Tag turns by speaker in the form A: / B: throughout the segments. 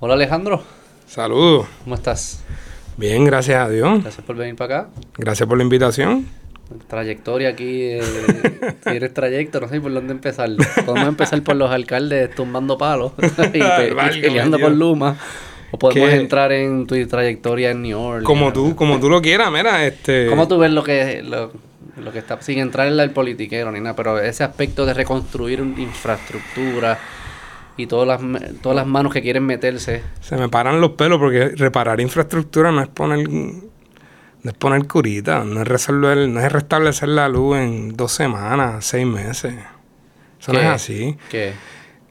A: Hola Alejandro,
B: Saludos.
A: ¿cómo estás?
B: Bien, gracias a Dios.
A: Gracias por venir para acá.
B: Gracias por la invitación.
A: Trayectoria aquí, eh, tienes trayecto, no sé por dónde empezar. Podemos empezar por los alcaldes tumbando palos y, pe- y
B: Válgame
A: peleando
B: Dios.
A: por Luma. O podemos
B: ¿Qué?
A: entrar en tu trayectoria en New Orleans.
B: Como tú, como tú lo quieras, mira, este.
A: ¿Cómo tú ves lo que, lo, lo que está, sin entrar en la- el politiquero ni nada, pero ese aspecto de reconstruir una infraestructura y todas las, todas las manos que quieren meterse?
B: Se me paran los pelos porque reparar infraestructura no es poner. No es poner curita, no es resolver, no es restablecer la luz en dos semanas, seis meses. Eso no
A: ¿Qué?
B: es así.
A: Que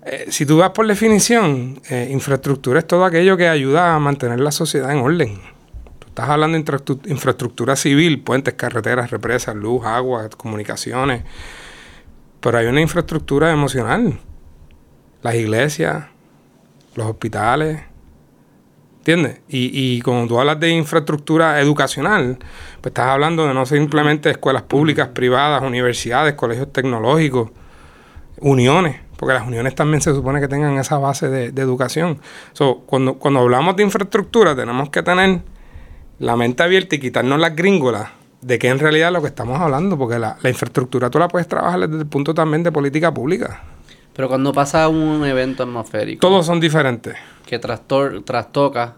B: Eh, si tú vas por definición, eh, infraestructura es todo aquello que ayuda a mantener la sociedad en orden. Tú estás hablando de infraestructura civil, puentes, carreteras, represas, luz, agua, comunicaciones. Pero hay una infraestructura emocional. Las iglesias, los hospitales. ¿Entiendes? Y, y cuando tú hablas de infraestructura educacional, pues estás hablando de no simplemente escuelas públicas, privadas, universidades, colegios tecnológicos, uniones, porque las uniones también se supone que tengan esa base de, de educación. So, cuando, cuando hablamos de infraestructura, tenemos que tener la mente abierta y quitarnos las gringolas de qué en realidad es lo que estamos hablando, porque la, la infraestructura tú la puedes trabajar desde el punto también de política pública.
A: Pero cuando pasa un evento atmosférico
B: Todos son diferentes.
A: que trastor- trastoca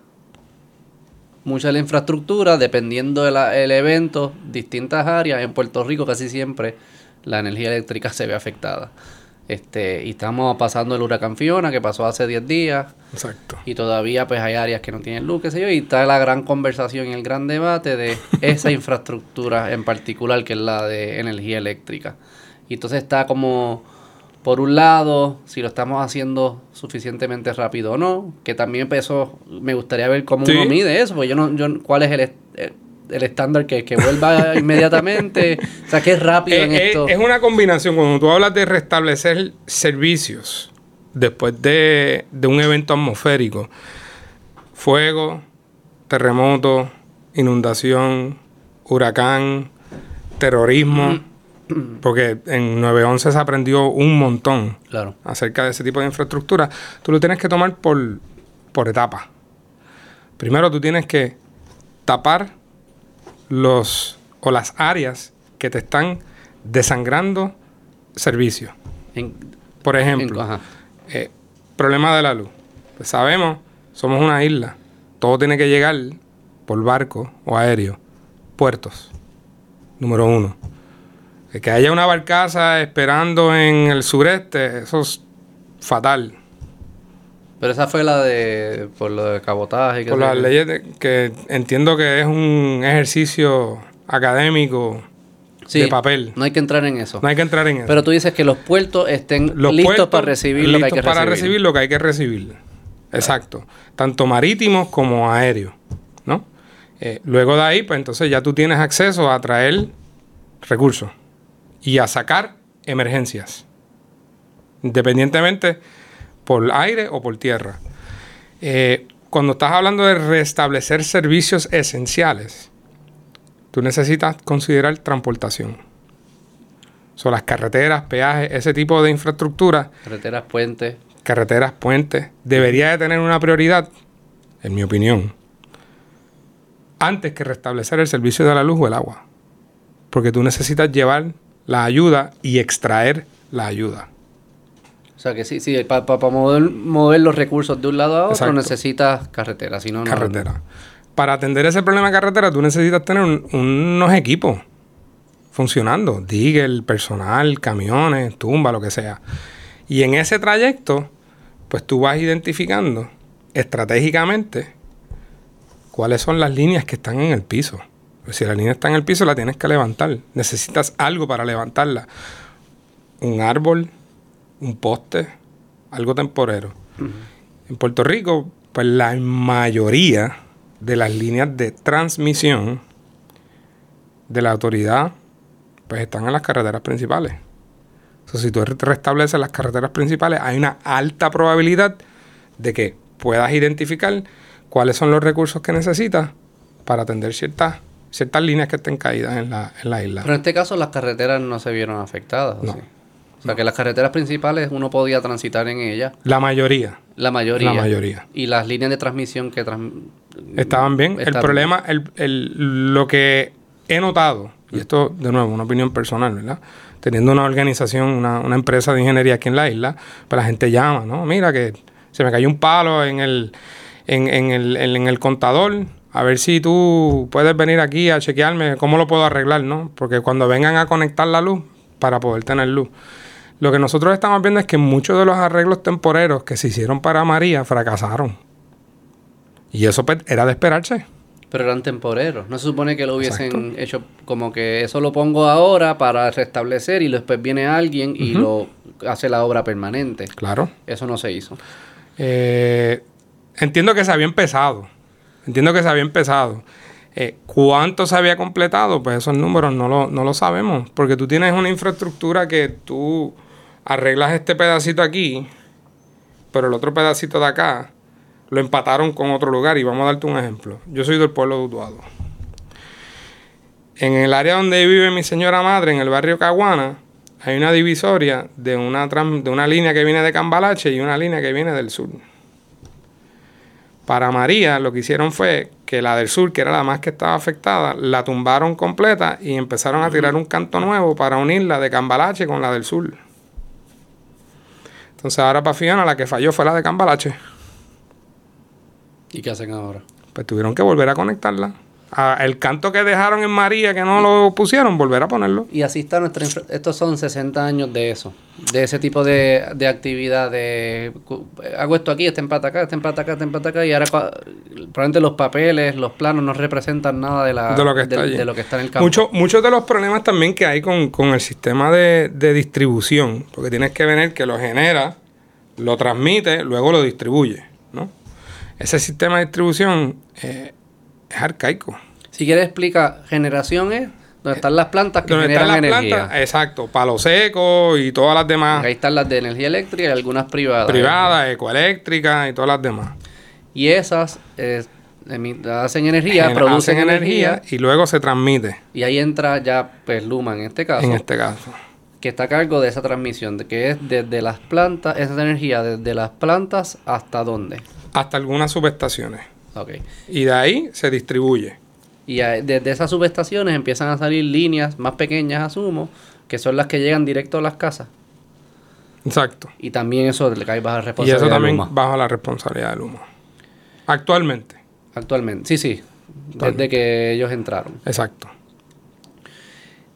A: mucha de la infraestructura, dependiendo del evento, distintas áreas, en Puerto Rico casi siempre la energía eléctrica se ve afectada. Este, y estamos pasando el huracán Fiona, que pasó hace 10 días,
B: Exacto.
A: y todavía pues hay áreas que no tienen luz, qué sé yo, y está la gran conversación y el gran debate de esa infraestructura en particular, que es la de energía eléctrica. Y entonces está como, por un lado, si lo estamos haciendo suficientemente rápido o no, que también pues, eso me gustaría ver cómo
B: Sí.
A: uno mide eso, porque yo no, yo, cuál es el, el, el estándar que, que vuelva inmediatamente, o sea, que es rápido
B: Eh,
A: en
B: eh,
A: esto.
B: es una combinación. Cuando tú hablas de restablecer servicios después de, de un evento atmosférico, fuego, terremoto, inundación, huracán, terrorismo, porque en 911 se aprendió un montón
A: Claro.
B: acerca de ese tipo de infraestructura, tú lo tienes que tomar por, por etapas. Primero tú tienes que tapar los o las áreas que te están desangrando servicios.
A: En-
B: Por
A: en-
B: ejemplo,
A: ajá.
B: eh, problema de la luz. Pues sabemos, somos una isla. Todo tiene que llegar por barco o aéreo. Puertos. Número uno. Que haya una barcaza esperando en el sureste, eso es fatal.
A: Pero esa fue la de, por lo de cabotaje.
B: Por las leyes de- que entiendo que es un ejercicio académico
A: Sí,
B: de papel.
A: No hay que entrar en eso.
B: No hay que entrar en eso.
A: Pero tú dices que los puertos estén
B: Los
A: listos
B: puertos
A: para recibir lo que hay
B: listos
A: que
B: para
A: recibir.
B: recibir lo que hay que recibir. Exacto. Tanto marítimos como aéreos, ¿no? Eh, luego de ahí, pues entonces ya tú tienes acceso a traer recursos y a sacar emergencias, independientemente por aire o por tierra. Eh, cuando estás hablando de restablecer servicios esenciales, tú necesitas considerar transportación. Son las carreteras, peajes, ese tipo de infraestructura
A: Carreteras, puentes.
B: carreteras, puentes, debería de tener una prioridad, en mi opinión, antes que restablecer el servicio de la luz o el agua. Porque tú necesitas llevar la ayuda y extraer la ayuda.
A: O sea que sí, sí, para mover, mover los recursos de un lado a otro
B: Exacto.
A: necesitas carretera, si no, no.
B: Carretera. Para atender ese problema de carretera, tú necesitas tener un- unos equipos funcionando. Digger, personal, camiones, tumba, lo que sea. Y en ese trayecto, pues tú vas identificando estratégicamente cuáles son las líneas que están en el piso. Pues si la línea está en el piso, la tienes que levantar. Necesitas algo para levantarla. Un árbol, un poste, algo temporero. En Puerto Rico, pues la mayoría de las líneas de transmisión de la autoridad, pues están en las carreteras principales. O sea, si tú re- restableces las carreteras principales, hay una alta probabilidad de que puedas identificar cuáles son los recursos que necesitas para atender ciertas, ciertas líneas que estén caídas en la, en la isla.
A: Pero en este caso las carreteras no se vieron afectadas. ¿o
B: No.
A: sí? O sea, que las carreteras principales uno podía transitar en ellas.
B: La mayoría.
A: La mayoría.
B: La mayoría.
A: Y las líneas de transmisión que... trans-
B: Estaban bien. el problema, el, el- lo que he notado, y esto de nuevo, una opinión personal, ¿verdad? Teniendo una organización, una, una empresa de ingeniería aquí en la isla, pues la gente llama, ¿no? Mira que se me cayó un palo en el, en, en el, en, en el contador. A ver si tú puedes venir aquí a chequearme cómo lo puedo arreglar, ¿no? Porque cuando vengan a conectar la luz, para poder tener luz. Lo que nosotros estamos viendo es que muchos de los arreglos temporeros que se hicieron para María fracasaron. Y eso pues, era de esperarse.
A: Pero eran temporeros. No se supone que lo hubiesen hecho como que eso lo pongo ahora para restablecer y después viene alguien y lo hace la obra permanente.
B: Claro.
A: Eso no se hizo.
B: Eh, entiendo que se había empezado. Entiendo que se había empezado. Eh, ¿Cuánto se había completado? Pues esos números no lo, no lo sabemos. Porque tú tienes una infraestructura que tú arreglas este pedacito aquí, pero el otro pedacito de acá lo empataron con otro lugar. Y vamos a darte un ejemplo. Yo soy del pueblo de Utuado. En el área donde vive mi señora madre, en el barrio Caguana, hay una divisoria de una, de una línea que viene de Cambalache y una línea que viene del sur. Para María lo que hicieron fue que la del sur, que era la más que estaba afectada, la tumbaron completa y empezaron a tirar un canto nuevo para unirla de Cambalache con la del sur. Entonces ahora para Fiona la que falló fue la de Cambalache.
A: ¿Y qué hacen ahora?
B: Pues tuvieron que volver a conectarla. El canto que dejaron en María, que no lo pusieron, volver a ponerlo.
A: Y así está nuestra infra- Estos son 60 años de eso. De ese tipo de, de actividad. De, hago esto aquí, este empata acá, este empata acá, este empata acá. Y ahora probablemente los papeles, los planos no representan nada de, la,
B: de lo que está allí.
A: de lo que está en el campo.
B: Mucho- muchos de los problemas también que hay con, con el sistema de, de distribución, porque tienes que ver que lo genera, lo transmite, luego lo distribuye, ¿no? Ese sistema de distribución eh, es arcaico.
A: Si quieres explica, generación es donde están las plantas que generan
B: las
A: energía.
B: plantas, exacto, palo seco y todas las demás,
A: Ahí están las de energía eléctrica y algunas privadas.
B: privadas, ecoeléctricas y todas las demás.
A: Y esas eh, hacen energía, producen
B: hacen
A: energía,
B: y luego se transmite,
A: y ahí entra ya pues Luma en este caso.
B: en este caso.
A: que está a cargo de esa transmisión, de que es desde las plantas, esa energía desde las plantas hasta dónde.
B: Hasta algunas subestaciones.
A: Ok.
B: Y de ahí se distribuye.
A: Y desde esas subestaciones empiezan a salir líneas más pequeñas, asumo, que son las que llegan directo a las casas.
B: Exacto.
A: Y también eso le cae bajo la
B: Y
A: responsabilidad
B: eso
A: de
B: también bajo la responsabilidad del humo. Actualmente.
A: Actualmente. Sí, sí. Desde que ellos entraron.
B: Exacto.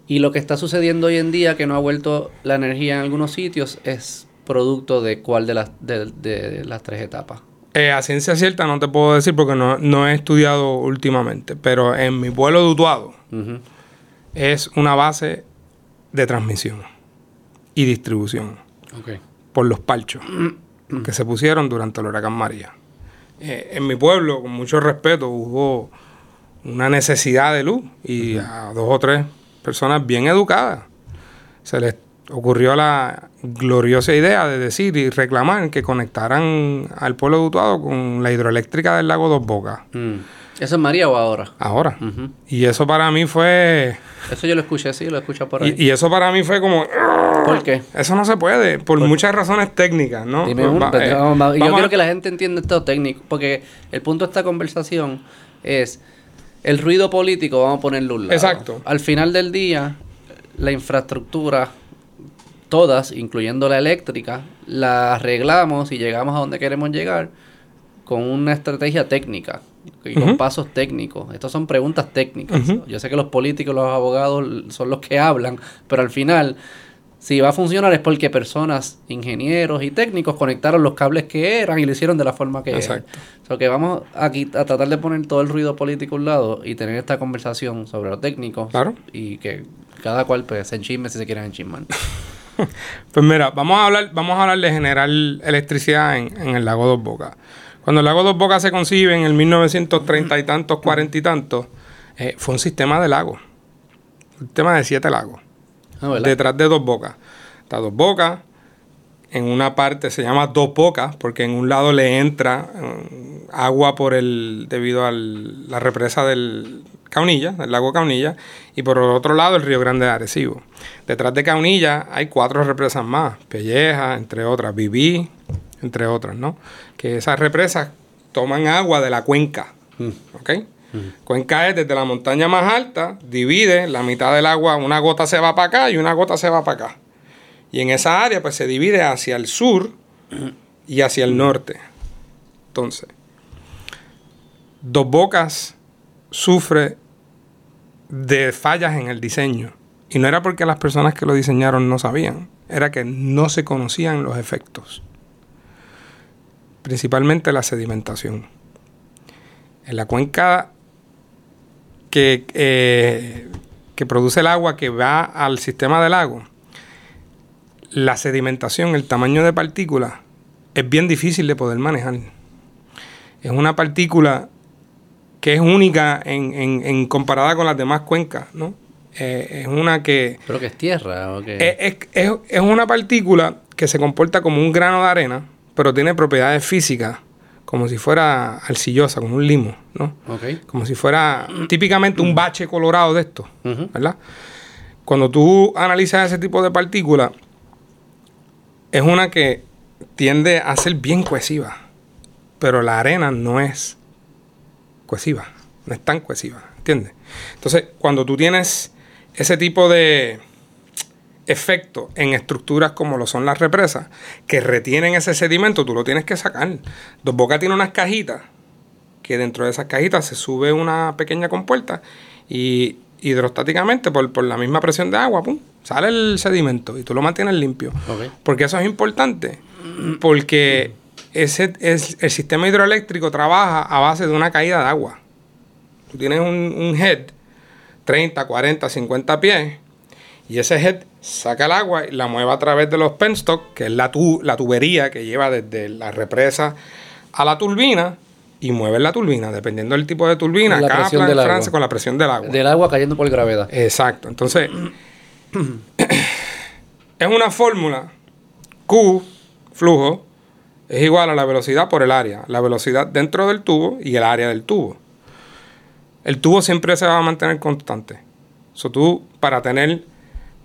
A: Y lo que está sucediendo hoy en día, que no ha vuelto la energía en algunos sitios, es producto de cuál de las, de, de las tres etapas.
B: Eh, a ciencia cierta no te puedo decir porque no, no he estudiado últimamente, pero en mi pueblo de Utuado es una base de transmisión y distribución por los palchos que se pusieron durante el huracán María. Eh, en mi pueblo, con mucho respeto, hubo una necesidad de luz y a dos o tres personas bien educadas. Se les ocurrió la gloriosa idea de decir y reclamar que conectaran al pueblo de Utuado con la hidroeléctrica del lago Dos Bocas.
A: Mm. ¿Eso es María o ahora?
B: Ahora. Y eso para mí fue...
A: Eso yo lo escuché, sí, lo escuché por ahí.
B: Y, y eso para mí fue como...
A: ¿Por qué?
B: Eso no se puede, por muchas razones técnicas, ¿no?
A: Dime
B: Pues
A: un-
B: va-
A: pues,
B: eh,
A: vamos, vamos. yo
B: a-
A: quiero que la gente entienda esto técnico, porque el punto de esta conversación es el ruido político, vamos a ponerlo un lado.
B: Exacto.
A: Al final del día, la infraestructura, todas, incluyendo la eléctrica, la arreglamos y llegamos a donde queremos llegar con una estrategia técnica y con pasos técnicos. Estas son preguntas técnicas. Yo sé que los políticos, los abogados son los que hablan, pero al final, si va a funcionar es porque personas, ingenieros y técnicos conectaron los cables que eran y lo hicieron de la forma que
B: Exacto.
A: eran. O sea, que vamos aquí a tratar de poner todo el ruido político a un lado y tener esta conversación sobre lo técnico
B: Claro.
A: y que cada cual pues, se enchisme si se quieren enchismar.
B: Pues mira, vamos a hablar, vamos a hablar de generar electricidad en, en el lago Dos Bocas. Cuando el lago Dos Bocas se concibe en el 1930 y tantos, 40 y tantos, eh, fue un sistema de lagos. Un sistema de siete lagos.
A: Ah,
B: detrás de Dos Bocas. Está Dos Bocas. En una parte se llama Dos Bocas porque en un lado le entra eh, agua por el debido a la represa del, Caunilla, el lago Caunilla, y por otro lado el río Grande de Arecibo. Detrás de Caunilla hay cuatro represas más, Pelleja, entre otras, Viví, entre otras, ¿no? Que esas represas toman agua de la cuenca,
A: Mm.
B: ¿ok? Cuenca es desde la montaña más alta, divide la mitad del agua, una gota se va para acá y una gota se va para acá. Y en esa área pues se divide hacia el sur y hacia el norte. Entonces, Dos Bocas sufre de fallas en el diseño. Y no era porque las personas que lo diseñaron no sabían, era que no se conocían los efectos. Principalmente la sedimentación. En la cuenca que, eh, que produce el agua que va al sistema del lago, la sedimentación, el tamaño de partículas, es bien difícil de poder manejar. Es una partícula que es única en, en- en comparada con las demás cuencas, ¿no? Eh, es una que
A: ¿Pero que es tierra o qué?
B: es, es- es- es una partícula que se comporta como un grano de arena, pero tiene propiedades físicas, como si fuera arcillosa, como un limo, ¿no? Como si fuera típicamente un bache colorado de esto. ¿verdad? Cuando tú analizas ese tipo de partícula, es una que tiende a ser bien cohesiva, pero la arena no es cohesiva, no es tan cohesiva, ¿entiendes? Entonces, cuando tú tienes ese tipo de efecto en estructuras como lo son las represas, que retienen ese sedimento, tú lo tienes que sacar. Dos Bocas tiene unas cajitas, que dentro de esas cajitas se sube una pequeña compuerta y hidrostáticamente, por, por la misma presión de agua, pum, sale el sedimento y tú lo mantienes limpio. Porque eso es importante, porque ese, es, el sistema hidroeléctrico trabaja a base de una caída de agua. Tú tienes un, un head, 30, 40, 50 pies, y ese head saca el agua y la mueve a través de los penstock, que es la, tu- la tubería que lleva desde la represa a la turbina, y mueve la turbina, dependiendo del tipo de turbina.
A: Con la presión del agua.
B: Con la presión del agua.
A: Del agua cayendo por gravedad.
B: Exacto. Entonces, es una fórmula. Q, flujo, es igual a la velocidad por el área. La velocidad dentro del tubo y el área del tubo. El tubo siempre se va a mantener constante. So, tú, para tener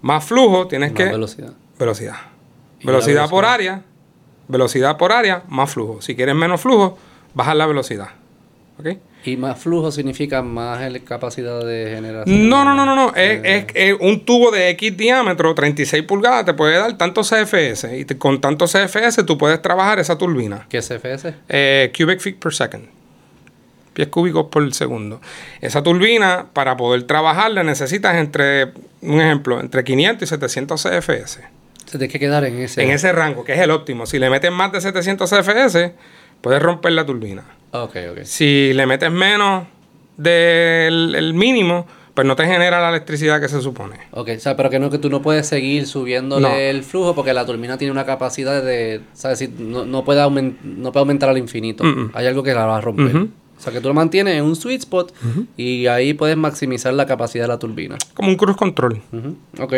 B: más flujo, tienes
A: Más
B: que...
A: velocidad.
B: Velocidad.
A: ¿Y la
B: Velocidad por
A: velocidad?
B: área. Velocidad por área, más flujo. Si quieres menos flujo, bajas la velocidad.
A: Y más flujo significa más capacidad de generación.
B: No, no, no, no, no. Es,
A: Eh,
B: es- es un tubo de X diámetro, 36 pulgadas, te puede dar tanto CFS. Y te- con tanto CFS tú puedes trabajar esa turbina.
A: ¿Qué CFS?
B: Eh, cubic feet per second. Pies cúbicos por segundo. Esa turbina, para poder trabajarla, necesitas entre, un ejemplo, entre 500 y 700 CFS.
A: Se tiene que quedar en ese.
B: En ese rango, que es el óptimo. Si le metes más de 700 CFS, puedes romper la turbina.
A: Ok, ok.
B: Si le metes menos del el mínimo, pues no te genera la electricidad que se supone.
A: Ok, o sea, pero que no que tú no puedes seguir subiéndole
B: No.
A: el flujo porque la turbina tiene una capacidad de, ¿sabes? Si no, no puede, no puede aumentar al infinito. Hay algo que la va a romper. O sea, que tú lo mantienes en un sweet spot y ahí puedes maximizar la capacidad de la turbina.
B: Como un cruise control.
A: Ok.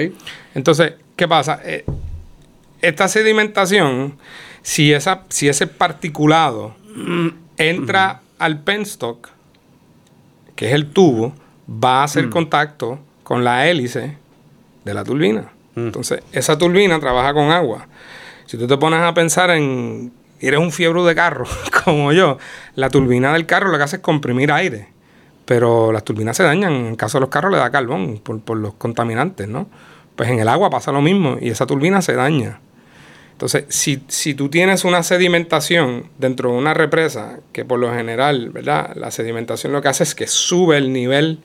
B: Entonces, ¿qué pasa? Eh, esta sedimentación, si, esa, si ese particulado entra al penstock, que es el tubo, va a hacer contacto con la hélice de la turbina.
A: Mm.
B: Entonces, esa turbina trabaja con agua. Si tú te pones a pensar en, eres un fiebre de carro, como yo, la turbina del carro lo que hace es comprimir aire. Pero las turbinas se dañan, en el caso de los carros le da carbón por, por los contaminantes, ¿no? Pues en el agua pasa lo mismo y esa turbina se daña. Entonces, si, si tú tienes una sedimentación dentro de una represa, que por lo general, ¿verdad? La sedimentación lo que hace es que sube el nivel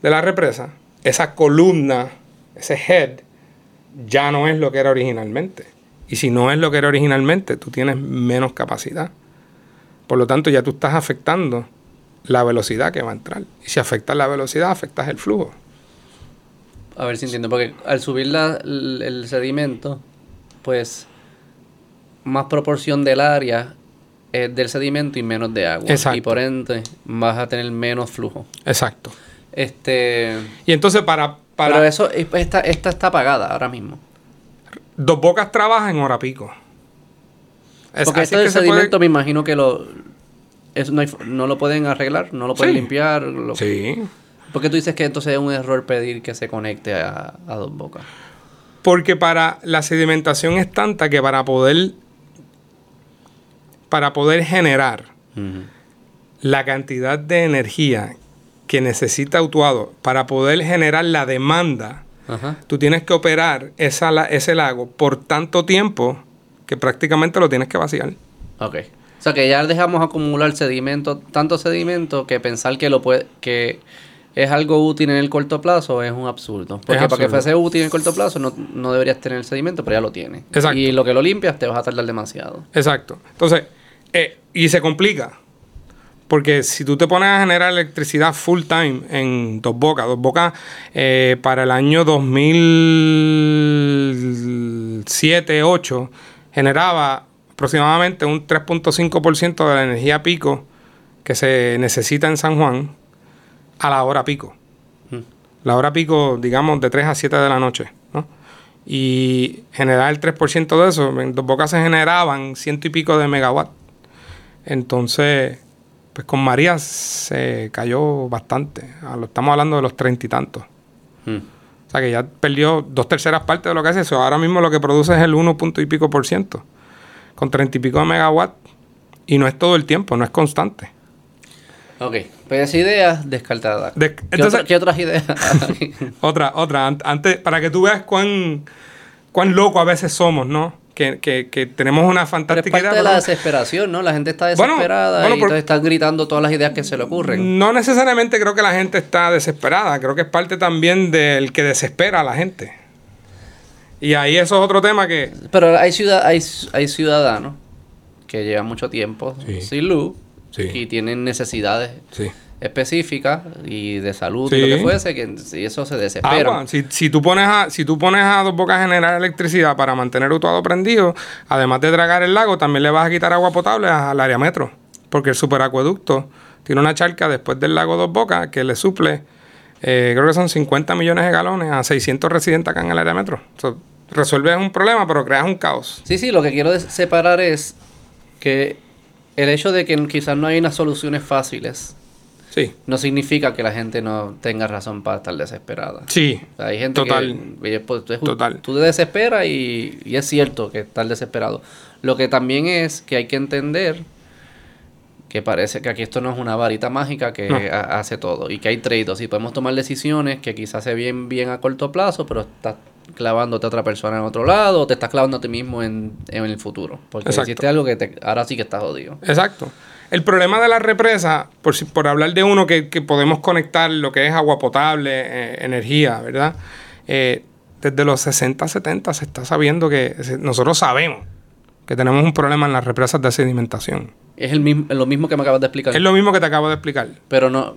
B: de la represa, esa columna, ese head, ya no es lo que era originalmente. Y si no es lo que era originalmente, tú tienes menos capacidad. Por lo tanto, ya tú estás afectando la velocidad que va a entrar. Y si afectas la velocidad, afectas el flujo.
A: A ver si entiendo, porque al subir la- el, el sedimento, pues más proporción del área es del sedimento y menos de agua.
B: Exacto.
A: Y por ende vas a tener menos flujo.
B: Exacto.
A: Este,
B: Y entonces para, para
A: pero eso, esta, esta está apagada ahora mismo.
B: Dos Bocas trabaja en hora pico. Es
A: Porque esto del
B: que puede-
A: sedimento me imagino que lo, no, hay no lo pueden arreglar, no lo pueden
B: Sí.
A: limpiar. Lo,
B: Sí.
A: ¿Por qué tú dices que entonces es un error pedir que se conecte a, a Dos Bocas?
B: Porque para la sedimentación es tanta que para poder para poder generar la cantidad de energía que necesita Utuado para poder generar la demanda,
A: Ajá.
B: tú tienes que operar esa, la- ese lago por tanto tiempo que prácticamente lo tienes que vaciar.
A: Ok. O sea que ya dejamos acumular sedimento, tanto sedimento que pensar que lo puede, que es algo útil en el corto plazo es un absurdo. Porque para que fuese útil en el corto plazo no, no deberías tener el sedimento, pero ya lo tienes.
B: Exacto.
A: Y lo que lo limpias te vas a tardar demasiado.
B: Exacto. Entonces, eh, y se complica. Porque si tú te pones a generar electricidad full time en Dos Bocas, Dos Bocas eh, para el año 2007-2008 generaba aproximadamente un 3.5% de la energía pico que se necesita en San Juan a la hora pico.
A: Mm.
B: La hora pico, digamos, de 3 a 7 de la noche, ¿no? Y generar el 3% de eso, en Dos Bocas se generaban ciento y pico de megawatt. Entonces, pues con María se cayó bastante. A lo- Estamos hablando de los treinta y tantos.
A: Mm.
B: O sea que ya perdió dos terceras partes de lo que hace eso. Ahora mismo lo que produce es el uno punto y pico por ciento. Con treinta y pico de megawatt. Y no es todo el tiempo, no es constante.
A: Ok. Pues esa idea descartada.
B: De-
A: ¿Qué,
B: entonces-
A: otra- qué otras ideas?
B: Otra, otra. An- Antes, para que tú veas cuán, cuán loco a veces somos, ¿no? Que, que, que tenemos una
A: Pero es
B: fantástica
A: parte
B: idea.
A: de la desesperación, ¿no? La gente está
B: Bueno,
A: desesperada
B: bueno,
A: y
B: por-
A: entonces están gritando todas las ideas que se le ocurren.
B: No necesariamente creo que la gente está desesperada. Creo que es parte también del que desespera a la gente. Y ahí eso es otro tema que...
A: Pero hay, ciudad, hay, hay ciudadanos que llevan mucho tiempo
B: Sí.
A: sin luz
B: Sí.
A: y tienen necesidades
B: Sí.
A: específicas y de salud
B: Sí.
A: y lo que fuese, que si eso se desespera.
B: Agua. Si, si tú pones a, si tú pones a dos bocas a generar electricidad para mantener Utuado prendido, además de dragar el lago, también le vas a quitar agua potable al área metro. Porque el superacueducto tiene una charca después del lago Dos Bocas que le suple, eh, creo que son 50 millones de galones a 600 residentes acá en el área metro. O sea, resuelves un problema, pero creas un caos.
A: Sí, sí, lo que quiero separar es que el hecho de que quizás no hay unas soluciones fáciles
B: Sí,
A: no significa que la gente no tenga razón para estar desesperada.
B: sí.
A: O sea, hay gente
B: Total.
A: que pues, tú,
B: Total.
A: tú te desesperas y, y es cierto que estás desesperado. Lo que también es que hay que entender que parece que aquí esto no es una varita mágica que
B: No.
A: hace todo y que hay trade-offs y podemos tomar decisiones que quizás se ven bien a corto plazo, pero estás clavándote a otra persona en otro lado o te estás clavando a ti mismo en, en el futuro. Porque
B: Exacto.
A: hiciste algo que te, ahora sí que estás jodido.
B: Exacto. El problema de la represa, por, por hablar de uno que, que podemos conectar lo que es agua potable, eh, energía, ¿verdad? Eh, desde los 60, 70 se está sabiendo que se- nosotros sabemos que tenemos un problema en las represas de sedimentación.
A: Es el mismo, lo mismo que me acabas de explicar.
B: Es lo mismo que te acabo de explicar.
A: Pero no,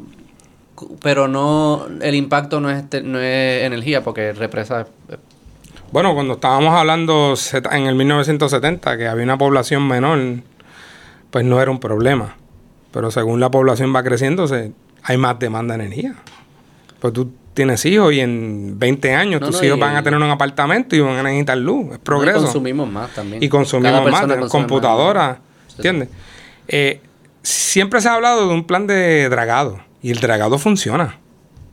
A: pero no, el impacto no es, no es energía, porque represa es-
B: Bueno, cuando estábamos hablando en el 1970 que había una población menor, pues no era un problema. Pero según la población va creciendo, se- hay más demanda de energía. Pues tú tienes hijos y en 20 años
A: No,
B: tus
A: no,
B: hijos
A: y-
B: van a tener un apartamento y van a necesitar luz. Es
A: y
B: progreso.
A: consumimos más también.
B: Y consumimos más, tenemos computadoras. ¿entiendes? Eh, siempre se ha hablado de un plan de dragado y el dragado funciona.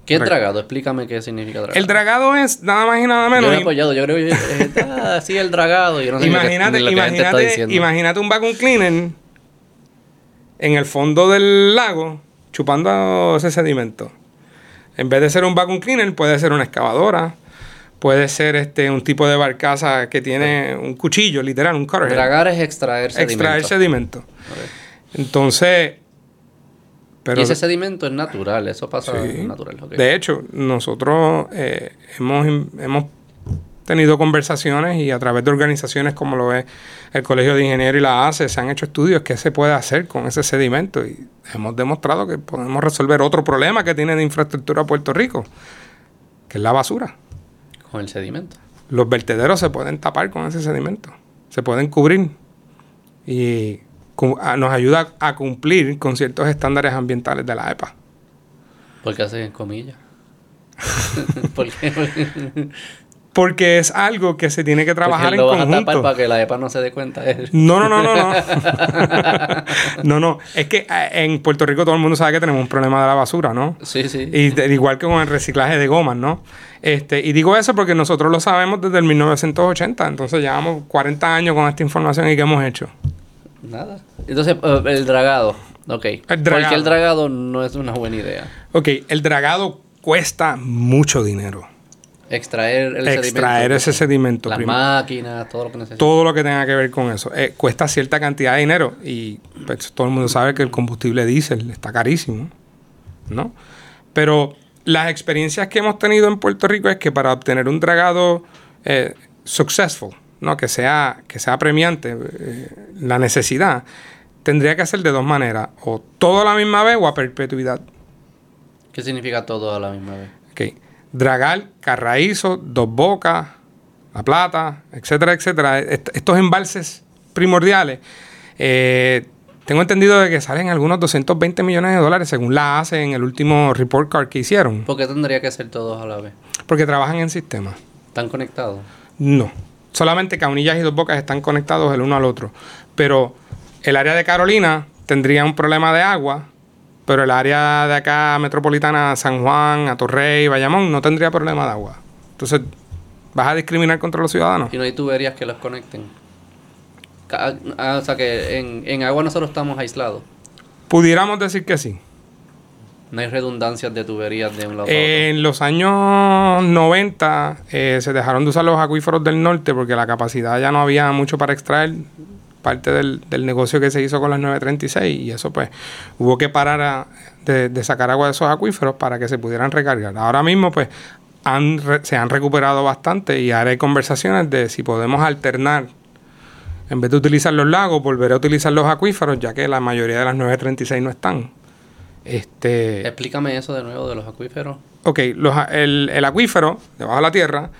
A: ¿Qué es
B: Correcto.
A: dragado? Explícame qué significa dragado.
B: El dragado es nada más y nada
A: Yo
B: menos.
A: lo he apoyado, yo creo que eh, ah, sí, el dragado. Yo no sé ni lo que-
B: imagínate,
A: lo que
B: imagínate, imagínate un vacuum cleaner en el fondo del lago chupando ese sedimento. En vez de ser un vacuum cleaner, puede ser una excavadora, puede ser este un tipo de barcaza que tiene un cuchillo, literal, un cutter.
A: Dragar es extraer sedimento.
B: extraer sedimento.
A: Ok.
B: Entonces, pero
A: y ese sedimento es natural, eso pasa
B: Sí.
A: natural.
B: de hecho, nosotros eh, hemos, hemos tenido conversaciones y a través de organizaciones como lo es el Colegio de Ingenieros y la ACE, se han hecho estudios qué se puede hacer con ese sedimento y hemos demostrado que podemos resolver otro problema que tiene de infraestructura Puerto Rico, que es la basura.
A: Con el sedimento.
B: Los vertederos se pueden tapar con ese sedimento, se pueden cubrir y nos ayuda a cumplir con ciertos estándares ambientales de la EPA.
A: ¿Por qué hace comillas? ¿Por qué?
B: Porque es algo que se tiene que trabajar en
A: vas a tapar
B: conjunto.
A: para que la EPA no se dé cuenta.
B: No, no, no, no, no. no, no. Es que eh, en Puerto Rico todo el mundo sabe que tenemos un problema de la basura, ¿no?
A: Sí, sí.
B: Y de- igual que con el reciclaje de gomas, ¿no? Este, y digo eso porque nosotros lo sabemos desde el 1980, entonces llevamos 40 años con esta información y ¿qué hemos hecho?
A: Nada. Entonces, eh, el dragado. Ok.
B: dragado.
A: Porque el dragado no es una buena idea.
B: Ok, el dragado cuesta mucho dinero.
A: Extraer el
B: Extraer
A: sedimento.
B: ese sedimento.
A: Las máquinas, todo lo que necesita.
B: todo lo que tenga que ver con eso. Eh, cuesta cierta cantidad de dinero y pues, todo el mundo sabe que el combustible diésel está carísimo, ¿no? Pero las experiencias que hemos tenido en Puerto Rico es que para obtener un dragado eh, successful, ¿no? Que sea, que sea premiante, eh, la necesidad, tendría que ser de dos maneras, o todo a la misma vez o a perpetuidad.
A: ¿Qué significa todo a la misma vez?
B: Ok. Dragal, Carraízo, Dos Bocas, La Plata, etcétera, etcétera. Est- estos embalses primordiales, eh, tengo entendido de que salen algunos 220 millones de dólares según la ACE en el último report card que hicieron.
A: ¿Por qué tendría que ser todos a la vez?
B: Porque trabajan en sistemas.
A: ¿Están conectados?
B: No. Solamente Caunillas y Dos Bocas están conectados el uno al otro. Pero el área de Carolina tendría un problema de agua, pero el área de acá metropolitana, San Juan, Atorrey, Bayamón, no tendría problema de agua. Entonces, ¿vas a discriminar contra los ciudadanos?
A: Y no hay tuberías que los conecten. Ah, o sea que en, en agua nosotros estamos aislados.
B: Pudiéramos decir que sí.
A: No hay redundancias de tuberías de un lado otro.
B: En los años 90 eh, se dejaron de usar los acuíferos del norte porque la capacidad ya no había mucho para extraer parte del, del negocio que se hizo con las 936 y eso pues hubo que parar de, de sacar agua de esos acuíferos para que se pudieran recargar. Ahora mismo pues han se han recuperado bastante y ahora hay conversaciones de si podemos alternar en vez de utilizar los lagos, volver a utilizar los acuíferos, ya que la mayoría de las 936 no están. Este,
A: Explícame eso de nuevo de los acuíferos.
B: Ok, los el, el acuífero, debajo de la tierra,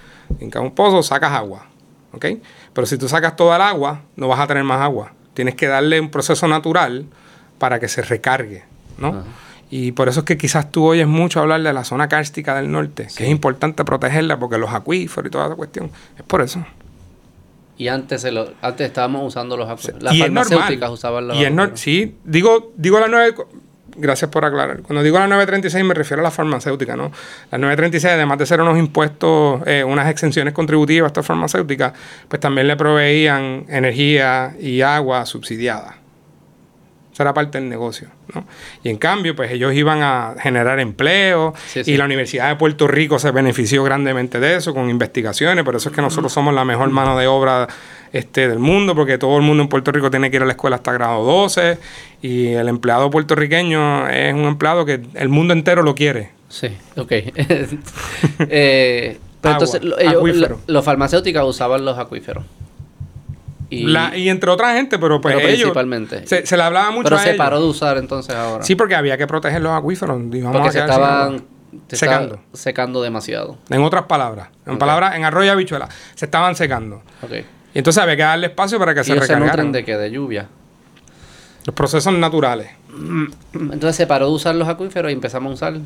B: en cada un pozo sacas agua. ¿Ok? Pero si tú sacas toda el agua, no vas a tener más agua. Tienes que darle un proceso natural para que se recargue. ¿no?
A: Ajá.
B: Y por eso es que quizás tú oyes mucho hablar de la zona cárstica del norte, que es importante protegerla porque los acuíferos y toda esa cuestión. Es por eso.
A: Y antes, se lo, antes estábamos usando los acuíferos. Las
B: y es
A: farmacéuticas
B: normal.
A: usaban los
B: y
A: acuíferos.
B: sí, digo, digo la 9... Gracias por aclarar. Cuando digo la 936 me refiero a la farmacéutica, ¿no? La 936, además de ser unos impuestos, eh, unas exenciones contributivas a estas farmacéuticas, pues también le proveían energía y agua subsidiada. Esa era parte del negocio, ¿no? Y en cambio, pues ellos iban a generar empleo
A: Sí,
B: y la Universidad de Puerto Rico se benefició grandemente de eso, con investigaciones, por eso es que nosotros somos la mejor mano de obra este, del mundo, porque todo el mundo en Puerto Rico tiene que ir a la escuela hasta grado 12 y el empleado puertorriqueño es un empleado que el mundo entero lo quiere.
A: Sí, ok. Eh, pero
B: Agua,
A: entonces lo- ellos- los farmacéuticas usaban los acuíferos. Y,
B: La- y entre otra gente, pero pues
A: pero
B: ellos...
A: principalmente.
B: Se, se le hablaba mucho
A: pero
B: a
A: se
B: ellos.
A: paró de usar entonces ahora.
B: Sí, porque había que proteger los acuíferos. y
A: porque se estaban se
B: Secando.
A: secando demasiado.
B: En otras palabras, en palabras, en arroyo y habichuela, se estaban secando.
A: Ok.
B: Y entonces había que darle espacio para que
A: Y
B: se
A: se
B: recargaran.
A: nutren de qué? De lluvia.
B: Los procesos naturales.
A: Entonces se paró de usar los acuíferos y empezamos a usar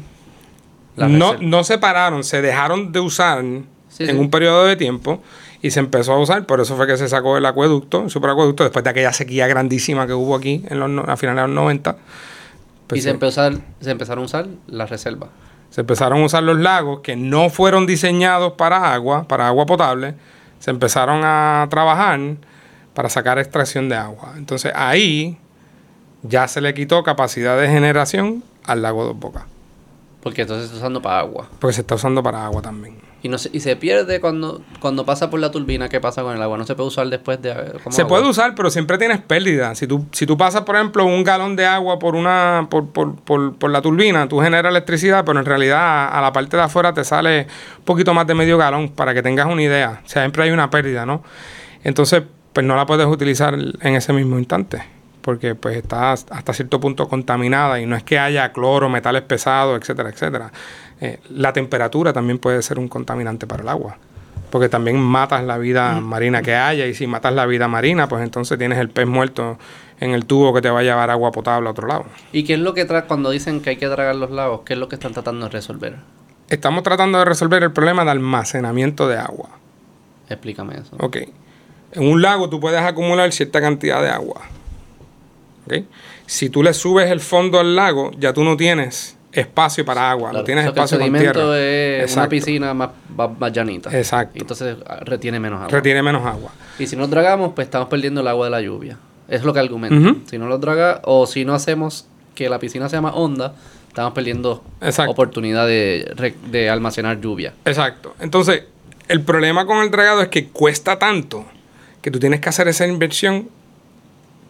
A: la
B: No, no se pararon, se dejaron de usar
A: Sí,
B: en
A: sí.
B: un periodo de tiempo y se empezó a usar. Por eso fue que se sacó el acueducto, el superacueducto, después de aquella sequía grandísima que hubo aquí en los, a finales de los 90. pues
A: y
B: se-
A: se, empezó a- se empezaron a usar las reservas.
B: Se empezaron a usar los lagos que no fueron diseñados para agua, para agua potable. Se empezaron a trabajar para sacar extracción de agua. Entonces ahí ya se le quitó capacidad de generación al lago Dos Bocas.
A: Porque entonces se está usando para agua.
B: Porque se está usando para agua también.
A: Y, no se, y se pierde cuando, cuando pasa por la turbina. ¿Qué pasa con el agua? No se puede usar después de. como
B: Se
A: agua?
B: puede usar, pero siempre tienes pérdida. Si tú, si tú pasas, por ejemplo, un galón de agua por una por, por, por, por la turbina, tú generas electricidad, pero en realidad a, a la parte de afuera te sale un poquito más de medio galón, para que tengas una idea. O sea, siempre hay una pérdida, ¿no? Entonces, pues no la puedes utilizar en ese mismo instante, porque pues está hasta cierto punto contaminada y no es que haya cloro, metales pesados, etcétera, etcétera. Eh, la temperatura también puede ser un contaminante para el agua porque también matas la vida marina que haya y si matas la vida marina, pues entonces tienes el pez muerto en el tubo que te va a llevar agua potable a otro lado.
A: ¿Y qué es lo que tra cuando dicen que hay que tragar los lagos? ¿Qué es lo que están tratando de resolver?
B: estamos tratando de resolver el problema de almacenamiento de agua.
A: Explícame eso.
B: Ok. En un lago tú puedes acumular cierta cantidad de agua. Ok. Si tú le subes el fondo al lago, ya tú no tienes espacio para agua,
A: Claro,
B: no tienes
A: o sea
B: espacio
A: sedimento
B: tierra.
A: es una piscina más, más, más llanita.
B: Exacto.
A: Entonces ah, retiene menos agua.
B: Retiene menos agua.
A: Y si no dragamos, pues estamos perdiendo el agua de la lluvia. Es lo que argumentan.
B: Ujú.
A: Si no lo draga, o si no hacemos que la piscina sea más honda, estamos perdiendo
B: Exacto.
A: oportunidad de, de almacenar lluvia.
B: Exacto. Entonces, el problema con el dragado es que cuesta tanto que tú tienes que hacer esa inversión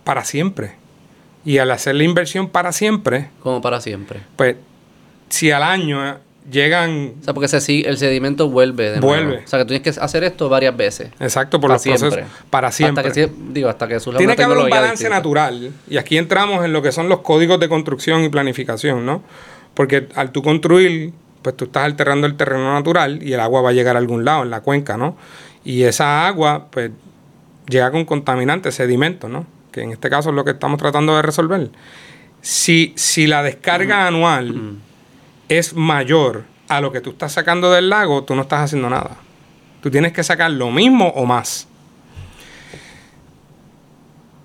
B: para siempre. Y al hacer la inversión para siempre,
A: Como para siempre.
B: pues si al año llegan,
A: O sea, porque se el sedimento vuelve de nuevo.
B: Vuelve.
A: O sea, que tú tienes que hacer esto varias veces.
B: exacto, por
A: Para
B: los procesos,
A: siempre.
B: para siempre.
A: Hasta que, digo, hasta que surja
B: Tiene
A: una
B: que haber un balance
A: distinta.
B: natural. Y aquí entramos en lo que son los códigos de construcción y planificación, ¿no? Porque al tú construir, pues tú estás alterando el terreno natural y el agua va a llegar a algún lado, en la cuenca, ¿no? Y esa agua, pues, llega con contaminantes, sedimentos, ¿no? Que en este caso es lo que estamos tratando de resolver. Si, si la descarga anual es mayor a lo que tú estás sacando del lago, tú no estás haciendo nada. Tú tienes que sacar lo mismo o más.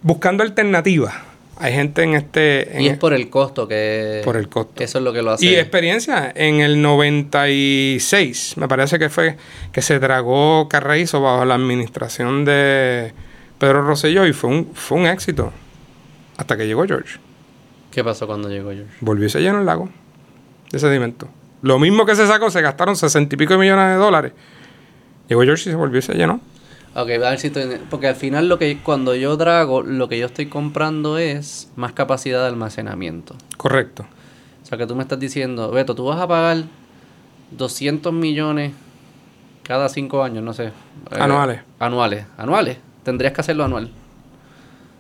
B: Buscando alternativas. Hay gente en este... en
A: Y es por el costo que...
B: por el costo.
A: Eso es lo que lo hace.
B: Y experiencia, en el 96, me parece que fue que se tragó Carraízo bajo la administración de Pedro Rosselló y fue un, fue un éxito. Hasta que llegó George.
A: ¿Qué pasó cuando llegó George?
B: Volvió y se llenó el lago de sedimento. Lo mismo que se sacó, se gastaron sesenta y pico de millones de dólares. Llegó George y se volvió y se llenó.
A: Ok, a ver si estoy... Porque al final lo que cuando yo drago, lo que yo estoy comprando es más capacidad de almacenamiento.
B: Correcto.
A: O sea, que tú me estás diciendo, Beto, tú vas a pagar 200 millones cada cinco años, no sé. eh,
B: Anuales.
A: Anuales. Anuales. Tendrías que hacerlo anual.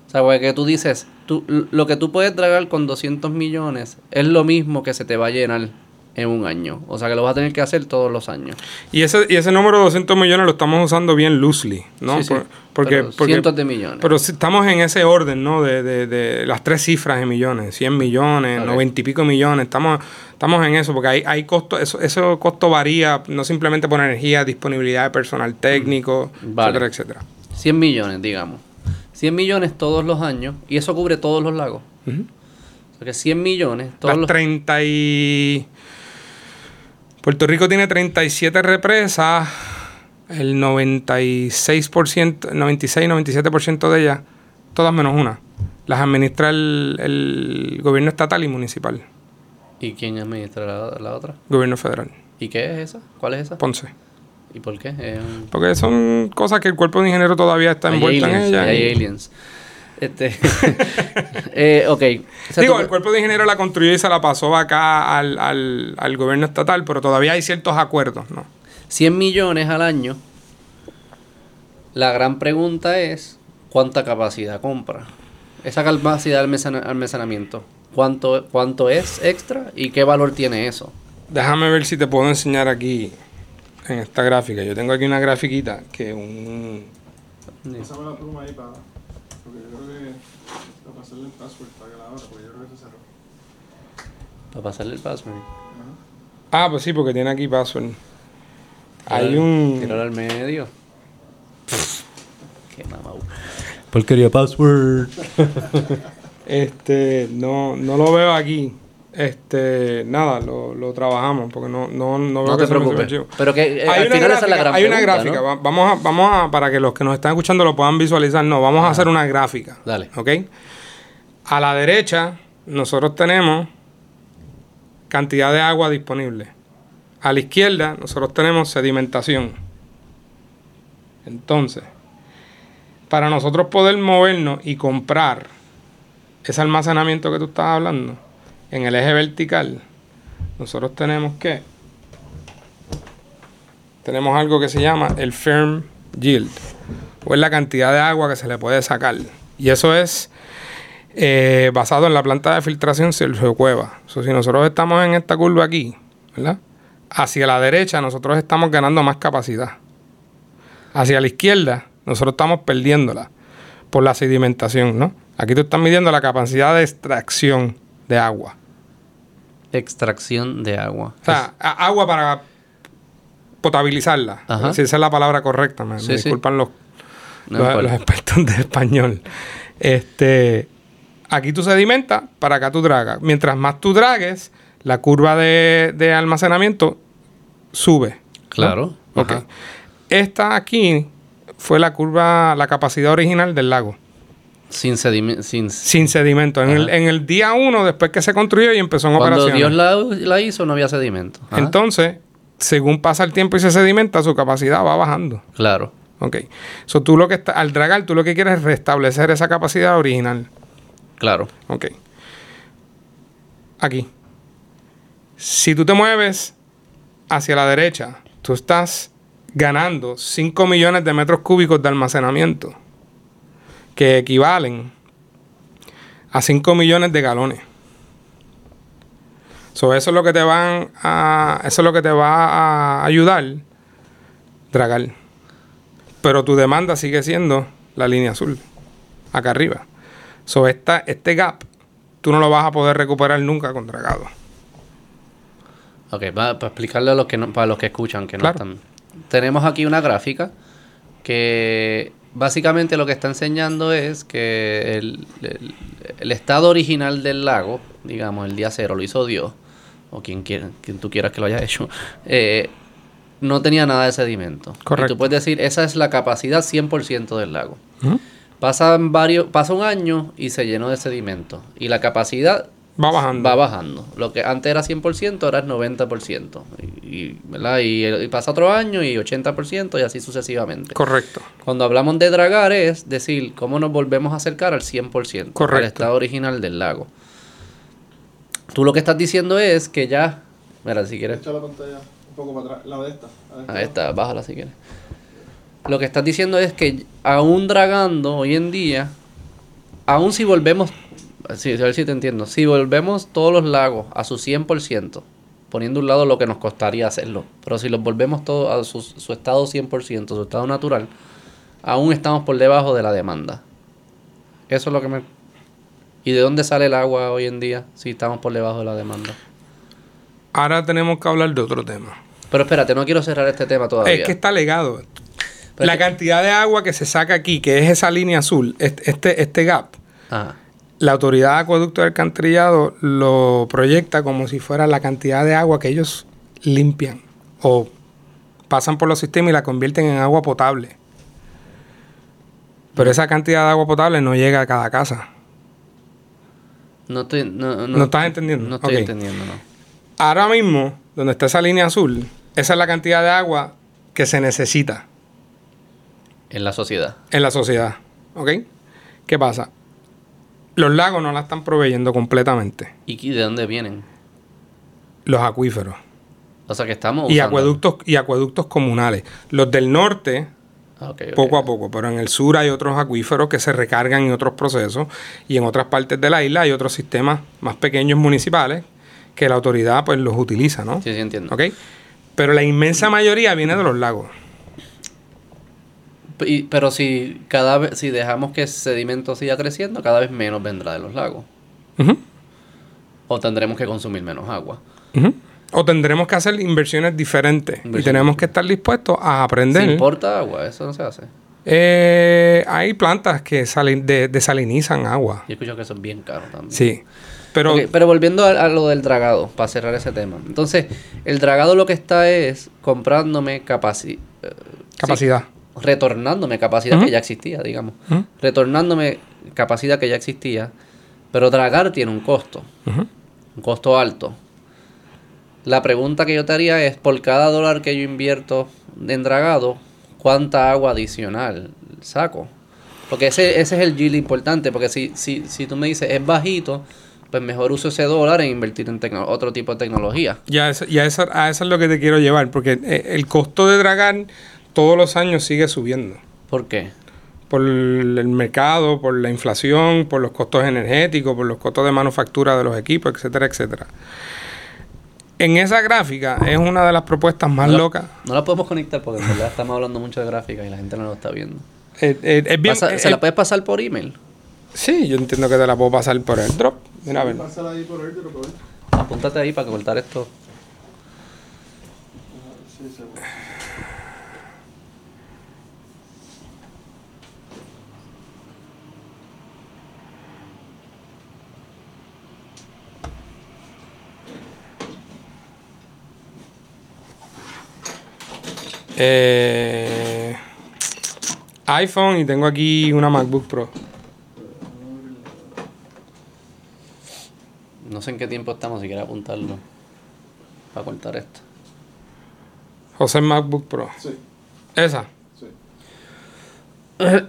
A: O sea, porque tú dices, tú, lo que tú puedes dragar con 200 millones es lo mismo que se te va a llenar en un año. O sea, que lo vas a tener que hacer todos los años.
B: Y ese, y ese número de 200 millones lo estamos usando bien loosely, ¿no?
A: Sí, sí.
B: Por- porque,
A: Pero
B: porque-
A: cientos de millones.
B: Pero estamos en ese orden, ¿no? De, de, de las tres cifras de millones, 100 millones,
A: Ok.
B: 90 y pico millones, estamos, estamos en eso, porque hay, hay costo, eso, ese costo varía, no simplemente por energía, disponibilidad de personal técnico,
A: Vale.
B: etcétera, etcétera.
A: 100 millones, digamos. 100 millones todos los años y eso cubre todos los lagos.
B: Ujú.
A: O sea, que 100 millones todos
B: Las
A: los...
B: 30 y... Puerto Rico tiene 37 represas, el 96%, 96-97% de ellas, todas menos una, las administra el, el gobierno estatal y municipal,
A: ¿Y quién administra la, la otra?
B: gobierno federal,
A: ¿Y qué es esa? ¿Cuál es esa?
B: Ponce.
A: ¿Y por qué? Eh,
B: Porque son cosas que el cuerpo de ingeniero todavía está envuelto en ellas.
A: Hay
B: y-
A: aliens. Este, eh, ok. O sea,
B: Digo,
A: tú-
B: el cuerpo de ingeniero la construyó y se la pasó acá al, al, al gobierno estatal, pero todavía hay ciertos acuerdos, ¿no?
A: 100 millones al año. La gran pregunta es, ¿cuánta capacidad compra? Esa capacidad de almacena- almacenamiento, ¿cuánto, ¿cuánto es extra y qué valor tiene eso?
B: Déjame ver si te puedo enseñar aquí en esta gráfica. Yo tengo aquí una grafiquita que un...
C: Pásame la pluma ahí para. Porque yo creo que. Para pasarle el password para que la abra, porque yo creo que se cerró.
A: Para pasarle el password.
B: Ah, pues sí, porque tiene aquí password. Hay un...
A: Tíralo al medio. Qué mamau.
D: Porquería password.
B: Este, no, no lo veo aquí. Este, nada, lo, lo trabajamos porque no, no, no veo
A: No
B: que
A: te preocupes. Pero que eh,
B: hay
A: al
B: una
A: final esa es la
B: gráfica,
A: gran
B: hay una gráfica. Vamos a, vamos a, para que los que nos están escuchando lo puedan visualizar, no, vamos a hacer una gráfica.
A: Dale.
B: ¿Ok? A la derecha, nosotros tenemos cantidad de agua disponible. A la izquierda, nosotros tenemos sedimentación. Entonces, para nosotros poder movernos y comprar ese almacenamiento que tú estás hablando en el eje vertical, nosotros tenemos que tenemos algo que se llama el firm yield, o es la cantidad de agua que se le puede sacar. Y eso es eh, basado en la planta de filtración Sergio Cueva. Si nosotros estamos en esta curva aquí, ¿verdad? Hacia la derecha nosotros estamos ganando más capacidad. Hacia la izquierda nosotros estamos perdiéndola por la sedimentación, ¿no? Aquí tú estás midiendo la capacidad de extracción de agua.
A: Extracción de agua.
B: O sea, agua para potabilizarla.
A: Ajá.
B: Si esa es la palabra correcta. Me, me
A: Sí, sí.
B: disculpan los,
A: No
B: los,
A: importa.
B: los expertos de español. Este, aquí tú sedimentas, para acá tú dragas. Mientras más tú dragues, la curva de, de almacenamiento sube.
A: Claro.
B: Ok. Esta aquí fue la curva, la capacidad original del lago.
A: Sin sedimento. Sin...
B: Sin sedimento. En el,
A: Ajá.
B: en el día uno, después que se construyó y empezó en
A: Cuando
B: operaciones.
A: Dios la, la hizo, no había sedimento. Ajá.
B: Entonces, según pasa el tiempo y se sedimenta, su capacidad va bajando.
A: Claro.
B: Ok. So, tú lo que está, al dragar, tú lo que quieres es restablecer esa capacidad original.
A: Claro.
B: Ok. Aquí. Si tú te mueves hacia la derecha, tú estás ganando 5 millones de metros cúbicos de almacenamiento, que equivalen a 5 millones de galones. So, eso es lo que te van a, eso es lo que te va a ayudar dragar. Pero tu demanda sigue siendo la línea azul, acá arriba. So, esta, este gap, tú no lo vas a poder recuperar nunca con dragado.
A: Ok, para explicarle a los que no, para los que escuchan, que no
B: Claro.
A: están. Tenemos aquí una gráfica que básicamente lo que está enseñando es que el, el- el estado original del lago, digamos, el día cero lo hizo Dios, o quien, quiera, quien tú quieras que lo haya hecho, eh, no tenía nada de sedimento. Y
B: Correcto.
A: tú puedes decir, esa es la capacidad 100% del lago. Pasan varios, pasa un año y se llenó de sedimento. Y la capacidad
B: Va bajando.
A: va bajando. Lo que antes era 100%, ahora es 90%. Y, y, ¿verdad? Y, y pasa otro año y 80% y así sucesivamente.
B: Correcto.
A: Cuando hablamos de dragar es decir, cómo nos volvemos a acercar al 100%, al
B: Correcto.
A: estado original del lago. Tú lo que estás diciendo es que ya... Mira, si quieres...
C: Echa la pantalla un poco para atrás. La de esta. la de esta.
A: Ahí está, bájala si quieres. Lo que estás diciendo es que aún dragando hoy en día, aún si volvemos, sí, a ver si te entiendo, si volvemos todos los lagos a su 100%, poniendo a un lado lo que nos costaría hacerlo, pero si los volvemos todos a su, su estado 100%, su estado natural, aún estamos por debajo de la demanda. Eso es lo que me... ¿Y de dónde sale el agua hoy en día si estamos por debajo de la demanda?
B: Ahora tenemos que hablar de otro tema.
A: Pero espérate, no quiero cerrar este tema todavía.
B: Es que está legado.
A: Pero
B: la
A: es que-
B: cantidad de agua que se saca aquí, que es esa línea azul, este, este, este gap,
A: Ajá.
B: La autoridad de acueducto y alcantarillado lo proyecta como si fuera la cantidad de agua que ellos limpian o pasan por los sistemas y la convierten en agua potable. Pero esa cantidad de agua potable no llega a cada casa.
A: No, estoy, no, no,
B: ¿No estás entendiendo?
A: No estoy entendiendo, no.
B: Ahora mismo, donde está esa línea azul, esa es la cantidad de agua que se necesita
A: En la sociedad.
B: en la sociedad. ¿Ok? ¿Qué pasa? Los lagos no la están proveyendo completamente.
A: ¿Y de dónde vienen?
B: Los acuíferos.
A: O sea que estamos
B: Y acueductos, y acueductos comunales. Los del norte,
A: Ah,
B: poco a poco, pero en el sur hay otros acuíferos que se recargan en otros procesos. Y en otras partes de la isla hay otros sistemas más pequeños municipales que la autoridad pues los utiliza, ¿no?
A: Sí, sí, entiendo.
B: ¿Ok? Pero la inmensa mayoría viene de los lagos.
A: Y- pero si cada vez, si dejamos que ese sedimento siga creciendo, cada vez menos vendrá de los lagos. O tendremos que consumir menos agua.
B: O tendremos que hacer inversiones diferentes. Y tenemos que estar dispuestos a aprender.
A: ¿Se importa agua? Eso no se hace.
B: Eh, hay plantas que salen de, desalinizan agua.
A: Yo escucho que eso es bien caro también.
B: Sí. Pero
A: pero volviendo a, a lo del dragado, para cerrar ese tema. Entonces, el dragado lo que está es comprándome capaci- eh,
B: capacidad.
A: sí, retornándome capacidad que ya existía, digamos. Retornándome capacidad que ya existía. Pero dragar tiene un costo, un costo alto. La pregunta que yo te haría es, por cada dólar que yo invierto en dragado, ¿cuánta agua adicional saco? Porque ese, ese es el yield importante, porque si, si, si tú me dices es bajito, pues mejor uso ese dólar en invertir en otro tipo de tecnología.
B: Ya, eso, ya eso, a eso es lo que te quiero llevar, porque eh, el costo de dragar todos los años sigue subiendo.
A: ¿Por qué?
B: Por el mercado, por la inflación, por los costos energéticos, por los costos de manufactura de los equipos, etcétera, etcétera. En esa gráfica es una de las propuestas más
A: No la-
B: locas.
A: No la podemos conectar porque en verdad estamos hablando mucho de gráfica y la gente no lo está viendo.
B: Eh, eh, es bien,
A: Pasa-
B: eh,
A: ¿Se
B: eh,
A: la puedes pasar por email?
B: Sí, yo entiendo que te la puedo pasar por el drop. Mira, a ver.
C: Pásala ahí por.
A: Apúntate ahí para cortar esto.
B: Eh, iPhone y tengo aquí una MacBook Pro.
A: No sé en qué tiempo estamos, si quieres apuntarlo. Para cortar esto.
B: José MacBook Pro.
C: Sí,
B: Esa.
C: sí.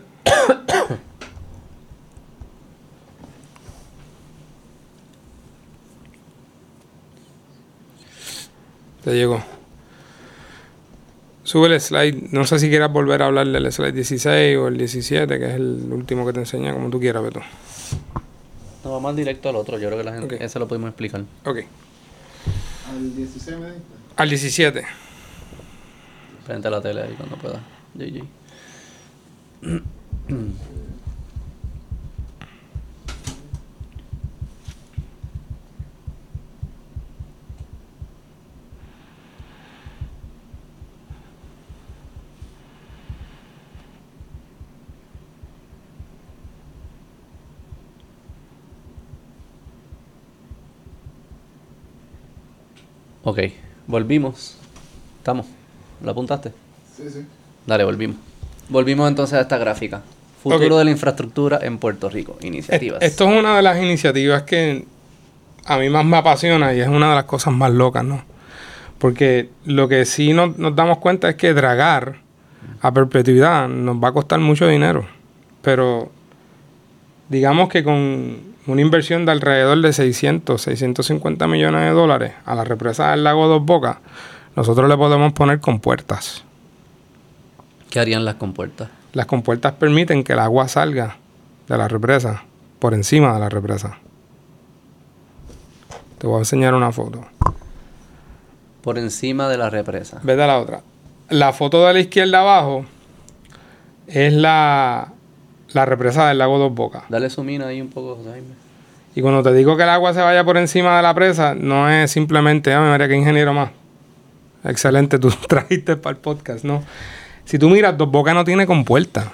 B: Te llegó. Sube el slide. No sé si quieras volver a hablar del slide 16 o el 17, que es el último que te enseña, como tú quieras, Beto.
A: No, vamos directo al otro. Yo creo que la gente,
B: Ok.
A: ese lo pudimos explicar.
B: Ok.
C: Al 16 me diste.
B: Al 17.
A: Frente a la tele ahí cuando pueda. GG. Ok, volvimos. Estamos. ¿Lo apuntaste?
C: Sí, sí.
A: Dale, volvimos. Volvimos entonces a esta gráfica. Futuro de la infraestructura en Puerto Rico. Iniciativas.
B: Esto es una de las iniciativas que a mí más me apasiona y es una de las cosas más locas, ¿no? Porque lo que sí nos, nos damos cuenta es que dragar a perpetuidad nos va a costar mucho dinero. Pero digamos que con una inversión de alrededor de 600, 650 millones de dólares a la represa del lago Dos Bocas, nosotros le podemos poner compuertas.
A: ¿Qué harían las compuertas?
B: Las compuertas permiten que el agua salga de la represa, por encima de la represa. Te voy a enseñar una foto.
A: Por encima de la represa.
B: Vete a la otra. La foto de la izquierda abajo es la, la represa del lago Dos Bocas.
A: Dale zoom in ahí un poco, Jaime.
B: Y cuando te digo que el agua se vaya por encima de la presa, no es simplemente, ah, María, qué ingeniero más. Excelente, tú trajiste para el podcast, ¿no? Si tú miras, Dos Bocas no tiene compuerta.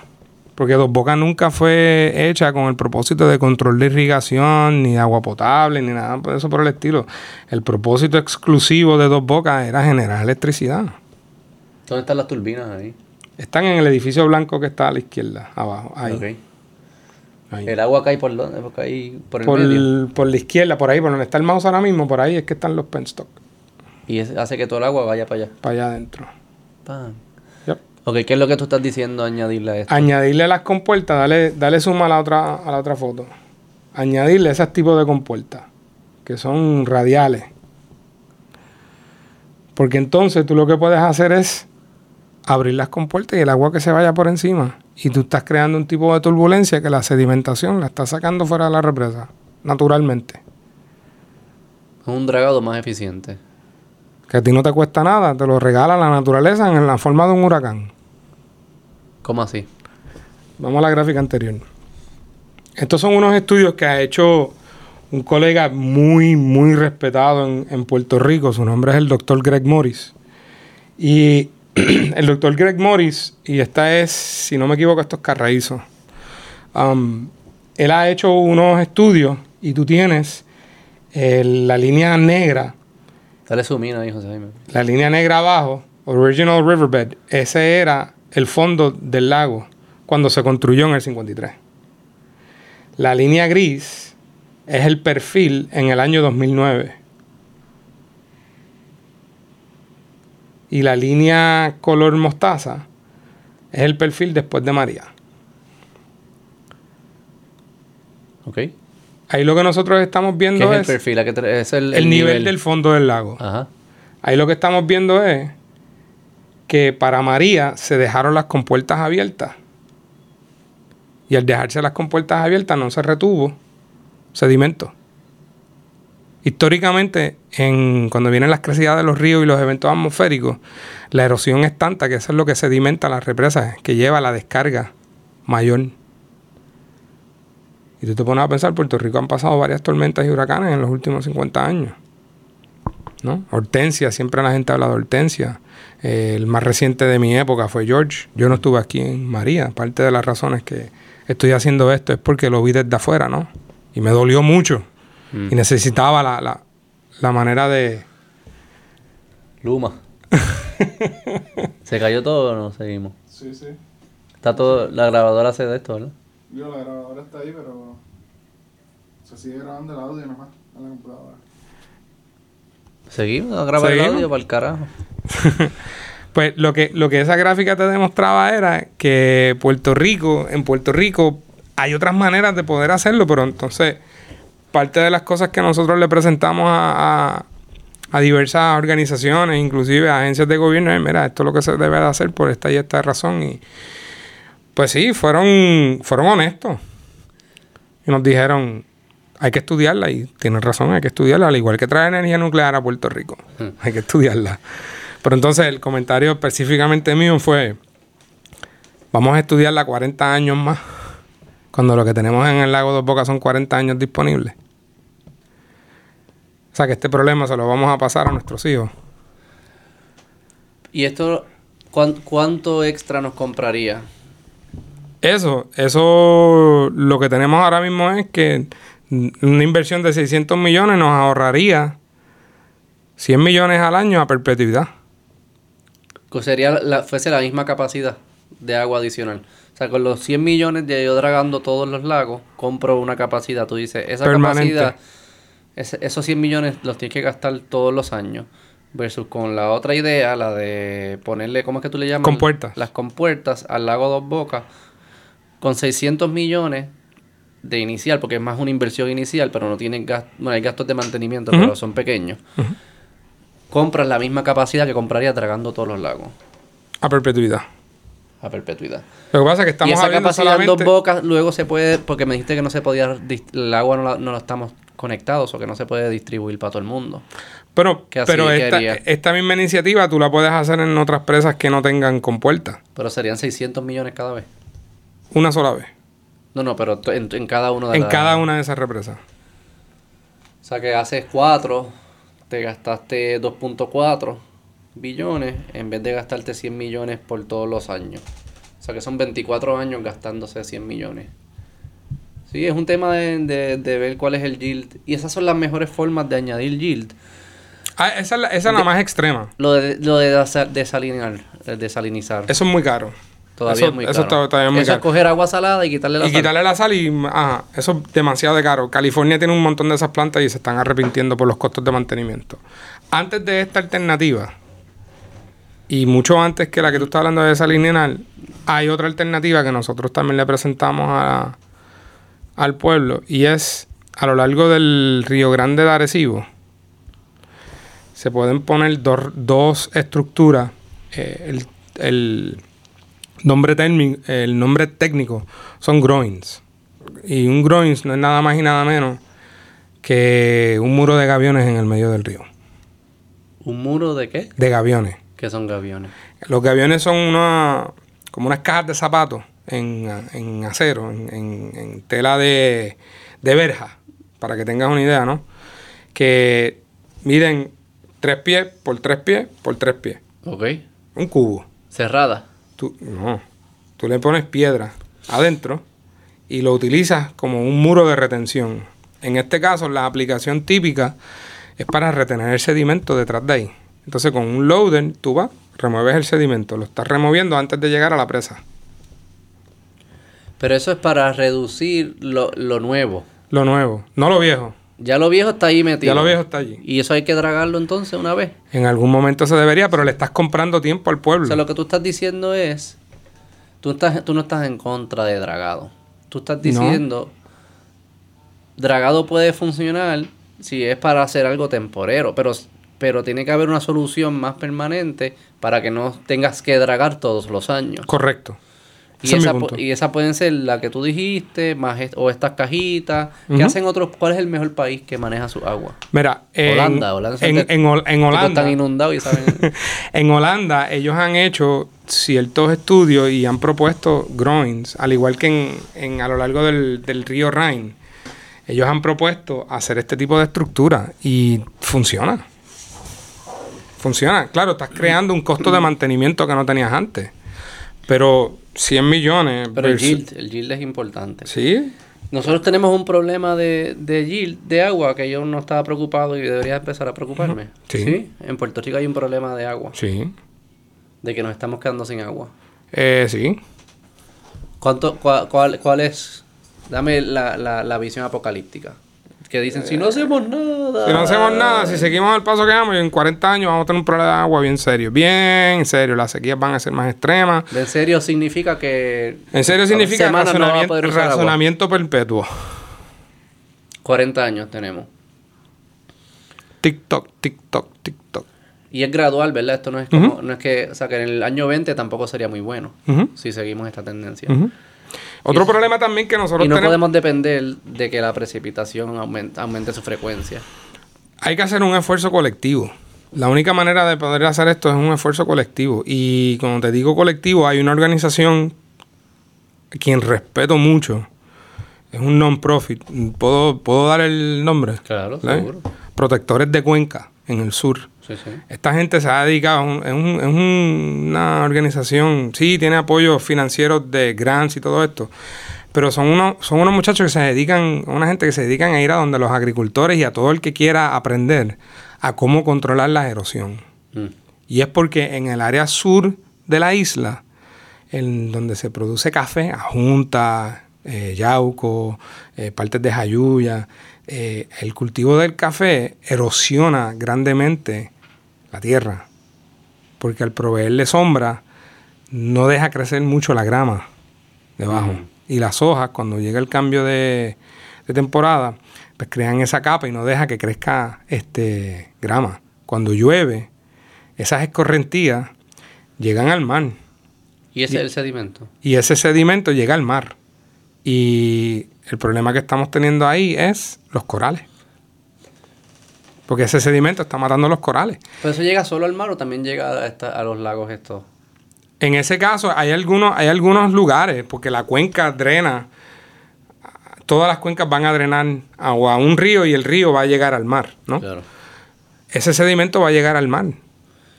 B: Porque Dos Bocas nunca fue hecha con el propósito de control de irrigación, ni de agua potable, ni nada por eso por el estilo. El propósito exclusivo de Dos Bocas era generar electricidad.
A: ¿Dónde están las turbinas ahí?
B: Están en el edificio blanco que está a la izquierda, abajo. Ahí.
A: Ok.
B: ahí.
A: El agua cae por dónde? Porque ahí, por el
B: Por,
A: medio.
B: por la izquierda, por ahí, por donde está el mouse ahora mismo, por ahí es que están los penstock.
A: Y es- hace que todo el agua vaya para allá.
B: Para allá adentro.
A: Pam.
B: Yep.
A: Ok, ¿qué es lo que tú estás diciendo añadirle a esto?
B: Añadirle las compuertas, dale, dale suma a la otra, a la otra foto. Añadirle esos tipos de compuertas, que son radiales. Porque entonces tú lo que puedes hacer es abrir las compuertas y el agua que se vaya por encima. Y tú estás creando un tipo de turbulencia que la sedimentación la está sacando fuera de la represa, naturalmente.
A: Es un dragado más eficiente.
B: Que a ti no te cuesta nada, te lo regala la naturaleza en la forma de un huracán.
A: ¿Cómo así?
B: Vamos a la gráfica anterior. Estos son unos estudios que ha hecho un colega muy, muy respetado en, en Puerto Rico. Su nombre es el doctor Greg Morris. Y el doctor Greg Morris, y esta es, si no me equivoco, esto es Carraízo. Um, él ha hecho unos estudios y tú tienes eh, la línea negra
A: Dale ahí, José Jaime.
B: la línea negra abajo, Original Riverbed, ese era el fondo del lago cuando se construyó en el 53. La línea gris es el perfil en el año 2009. Y la línea color mostaza es el perfil después de María.
A: Ok.
B: Ahí lo que nosotros estamos
A: ¿Qué
B: viendo
A: es el perfil? ¿A qué te- es el,
B: el, nivel del fondo del lago.
A: Ajá.
B: Ahí lo que estamos viendo es que para María se dejaron las compuertas abiertas. Y al dejarse las compuertas abiertas no se retuvo sedimento. Históricamente, en, cuando vienen las crecidas de los ríos y los eventos atmosféricos, la erosión es tanta que eso es lo que sedimenta las represas, que lleva la descarga mayor. Y tú te pones a pensar, Puerto Rico han pasado varias tormentas y huracanes en los últimos 50 años. ¿no? Hortensia, siempre la gente habla de Hortensia. El más reciente de mi época fue George. Yo no estuve aquí en María. Parte de las razones que estoy haciendo esto es porque lo vi desde afuera, ¿no? Y me dolió mucho.
A: Mm.
B: Y necesitaba la, la, la manera de...
A: Luma. ¿Se cayó todo o no? Seguimos.
C: Sí, sí.
A: Está todo, la grabadora hace de esto, ¿verdad?
C: Yo, la grabadora está ahí, pero se sigue grabando el audio nomás en la computadora.
A: Seguimos a grabar el audio para el carajo.
B: Pues lo que, lo que esa gráfica te demostraba era que Puerto Rico, en Puerto Rico hay otras maneras de poder hacerlo, pero entonces parte de las cosas que nosotros le presentamos a, a- a diversas organizaciones, inclusive a agencias de gobierno, es, mira, esto es lo que se debe de hacer por esta y esta razón. Y pues sí, fueron, fueron honestos. Y nos dijeron, hay que estudiarla, y tienen razón, hay que estudiarla, al igual que traer energía nuclear a Puerto Rico. Hay que estudiarla. Pero entonces el comentario específicamente mío fue, vamos a estudiarla 40 años más, cuando lo que tenemos en el lago Dos Bocas son 40 años disponibles. O sea que este problema se lo vamos a pasar a nuestros hijos.
A: ¿Y esto cuán- cuánto extra nos compraría?
B: Eso, eso lo que tenemos ahora mismo es que una inversión de 600 millones nos ahorraría 100 millones al año a perpetuidad.
A: Sería la, fuese la misma capacidad de agua adicional. O sea, con los 100 millones de yo dragando todos los lagos, compro una capacidad. Tú dices, esa
B: Permanente.
A: capacidad, ese- esos 100 millones los tienes que gastar todos los años. Versus con la otra idea, la de ponerle, ¿cómo es que tú le llamas?
B: Compuertas.
A: Las compuertas al lago Dos Bocas. Con 600 millones de inicial, porque es más una inversión inicial, pero no tienen gastos, bueno, hay gastos de mantenimiento, pero son pequeños. Compras la misma capacidad que compraría dragando todos los lagos
B: A perpetuidad.
A: A perpetuidad.
B: Lo que pasa es que estamos
A: y esa capacidad en dos
B: solamente...
A: bocas luego se puede, porque me dijiste que no se podía, el agua no, la- no lo estamos conectados o que no se puede distribuir para todo el mundo.
B: Pero, pero esta, misma iniciativa tú la puedes hacer en otras presas que no tengan compuerta.
A: Pero serían 600 millones cada vez.
B: Una sola vez.
A: No, no, pero en, en cada uno de
B: En
A: las-
B: cada una de esas represas.
A: O sea que haces 4, te gastaste 2.4 billones en vez de gastarte 100 millones por todos los años. O sea que son 24 años gastándose 100 millones. Sí, es un tema de, de- de ver cuál es el yield. Y esas son las mejores formas de añadir yield.
B: Ah, esa es la, esa es la más extrema.
A: Lo de, lo de desa- desalinar, eh, desalinizar.
B: Eso es muy caro.
A: todavía
B: eso-
A: es muy
B: eso
A: caro.
B: está- todavía es muy
A: Eso
B: caro.
A: es coger agua salada y quitarle la
B: Y
A: sal.
B: quitarle la sal y... Ajá, eso es demasiado de caro. California tiene un montón de esas plantas y se están arrepintiendo por los costos de mantenimiento. Antes de esta alternativa, y mucho antes que la que tú estás hablando de desalinear, hay otra alternativa que nosotros también le presentamos a- al pueblo y es a lo largo del Río Grande de Arecibo. Se pueden poner dos- dos estructuras. eh, el, el nombre el nombre técnico son groins. Y un groins no es nada más y nada menos que un muro de gaviones en el medio del río.
A: ¿Un muro de qué?
B: De gaviones.
A: Que son gaviones.
B: Los gaviones son una, como unas cajas de zapatos en, en acero, en, en- en tela de, de verja, para que tengas una idea, ¿no? Que miden tres pies por tres pies por tres pies.
A: Ok.
B: Un cubo.
A: Cerrada.
B: Tú, no. Tú le pones piedra adentro y lo utilizas como un muro de retención. En este caso, la aplicación típica es para retener el sedimento detrás de ahí. Entonces, con un loader, tú vas, remueves el sedimento, lo estás removiendo antes de llegar a la presa.
A: Pero eso es para reducir lo, lo nuevo.
B: Lo nuevo, no lo viejo.
A: Ya lo viejo está ahí metido.
B: Ya lo viejo está allí.
A: Y eso hay que dragarlo entonces una vez.
B: En algún momento se debería, pero le estás comprando tiempo al pueblo.
A: O sea, lo que tú estás diciendo es, tú, estás, tú no estás en contra de dragado. Tú estás diciendo, dragado puede funcionar si es para hacer algo temporero, pero, pero tiene que haber una solución más permanente para que no tengas que dragar todos los años.
B: Correcto.
A: Y
B: es
A: esa, y esa pueden ser la que tú dijiste, más est- o estas cajitas. ¿Qué hacen otros? ¿Cuál es el mejor país que maneja su agua?
B: Mira, en,
A: Holanda, Holanda
B: en,
A: de-
B: en Hol- en
A: Todos
B: Holanda.
A: están inundados y saben.
B: En Holanda ellos han hecho ciertos estudios y han propuesto groins, al igual que en, en- a lo largo del, del río Rhine. Ellos han propuesto hacer este tipo de estructura y funciona. Funciona. Claro, estás creando un costo de mantenimiento que no tenías antes. Pero 100 millones.
A: Pero el yield, el yield es importante.
B: Sí,
A: Nosotros tenemos un problema de, de yield, de agua, que yo no estaba preocupado y debería empezar a preocuparme.
B: Sí.
A: En Puerto Rico hay un problema de agua,
B: sí.
A: de que nos estamos quedando sin agua.
B: Eh, sí.
A: ¿Cuánto, cua- cuál, cuál es? Dame la, la, la visión apocalíptica. Que dicen, si no hacemos nada.
B: Si no hacemos nada, si seguimos el paso que vamos, en 40 años vamos a tener un problema de agua bien serio. Bien serio. Las sequías van a ser más extremas.
A: ¿De en serio significa que...
B: En serio significa
A: semanas no
B: razonamiento, razonamiento perpetuo.
A: 40 años tenemos.
B: TikTok, TikTok, TikTok.
A: Y es gradual, ¿verdad? Esto no es como... No es que... O sea, que en el año 20 tampoco sería muy bueno. Si seguimos esta tendencia.
B: Otro problema también que nosotros
A: Y no
B: tenemos...
A: podemos depender de que la precipitación aumente, aumente su frecuencia.
B: Hay que hacer un esfuerzo colectivo. La única manera de poder hacer esto es un esfuerzo colectivo. Y cuando te digo colectivo, hay una organización a quien respeto mucho. Es un non-profit. ¿Puedo, ¿Puedo dar el nombre?
A: Claro, seguro.
B: Protectores de Cuenca, en el sur.
A: Sí, sí.
B: Esta gente se ha dedicado, es, un- es un- es un- una organización, sí, tiene apoyos financieros de grants y todo esto, pero son unos, son unos muchachos que se dedican, una gente que se dedican a ir a donde los agricultores y a todo el que quiera aprender a cómo controlar la erosión.
A: Mm.
B: Y es porque en el área sur de la isla, en donde se produce café, ajunta, eh, yauco, eh, partes de jayuya, eh, el cultivo del café erosiona grandemente la tierra, porque al proveerle sombra no deja crecer mucho la grama debajo. Y las hojas, cuando llega el cambio de, de temporada, pues crean esa capa y no deja que crezca este grama. Cuando llueve, esas escorrentías llegan al mar
A: Y ese es el sedimento.
B: y ese sedimento llega al mar. Y el problema que estamos teniendo ahí es los corales. Porque ese sedimento está matando los corales.
A: ¿Pero eso llega solo al mar o también llega a, esta- a los lagos estos?
B: En ese caso hay algunos, hay algunos lugares, porque la cuenca drena, todas las cuencas van a drenar agua a un río y el río va a llegar al mar, ¿no?
A: Claro.
B: ese sedimento va a llegar al mar.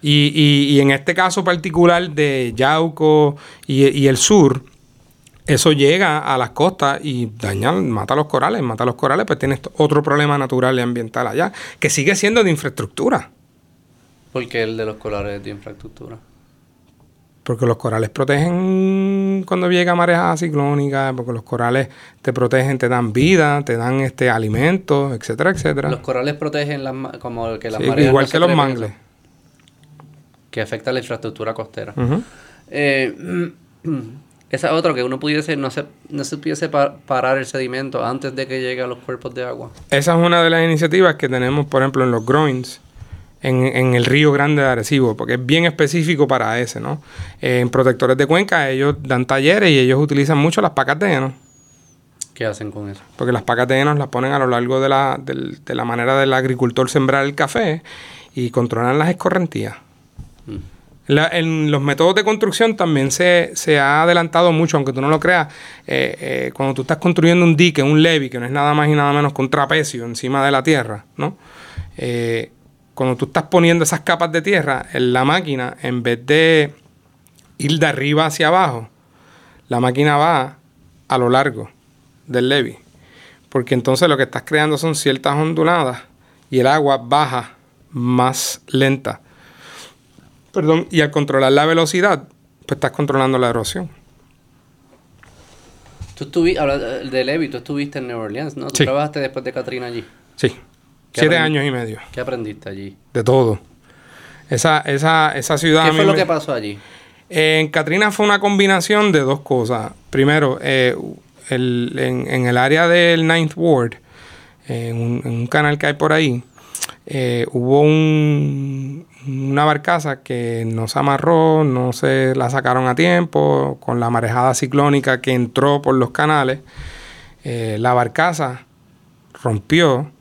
B: Y, y- y en este caso particular de Yauco y, y el sur, eso llega a las costas y daña, mata los corales, mata los corales, pues tienes otro problema natural y ambiental allá, que sigue siendo de infraestructura,
A: Porque el de los colores de infraestructura.
B: porque los corales protegen cuando llega marejada ciclónica, porque los corales te protegen, te dan vida, te dan este alimentos, etcétera, etcétera.
A: Los corales protegen las como que las
B: Sí,
A: mareas
B: igual
A: no
B: que los mangles.
A: Que afecta la infraestructura costera. Eh, esa es otra que uno pudiese, no se, no se pudiese pa- parar el sedimento antes de que llegue a los cuerpos de agua.
B: Esa es una de las iniciativas que tenemos, por ejemplo, en los groins, en, en el Río Grande de Arecibo, porque es bien específico para ese, ¿no? Eh, en protectores de cuenca ellos dan talleres y ellos utilizan mucho las pacas de heno,
A: ¿Qué hacen con eso?
B: porque las pacas de heno las ponen a lo largo de la, del- de la manera del agricultor sembrar el café y controlan las escorrentías.
A: Mm.
B: En los métodos de construcción también se, se ha adelantado mucho, aunque tú no lo creas. eh, eh, cuando tú estás construyendo un dique, un levee, que no es nada más y nada menos que un trapecio encima de la tierra, ¿no? Eh, cuando tú estás poniendo esas capas de tierra, en la máquina, en vez de ir de arriba hacia abajo, la máquina va a lo largo del levee. Porque entonces lo que estás creando son ciertas onduladas y el agua baja más lenta. Perdón, y al controlar la velocidad, pues estás controlando la erosión.
A: Tú estuviste, habla de Levi, tú estuviste en New Orleans, ¿no? Tú
B: Sí.
A: trabajaste después de Katrina allí.
B: Sí.
A: ¿Qué
B: Siete años y medio.
A: ¿Qué aprendiste allí?
B: De todo. Esa, esa, esa ciudad.
A: ¿Qué fue lo
B: me-
A: que pasó allí?
B: En Katrina fue una combinación de dos cosas. Primero, eh, el- en, en el área del Ninth Ward, en un, en un canal que hay por ahí, eh, hubo un- una barcaza que no se amarró, no se la sacaron a tiempo, con la marejada ciclónica que entró por los canales. eh, la barcaza rompió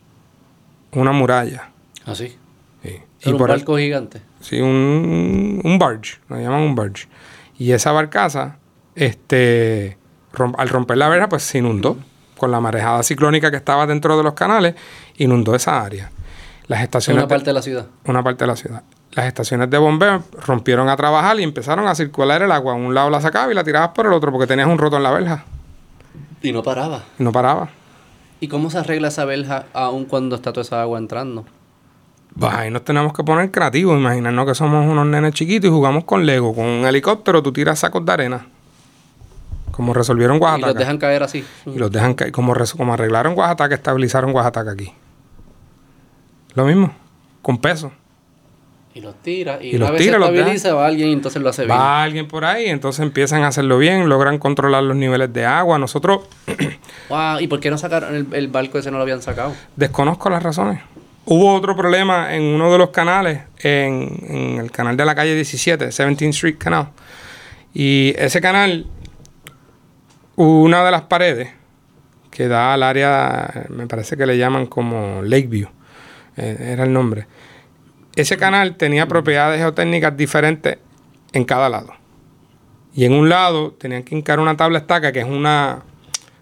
B: una muralla.
A: Así.
B: Sí.
A: Era un
B: por el-
A: barco gigante.
B: Sí, un, un barge, lo llaman un barge. Y esa barcaza, este, rom- al romper la verja, pues se inundó. Con la marejada ciclónica que estaba dentro de los canales, inundó esa área. Las estaciones.
A: una parte de la ciudad.
B: una parte de la ciudad. las estaciones de bombeo rompieron a trabajar y empezaron a circular el agua. Un lado la sacaba y la tirabas por el otro porque tenías un roto en la verja
A: Y no paraba.
B: y no paraba.
A: ¿Y cómo se arregla esa verja aún cuando está toda esa agua entrando?
B: Pues ahí nos tenemos que poner creativos. Imaginarnos que somos unos nenes chiquitos y jugamos con Lego. Con un helicóptero tú tiras sacos de arena. Como resolvieron
A: Y
B: Oaxaca.
A: los dejan caer así.
B: Y los dejan caer. Como, como arreglaron Oaxaca, estabilizaron Oaxaca aquí. Lo mismo, con peso.
A: Y los tira. Y,
B: Y
A: una
B: los
A: vez
B: tira,
A: se estabiliza, va alguien y entonces lo hace bien.
B: Va alguien por ahí, entonces empiezan a hacerlo bien, logran controlar los niveles de agua. Nosotros
A: Wow, ¿Y por qué no sacaron el, el barco ese? No lo habían sacado.
B: desconozco las razones. Hubo otro problema en uno de los canales, en, en el canal de la calle 17, 17th Street Canal. Y ese canal, una de las paredes que da al área, me parece que le llaman como Lakeview, era el nombre. Ese canal tenía propiedades geotécnicas diferentes en cada lado. Y en un lado tenían que hincar una tabla estaca, que es un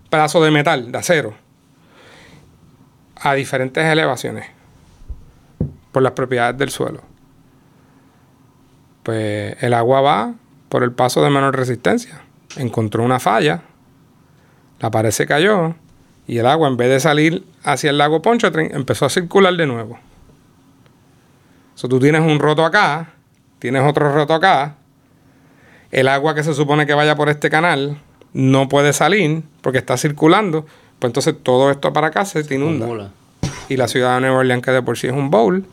B: pedazo de metal, de acero, a diferentes elevaciones por las propiedades del suelo. Pues el agua va por el paso de menor resistencia. Encontró una falla, la pared se cayó y el agua en vez de salir hacia el lago Pontchartrain empezó a circular de nuevo. So, tú tienes un roto acá, tienes otro roto acá. El agua que se supone que vaya por este canal no puede salir porque está circulando. Pues entonces todo esto para acá se te inunda. Y la ciudad de Nueva Orleans, que de por sí es un bowl.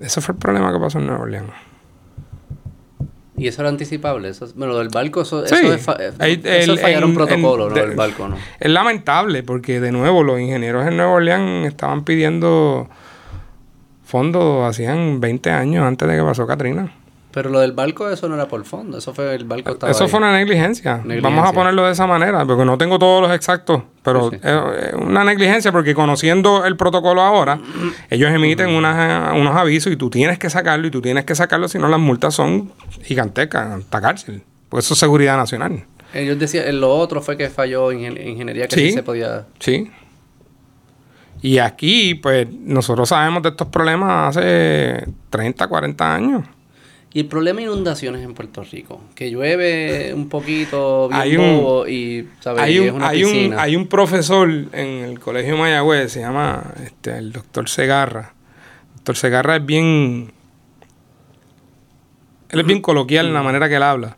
B: Ese fue el problema que pasó en Nueva Orleans.
A: Y eso era anticipable. Eso, es- bueno, lo del barco, eso,
B: Sí.
A: eso es, eh, eso
B: el-
A: es fallar un protocolo, ¿no?
B: de-
A: El barco, ¿no?
B: Es lamentable porque, de nuevo, los ingenieros en Nueva Orleans estaban pidiendo fondos hacían 20 años antes de que pasó Katrina.
A: Pero lo del barco, eso no era por fondo. Eso fue el barco estaba
B: Eso
A: ahí.
B: fue una negligencia.
A: Negligencia.
B: Vamos a ponerlo de esa manera, porque no tengo todos los exactos, pero
A: Sí,
B: es una negligencia porque conociendo el protocolo ahora, ellos emiten unas- unos avisos y tú tienes que sacarlo y tú tienes que sacarlo, si no las multas son gigantescas, hasta cárcel. Porque eso es seguridad nacional.
A: Ellos decían, lo otro fue que falló ingen- ingeniería que sí.
B: Sí.
A: se podía...
B: Sí. Y aquí, pues, nosotros sabemos de estos problemas hace 30, 40 años.
A: Y el problema de inundaciones en Puerto Rico, que llueve un poquito bien
B: Hay un-
A: bobo y, ¿sabes?
B: Hay
A: Y es
B: un,
A: una
B: hay, un, hay un profesor en el colegio Mayagüez, se llama este, el doctor Segarra. El doctor Segarra es bien. Él es bien coloquial en la manera que él habla.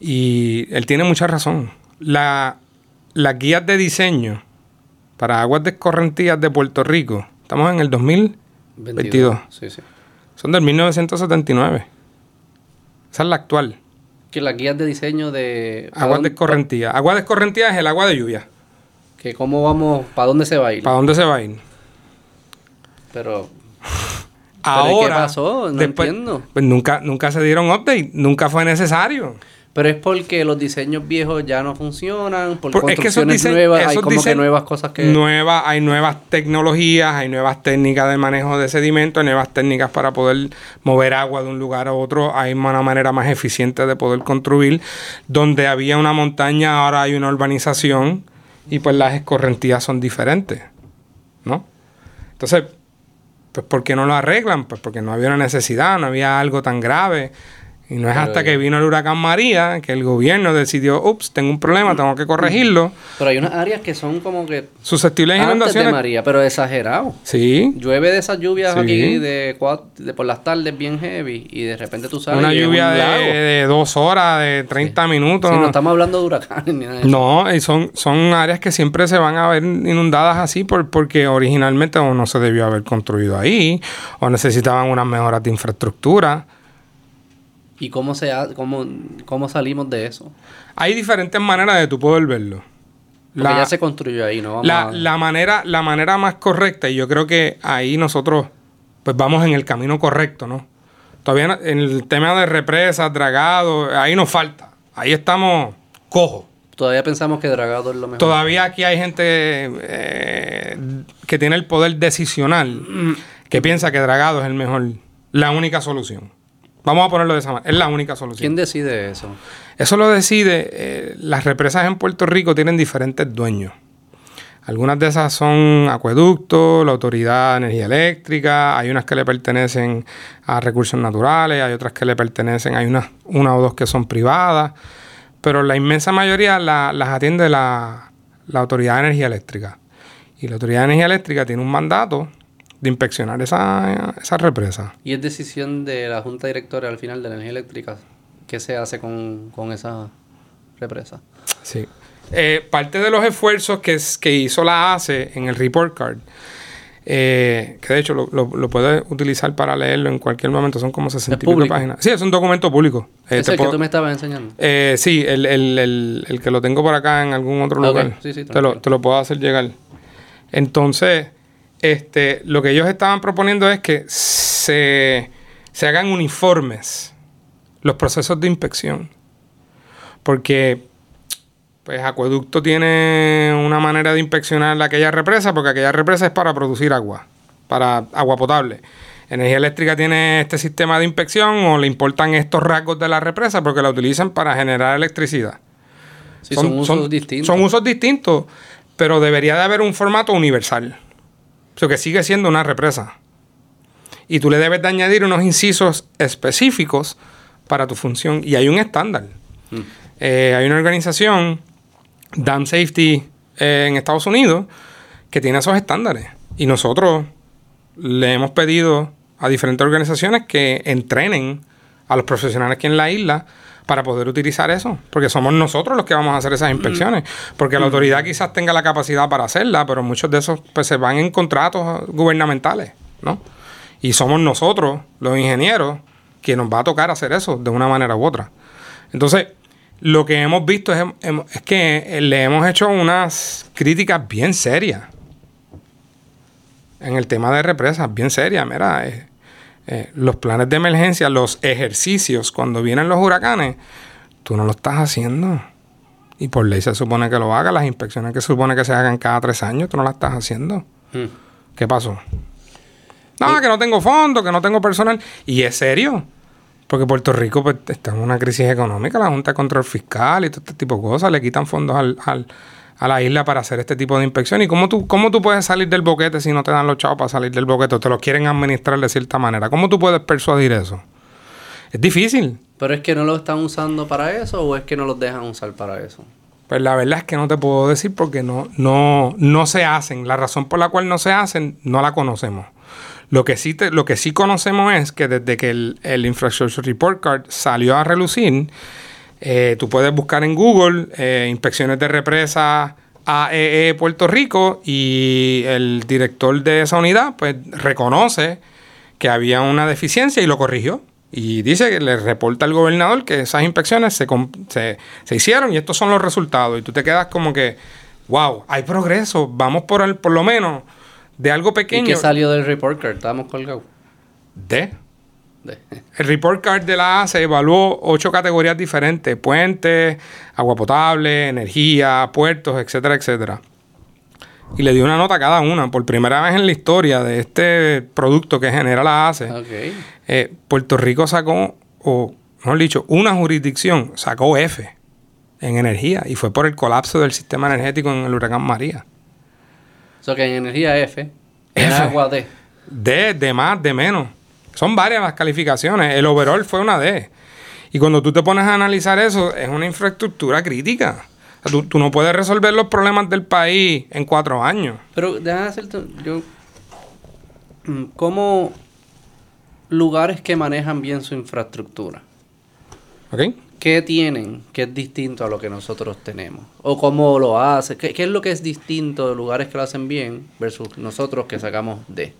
B: Y él tiene mucha razón. La, las guías de diseño para aguas descorrentidas de Puerto Rico, estamos en el 2022,
A: Sí, sí.
B: son del 1979. Esa es la actual.
A: Que las guías de diseño de... ¿para
B: Aguas. Agua descorrentida es el agua de lluvia.
A: Que cómo vamos, ¿para dónde se va a ir?
B: ¿Para dónde se va a ir?
A: Pero
B: Ahora,
A: qué pasó? No entiendo.
B: Pues nunca, nunca se dieron update, nunca fue necesario.
A: Pero es porque los diseños viejos ya no funcionan, por,
B: es que
A: construcciones nuevas, hay como que nuevas cosas que...
B: Nueva- hay nuevas tecnologías, hay nuevas técnicas de manejo de sedimento, hay nuevas técnicas para poder mover agua de un lugar a otro, hay una manera más eficiente de poder construir. Donde había una montaña, ahora hay una urbanización y pues las escorrentías son diferentes, ¿no? Entonces, pues ¿por qué no lo arreglan? Pues porque no había una necesidad, no había algo tan grave. Y no es hasta que vino el huracán María que el gobierno decidió, ups, tengo un problema, tengo que corregirlo.
A: Pero hay unas áreas que son como que
B: Susceptibles a
A: antes de
B: inundaciones.
A: María, pero exagerado.
B: Sí.
A: Llueve de esas lluvias
B: Sí.
A: aquí de, cuat- de por las tardes bien heavy y de repente tú sales
B: Una lluvia
A: un
B: de,
A: lago.
B: de dos horas, de 30 minutos.
A: Sí, no estamos hablando de huracanes ni nada de eso.
B: No, y son, son áreas que siempre se van a ver inundadas así por, porque originalmente o no se debió haber construido ahí, o necesitaban unas mejoras de infraestructura.
A: ¿Y cómo, se ha- cómo, cómo salimos de eso?
B: Hay diferentes maneras de tú poder verlo.
A: Porque
B: La,
A: ya se construyó ahí, ¿no? Vamos
B: la,
A: a-
B: la manera, la manera más correcta, y yo creo que ahí nosotros pues vamos en el camino correcto, ¿no? Todavía en el tema de represas, dragados, ahí nos falta. Ahí estamos cojos.
A: Todavía pensamos que Dragado es lo mejor.
B: Todavía aquí hay gente eh, que tiene el poder decisional que piensa que Dragado es el mejor, la única solución. Vamos a ponerlo de esa manera. Es la única solución.
A: ¿Quién decide eso?
B: Eso lo decide. eh, las represas en Puerto Rico tienen diferentes dueños. Algunas de esas son acueductos, la Autoridad de Energía Eléctrica, hay unas que le pertenecen a recursos naturales, hay otras que le pertenecen, hay unas, una o dos que son privadas, pero la inmensa mayoría la- las atiende la, la Autoridad de Energía Eléctrica. Y la Autoridad de Energía Eléctrica tiene un mandato de inspeccionar esa, esa represa.
A: Y es decisión de la Junta Directora al final de la energía eléctrica. ¿Qué se hace con, con esa represa?
B: Sí. Eh, parte de los esfuerzos que, que hizo la ACE en el report card, eh, que de hecho lo, lo, lo puedes utilizar para leerlo en cualquier momento, son como 60 y páginas. Sí, es un documento público. Eh,
A: es el que tú me estabas enseñando.
B: eh, sí, el, el- el- el que lo tengo por acá en algún otro lugar.
A: sí, sí,
B: te, lo, te lo puedo hacer llegar. Entonces, este, lo que ellos estaban proponiendo es que se, se hagan uniformes los procesos de inspección. Porque, pues, Acueducto tiene una manera de inspeccionar aquella represa, porque aquella represa es para producir agua, para agua potable. Energía Eléctrica tiene este sistema de inspección o le importan estos rasgos de la represa porque la utilizan para generar electricidad.
A: Sí, son, usos distintos.
B: Son usos distintos, pero debería de haber un formato universal. O sea, que sigue siendo una represa. Y tú le debes de añadir unos incisos específicos para tu función. Y hay un estándar.
A: Mm.
B: Eh, hay una organización, Dam Safety, eh, en Estados Unidos, que tiene esos estándares. Y nosotros le hemos pedido a diferentes organizaciones que entrenen a los profesionales aquí en la isla para poder utilizar eso, porque somos nosotros los que vamos a hacer esas inspecciones, porque la autoridad quizás tenga la capacidad para hacerla, pero muchos de esos pues, se van en contratos gubernamentales, ¿no? Y somos nosotros, los ingenieros, que nos va a tocar hacer eso de una manera u otra. Entonces, lo que hemos visto es, que le hemos hecho unas críticas bien serias en el tema de represas, bien serias. Mira, eh, eh, los planes de emergencia, los ejercicios, cuando vienen los huracanes, tú no lo estás haciendo. Y por ley se supone que lo hagas. Las inspecciones que se supone que se hagan cada tres años, tú no las estás haciendo.
A: Mm.
B: ¿Qué pasó? No, que no tengo fondo, que no tengo personal. Y es serio. Porque Puerto Rico pues, está en una crisis económica, la Junta de Control Fiscal y todo este tipo de cosas, le quitan fondos al, al- a la isla para hacer este tipo de inspección. ¿Y cómo tú, cómo tú puedes salir del boquete si no te dan los chavos para salir del boquete o te lo quieren administrar de cierta manera? ¿Cómo tú puedes persuadir eso? Es difícil.
A: ¿Pero es que no lo están usando para eso o es que no los dejan usar para eso?
B: Pues la verdad es que no te puedo decir porque no, no, no se hacen. La razón por la cual no se hacen no la conocemos. Lo que sí, te- lo que sí conocemos es que desde que el, el Infrastructure Report Card salió a relucir, eh, tú puedes buscar en Google eh, inspecciones de represa AEE Puerto Rico y el director de esa unidad pues reconoce que había una deficiencia y lo corrigió. Y dice que le reporta al gobernador que esas inspecciones se, se, se hicieron y estos son los resultados. Y tú te quedas como que, wow, hay progreso, vamos por, el, por lo menos de algo
A: ¿Y
B: pequeño.
A: qué salió del report card? Estábamos colgados.
B: De. El report card de la ACE evaluó ocho categorías diferentes: puentes, agua potable, energía, puertos, etcétera, etcétera. Y le dio una nota a cada una. Por primera vez en la historia de este producto que genera la ACE, eh, Puerto Rico sacó, o mejor dicho, una jurisdicción sacó F en energía y fue por el colapso del sistema energético en el huracán María.
A: O sea que en energía F, en
B: F.
A: agua D.
B: D, de más, de menos. Son varias las calificaciones. El overall fue una D. Y cuando tú te pones a analizar eso, es una infraestructura crítica. O sea, tú, tú no puedes resolver los problemas del país en cuatro años.
A: Pero déjame hacerte. Yo. mm, ¿Cómo lugares que manejan bien su infraestructura? ¿Qué tienen que es distinto a lo que nosotros tenemos? ¿O cómo lo hacen? ¿Qué, qué es lo que es distinto de lugares que lo hacen bien versus nosotros que sacamos D?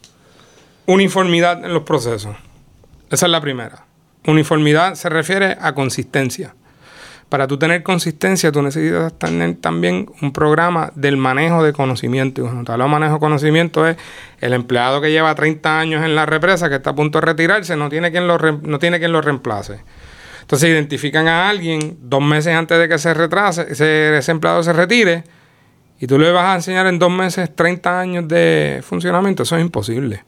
B: Uniformidad en los procesos. Esa es la primera. Uniformidad se refiere a consistencia. Para tú tener consistencia, tú necesitas tener también un programa del manejo de conocimiento. Y cuando te hablo de manejo de conocimiento es el empleado que lleva 30 años en la represa, que está a punto de retirarse, no tiene quien lo, no tiene quien lo reemplace. Entonces identifican a alguien dos meses antes de que se retrase, ese, ese empleado se retire, y tú le vas a enseñar en dos meses 30 años de funcionamiento. Eso es imposible.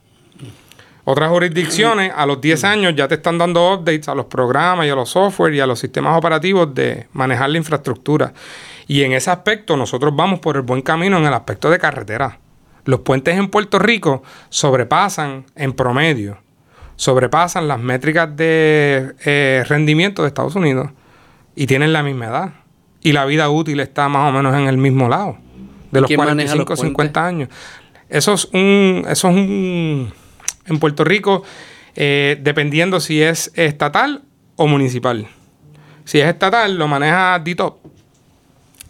B: Otras jurisdicciones a los 10 años ya te están dando updates a los programas y a los software y a los sistemas operativos de manejar la infraestructura. Y en ese aspecto nosotros vamos por el buen camino en el aspecto de carretera. Los puentes en Puerto Rico sobrepasan en promedio, sobrepasan las métricas de eh, rendimiento de Estados Unidos y tienen la misma edad. Y la vida útil está más o menos en el mismo lado, de los
A: ¿Quién maneja
B: 45
A: los
B: 50 años. Eso es un, eso es un, en Puerto Rico, eh, dependiendo si es estatal o municipal. Si es estatal, lo maneja DITOP.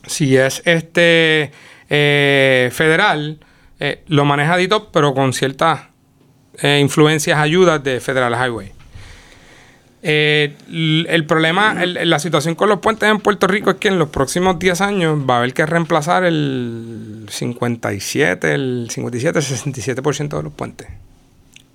B: Si es este eh, federal, eh, lo maneja DITOP, pero con ciertas influencias, ayudas de Federal Highway. El problema, la situación con los puentes en Puerto Rico es que en los próximos 10 años va a haber que reemplazar el 57, el 57, 67% de los puentes.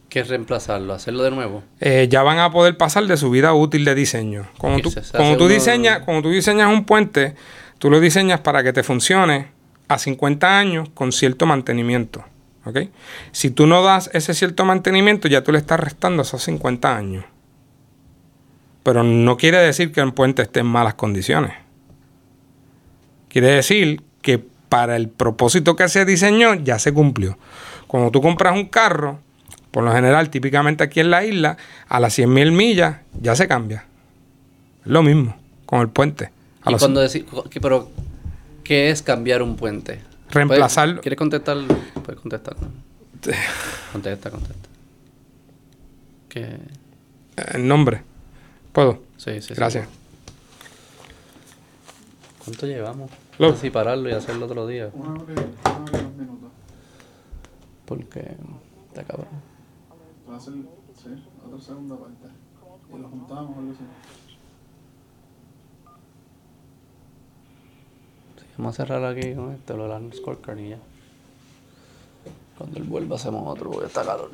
A: ¿Qué es reemplazarlo? ¿Hacerlo de nuevo?
B: Eh, ya van a poder pasar de su vida útil de diseño. Cuando tú, cuando tú diseñas, cuando tú diseñas un puente, tú lo diseñas para que te funcione a 50 años con cierto mantenimiento. ¿ok? Si tú no das ese cierto mantenimiento, ya tú le estás restando esos 50 años. Pero no quiere decir que el puente esté en malas condiciones. Quiere decir que para el propósito que se diseñó ya se cumplió. Cuando tú compras un carro, por lo general, típicamente aquí en la isla, a las 100.000 millas ya se cambia. Es lo mismo con el puente. A
A: Y
B: los-
A: cuando que- pero, ¿qué es cambiar un puente?
B: Reemplazarlo.
A: ¿Puedes- ¿Quieres contestar? Puedes contestar. ¿no? Contesta, contesta. ¿Qué?
B: El nombre. ¿Puedo?
A: Sí, sí, sí.
B: Gracias.
A: ¿Cuánto llevamos?
B: Lo-
A: No sé si pararlo y hacerlo otro día.
C: Una hora y una hora y dos minutos.
A: Porque está cabrón.
C: Ser, sí, otra segunda parte. Y lo juntamos o algo así.
A: Sí, vamos a cerrar aquí con esto, lo de la scorecard y ya. Cuando él vuelva hacemos otro, porque está calor.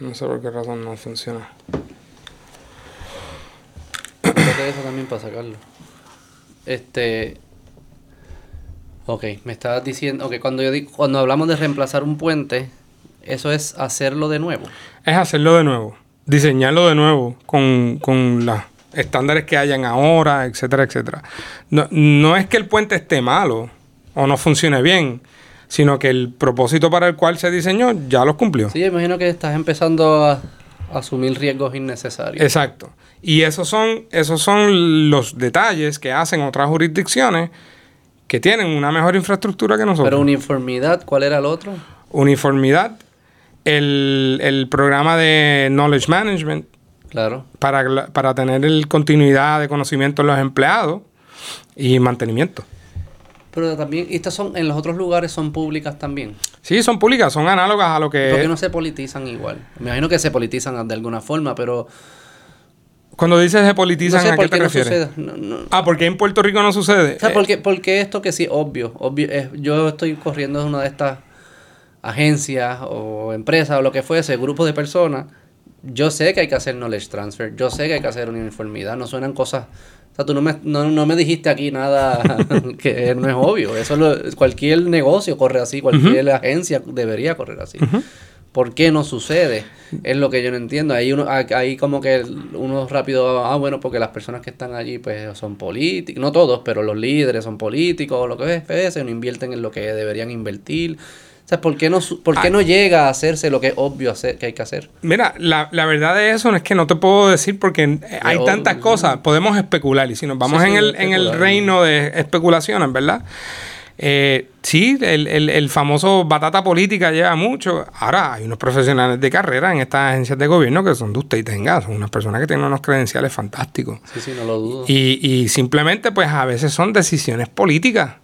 B: No sé por qué razón no funciona.
A: Creo que eso también para sacarlo. Este. Ok, me estabas diciendo. Ok, cuando, yo di- cuando hablamos de reemplazar un puente, eso es hacerlo de nuevo.
B: Es hacerlo de nuevo. Diseñarlo de nuevo con, con los estándares que hayan ahora, etcétera, etcétera. No, no es que el puente esté malo o no funcione bien, sino que el propósito para el cual se diseñó ya los cumplió.
A: Sí, imagino que estás empezando a, a asumir riesgos innecesarios.
B: Exacto. Y esos son, esos son los detalles que hacen otras jurisdicciones que tienen una mejor infraestructura que nosotros.
A: Pero uniformidad, ¿cuál era el otro?
B: Uniformidad, el, el programa de Knowledge Management
A: Claro.
B: para, para tener el continuidad de conocimiento en los empleados y mantenimiento.
A: Pero también, estas son, en los otros lugares son públicas también.
B: Sí, son públicas, son análogas a lo que...
A: ¿Por qué no se politizan igual? Me imagino que se politizan de alguna forma, pero
B: Cuando dices se
A: no
B: politizan,
A: sé
B: ¿a qué te
A: no
B: refieres?
A: No, no.
B: Ah, porque en Puerto Rico no sucede.
A: O sea,
B: Eh,
A: porque, porque esto que sí, obvio, obvio es- yo estoy corriendo de una de estas agencias o empresas o lo que fuese, grupos de personas, yo sé que hay que hacer knowledge transfer, yo sé que hay que hacer uniformidad, no suenan cosas... O sea, tú no me, no, no me dijiste aquí nada que no es obvio. Eso lo- cualquier negocio corre así, cualquier agencia debería correr así. ¿Por qué no sucede? Es lo que yo no entiendo. Ahí uno, ah, ahí como que uno rápido, ah, bueno, porque las personas que están allí pues son políticos, no todos, pero los líderes son políticos, o lo que es, no invierten en lo que deberían invertir. O sea, ¿por qué no, por qué
B: Ah.
A: no llega a hacerse lo que es obvio hacer, que hay que hacer?
B: Mira, la, la verdad de eso no es que no te puedo decir porque eh, hay
A: Yo-
B: tantas cosas, podemos especular y si nos vamos
A: Sí,
B: en,
A: sí,
B: el, en el reino de especulaciones, ¿verdad? Eh, sí, el, el- el famoso batata política lleva mucho. Ahora hay unos profesionales de carrera en estas agencias de gobierno que son de usted y tenga, son unas personas que tienen unos credenciales fantásticos.
A: Sí, sí, no lo dudo.
B: Y, y simplemente pues a veces son decisiones políticas.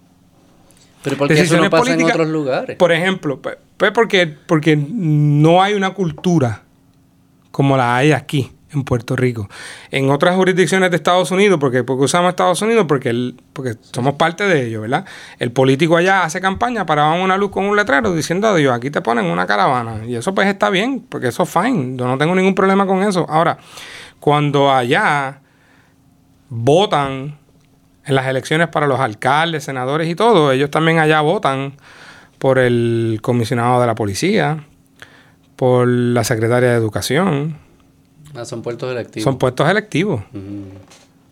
A: Pero ¿por qué eso
B: decisiones
A: no pasa en otros lugares?
B: Por ejemplo, pues, pues porque, porque no hay una cultura como la hay aquí en Puerto Rico. En otras jurisdicciones de Estados Unidos, porque, porque usamos Estados Unidos, porque, el, porque somos parte de ello, ¿verdad? El político allá hace campaña, paraban una luz con un letrero diciendo, Dios, aquí te ponen una caravana. Y eso pues está bien, porque eso es fine. Yo no tengo ningún problema con eso. Ahora, cuando allá votan en las elecciones para los alcaldes, senadores y todo, ellos también allá votan por el comisionado de la policía, por la secretaria de educación.
A: Ah, son puestos electivos.
B: Son puestos electivos.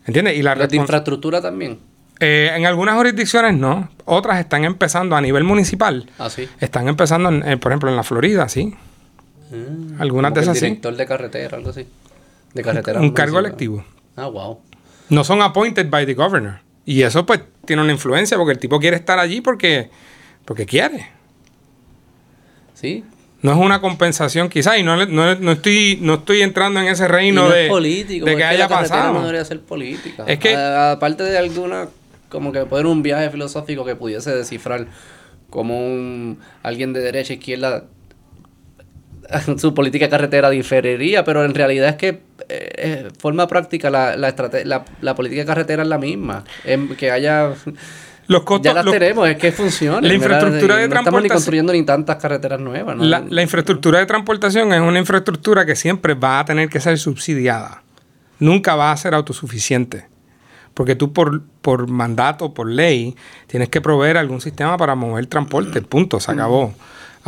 B: ¿Entiendes? Y la
A: Los de
B: respons-
A: infraestructura también.
B: eh, en algunas jurisdicciones no, otras están empezando a nivel municipal.
A: Ah, sí.
B: Están empezando, en- eh, por ejemplo, en la Florida, sí.
A: Mm.
B: Algunas de esas sí.
A: director de carretera, algo así. De carretera.
B: Un cargo electivo.
A: Ah, wow.
B: No son appointed by the governor. Y eso pues tiene una influencia porque el tipo quiere estar allí porque, porque quiere.
A: Sí.
B: No es una compensación quizás y no, no, no estoy, no estoy entrando en ese reino
A: no
B: de,
A: es político.
B: de que haya
A: la
B: pasado.
A: No debería ser política.
B: Es que-
A: A- aparte de alguna, como que poder un viaje filosófico que pudiese descifrar como un alguien de derecha izquierda su política carretera diferiría, pero en realidad es que eh, forma práctica la, la, la, la política carretera es la misma. Em, que haya
B: Los costos,
A: ya las
B: los-
A: tenemos, es que funcione.
B: La infraestructura de
A: no estamos ni
B: transportación-
A: construyendo ni tantas carreteras nuevas. ¿no?
B: la, la infraestructura de transportación es una infraestructura que siempre va a tener que ser subsidiada. Nunca va a ser autosuficiente. Porque tú por, por mandato, por ley, tienes que proveer algún sistema para mover transporte. Punto, se acabó.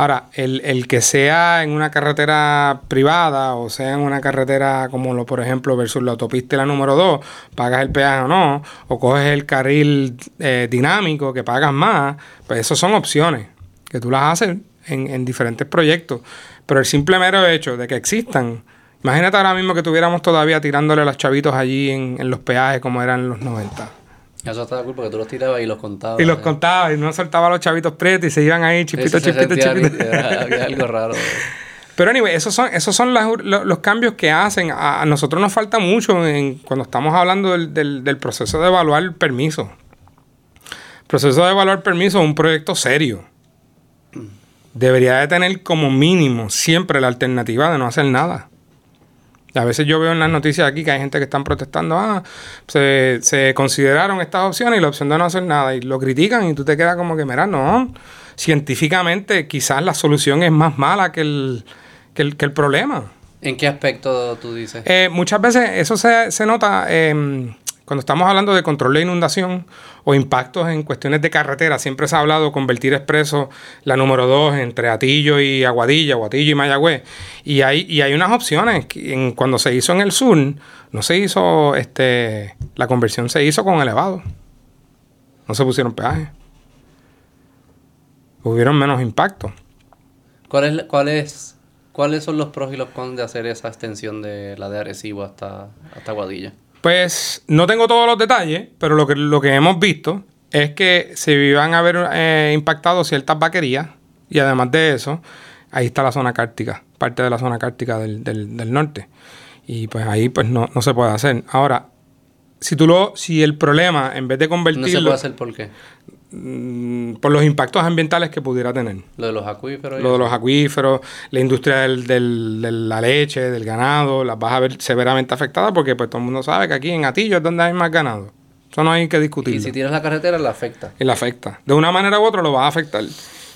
B: Ahora, el, el que sea en una carretera privada o sea en una carretera como lo, por ejemplo, versus la autopista y la número 2, pagas el peaje o no, o coges el carril eh, dinámico que pagas más, pues eso son opciones que tú las haces en, en diferentes proyectos. Pero el simple mero hecho de que existan, imagínate ahora mismo que tuviéramos todavía tirándole a los chavitos allí en, en los peajes como eran en los 90.
A: Eso está cool porque tú los tirabas y los contabas.
B: Y los
A: eh.
B: contaba y no soltaba a los chavitos pretos y se iban ahí chipito,
A: Eso se
B: chipito.
A: nítido, era- había algo raro.
B: Pero anyway, esos son, esos son las- lo- los cambios que hacen. A, a nosotros nos falta mucho en, cuando estamos hablando del, del- del proceso de evaluar el permiso. Proceso de evaluar permiso es un proyecto serio. Debería de tener como mínimo siempre la alternativa de no hacer nada. Y a veces yo veo en las noticias aquí que hay gente que están protestando, ah, se, se consideraron estas opciones y la opción de no hacer nada. Y lo critican y tú te quedas como que, mira, no. Científicamente quizás la solución es más mala que el, que el, que el problema.
A: ¿En qué aspecto tú dices?
B: Eh, muchas veces eso se, se nota eh, cuando estamos hablando de control de inundación o impactos en cuestiones de carretera. Siempre se ha hablado convertir expreso la número 2 entre Atillo y Aguadilla, Aguadillo y Mayagüez. Y hay, y hay unas opciones. cuando se hizo en el sur, no se hizo, este, la conversión se hizo con elevado. No se pusieron peajes. Hubieron menos impacto.
A: ¿Cuál es, cuál es, ¿Cuáles son los pros y los cons de hacer esa extensión de la de Arecibo hasta, hasta?
B: Pues no tengo todos los detalles, pero lo que, lo que hemos visto es que se iban a haber eh, impactado ciertas vaquerías y además de eso, ahí está la zona cártica, parte de la zona cártica del, del- del norte. Y pues ahí pues no, no se puede hacer. Ahora, si tú lo, si el problema, en vez de
A: No se
B: convertirlo
A: puede hacer por qué.
B: Mm, por los impactos ambientales que pudiera tener.
A: Lo de los acuíferos.
B: Lo de los acuíferos, la industria del- del- de la leche, del ganado, las vas a ver severamente afectadas porque pues todo el mundo sabe que aquí en Atillo es donde hay más ganado. Eso no hay que discutirlo.
A: Y si tienes la carretera, la afecta.
B: Y le afecta. De una manera u otra lo va a afectar.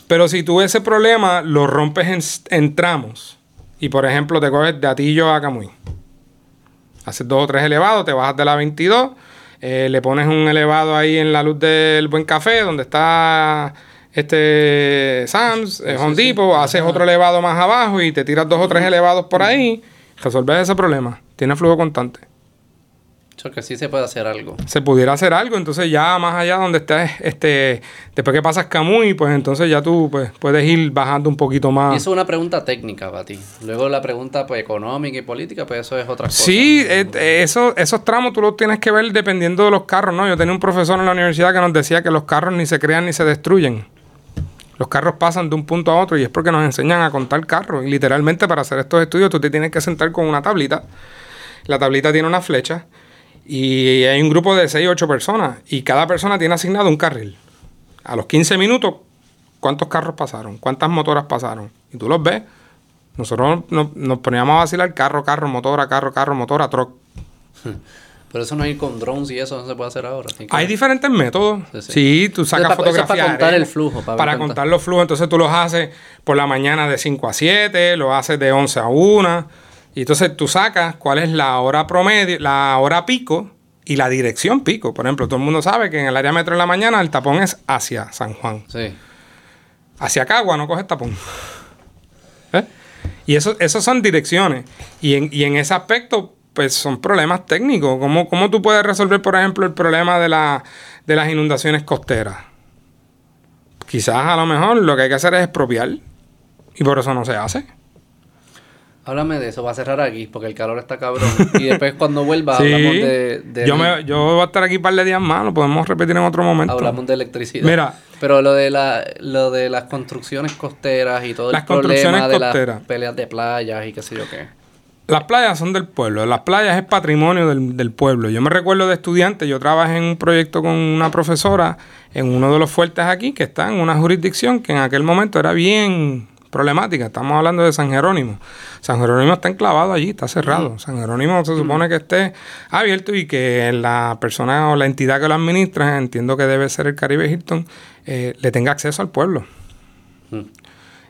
B: Pero si tú ese problema lo rompes en, en tramos y por ejemplo te coges de Atillo a Camuy, haces dos o tres elevados, te bajas de la 22, eh, le pones un elevado ahí en la luz del Buen Café donde está este Sam's, eh, Home Depot, haces otro elevado más abajo y te tiras dos o tres elevados por ahí, resolves ese problema. Tiene flujo constante
A: Que sí se puede hacer algo.
B: se pudiera hacer algo, entonces ya más allá donde estés, este, después que pasas Camuy, pues entonces ya tú pues, puedes ir bajando un poquito
A: Y
B: más.
A: eso es una pregunta técnica para ti. Luego la pregunta pues, económica y política, pues eso es otra cosa.
B: Sí, eh, eh, eso, esos tramos tú los tienes que ver dependiendo de los carros, ¿no? Yo tenía un profesor en la universidad que nos decía que los carros ni se crean ni se destruyen. Los carros pasan de un punto a otro y es porque nos enseñan a contar carros. Y literalmente para hacer estos estudios tú te tienes que sentar con una tablita. La tablita tiene una flecha y hay un grupo de 6 o 8 personas y cada persona tiene asignado un carril. A los 15 minutos, ¿cuántos carros pasaron? ¿Cuántas motoras pasaron? Y tú los ves. Nosotros nos, nos poníamos a vacilar carro, carro, motora, carro, carro, motora, truck.
A: Pero eso no hay con drones y eso no se puede hacer ahora. Que-
B: Hay diferentes métodos.
A: Sí,
B: Sí,
A: sí.
B: tú sacas
A: es
B: fotografías.
A: para contar el flujo, para
B: Para contar los flujos. Entonces tú los haces por la mañana de 5 a 7, lo haces de 11 a 1. Y entonces tú sacas cuál es la hora promedio, la hora pico y la dirección pico. Por ejemplo, todo el mundo sabe que en el área metro en la mañana el tapón es hacia San Juan.
A: Sí.
B: Hacia Cagua no coges tapón. ¿Eh? Y eso, eso son direcciones. Y en, y en ese aspecto, pues son problemas técnicos. ¿Cómo, cómo tú puedes resolver, por ejemplo, el problema de, la, de las inundaciones costeras? Quizás a lo mejor lo que hay que hacer es expropiar. Y por eso no se hace.
A: Háblame de eso, va a cerrar aquí porque el calor está cabrón. y después cuando vuelva
B: Sí.
A: hablamos de, de-
B: yo, me, yo voy a estar aquí un par de días más. Lo podemos repetir en otro momento.
A: hablamos de electricidad.
B: Mira.
A: Pero lo de la, lo de las construcciones costeras y todo
B: Las
A: el problema de las peleas de playas y qué sé yo qué.
B: Las playas son del pueblo. Las playas es patrimonio del, del pueblo. Yo me recuerdo de estudiante, yo trabajé en un proyecto con una profesora en uno de los fuertes aquí, que está en una jurisdicción que en aquel momento era bien problemática. Estamos hablando de San Jerónimo. San Jerónimo está enclavado allí, está cerrado. San Jerónimo se supone que esté abierto y que la persona o la entidad que lo administra, entiendo que debe ser el Caribe Hilton, eh, le tenga acceso al pueblo.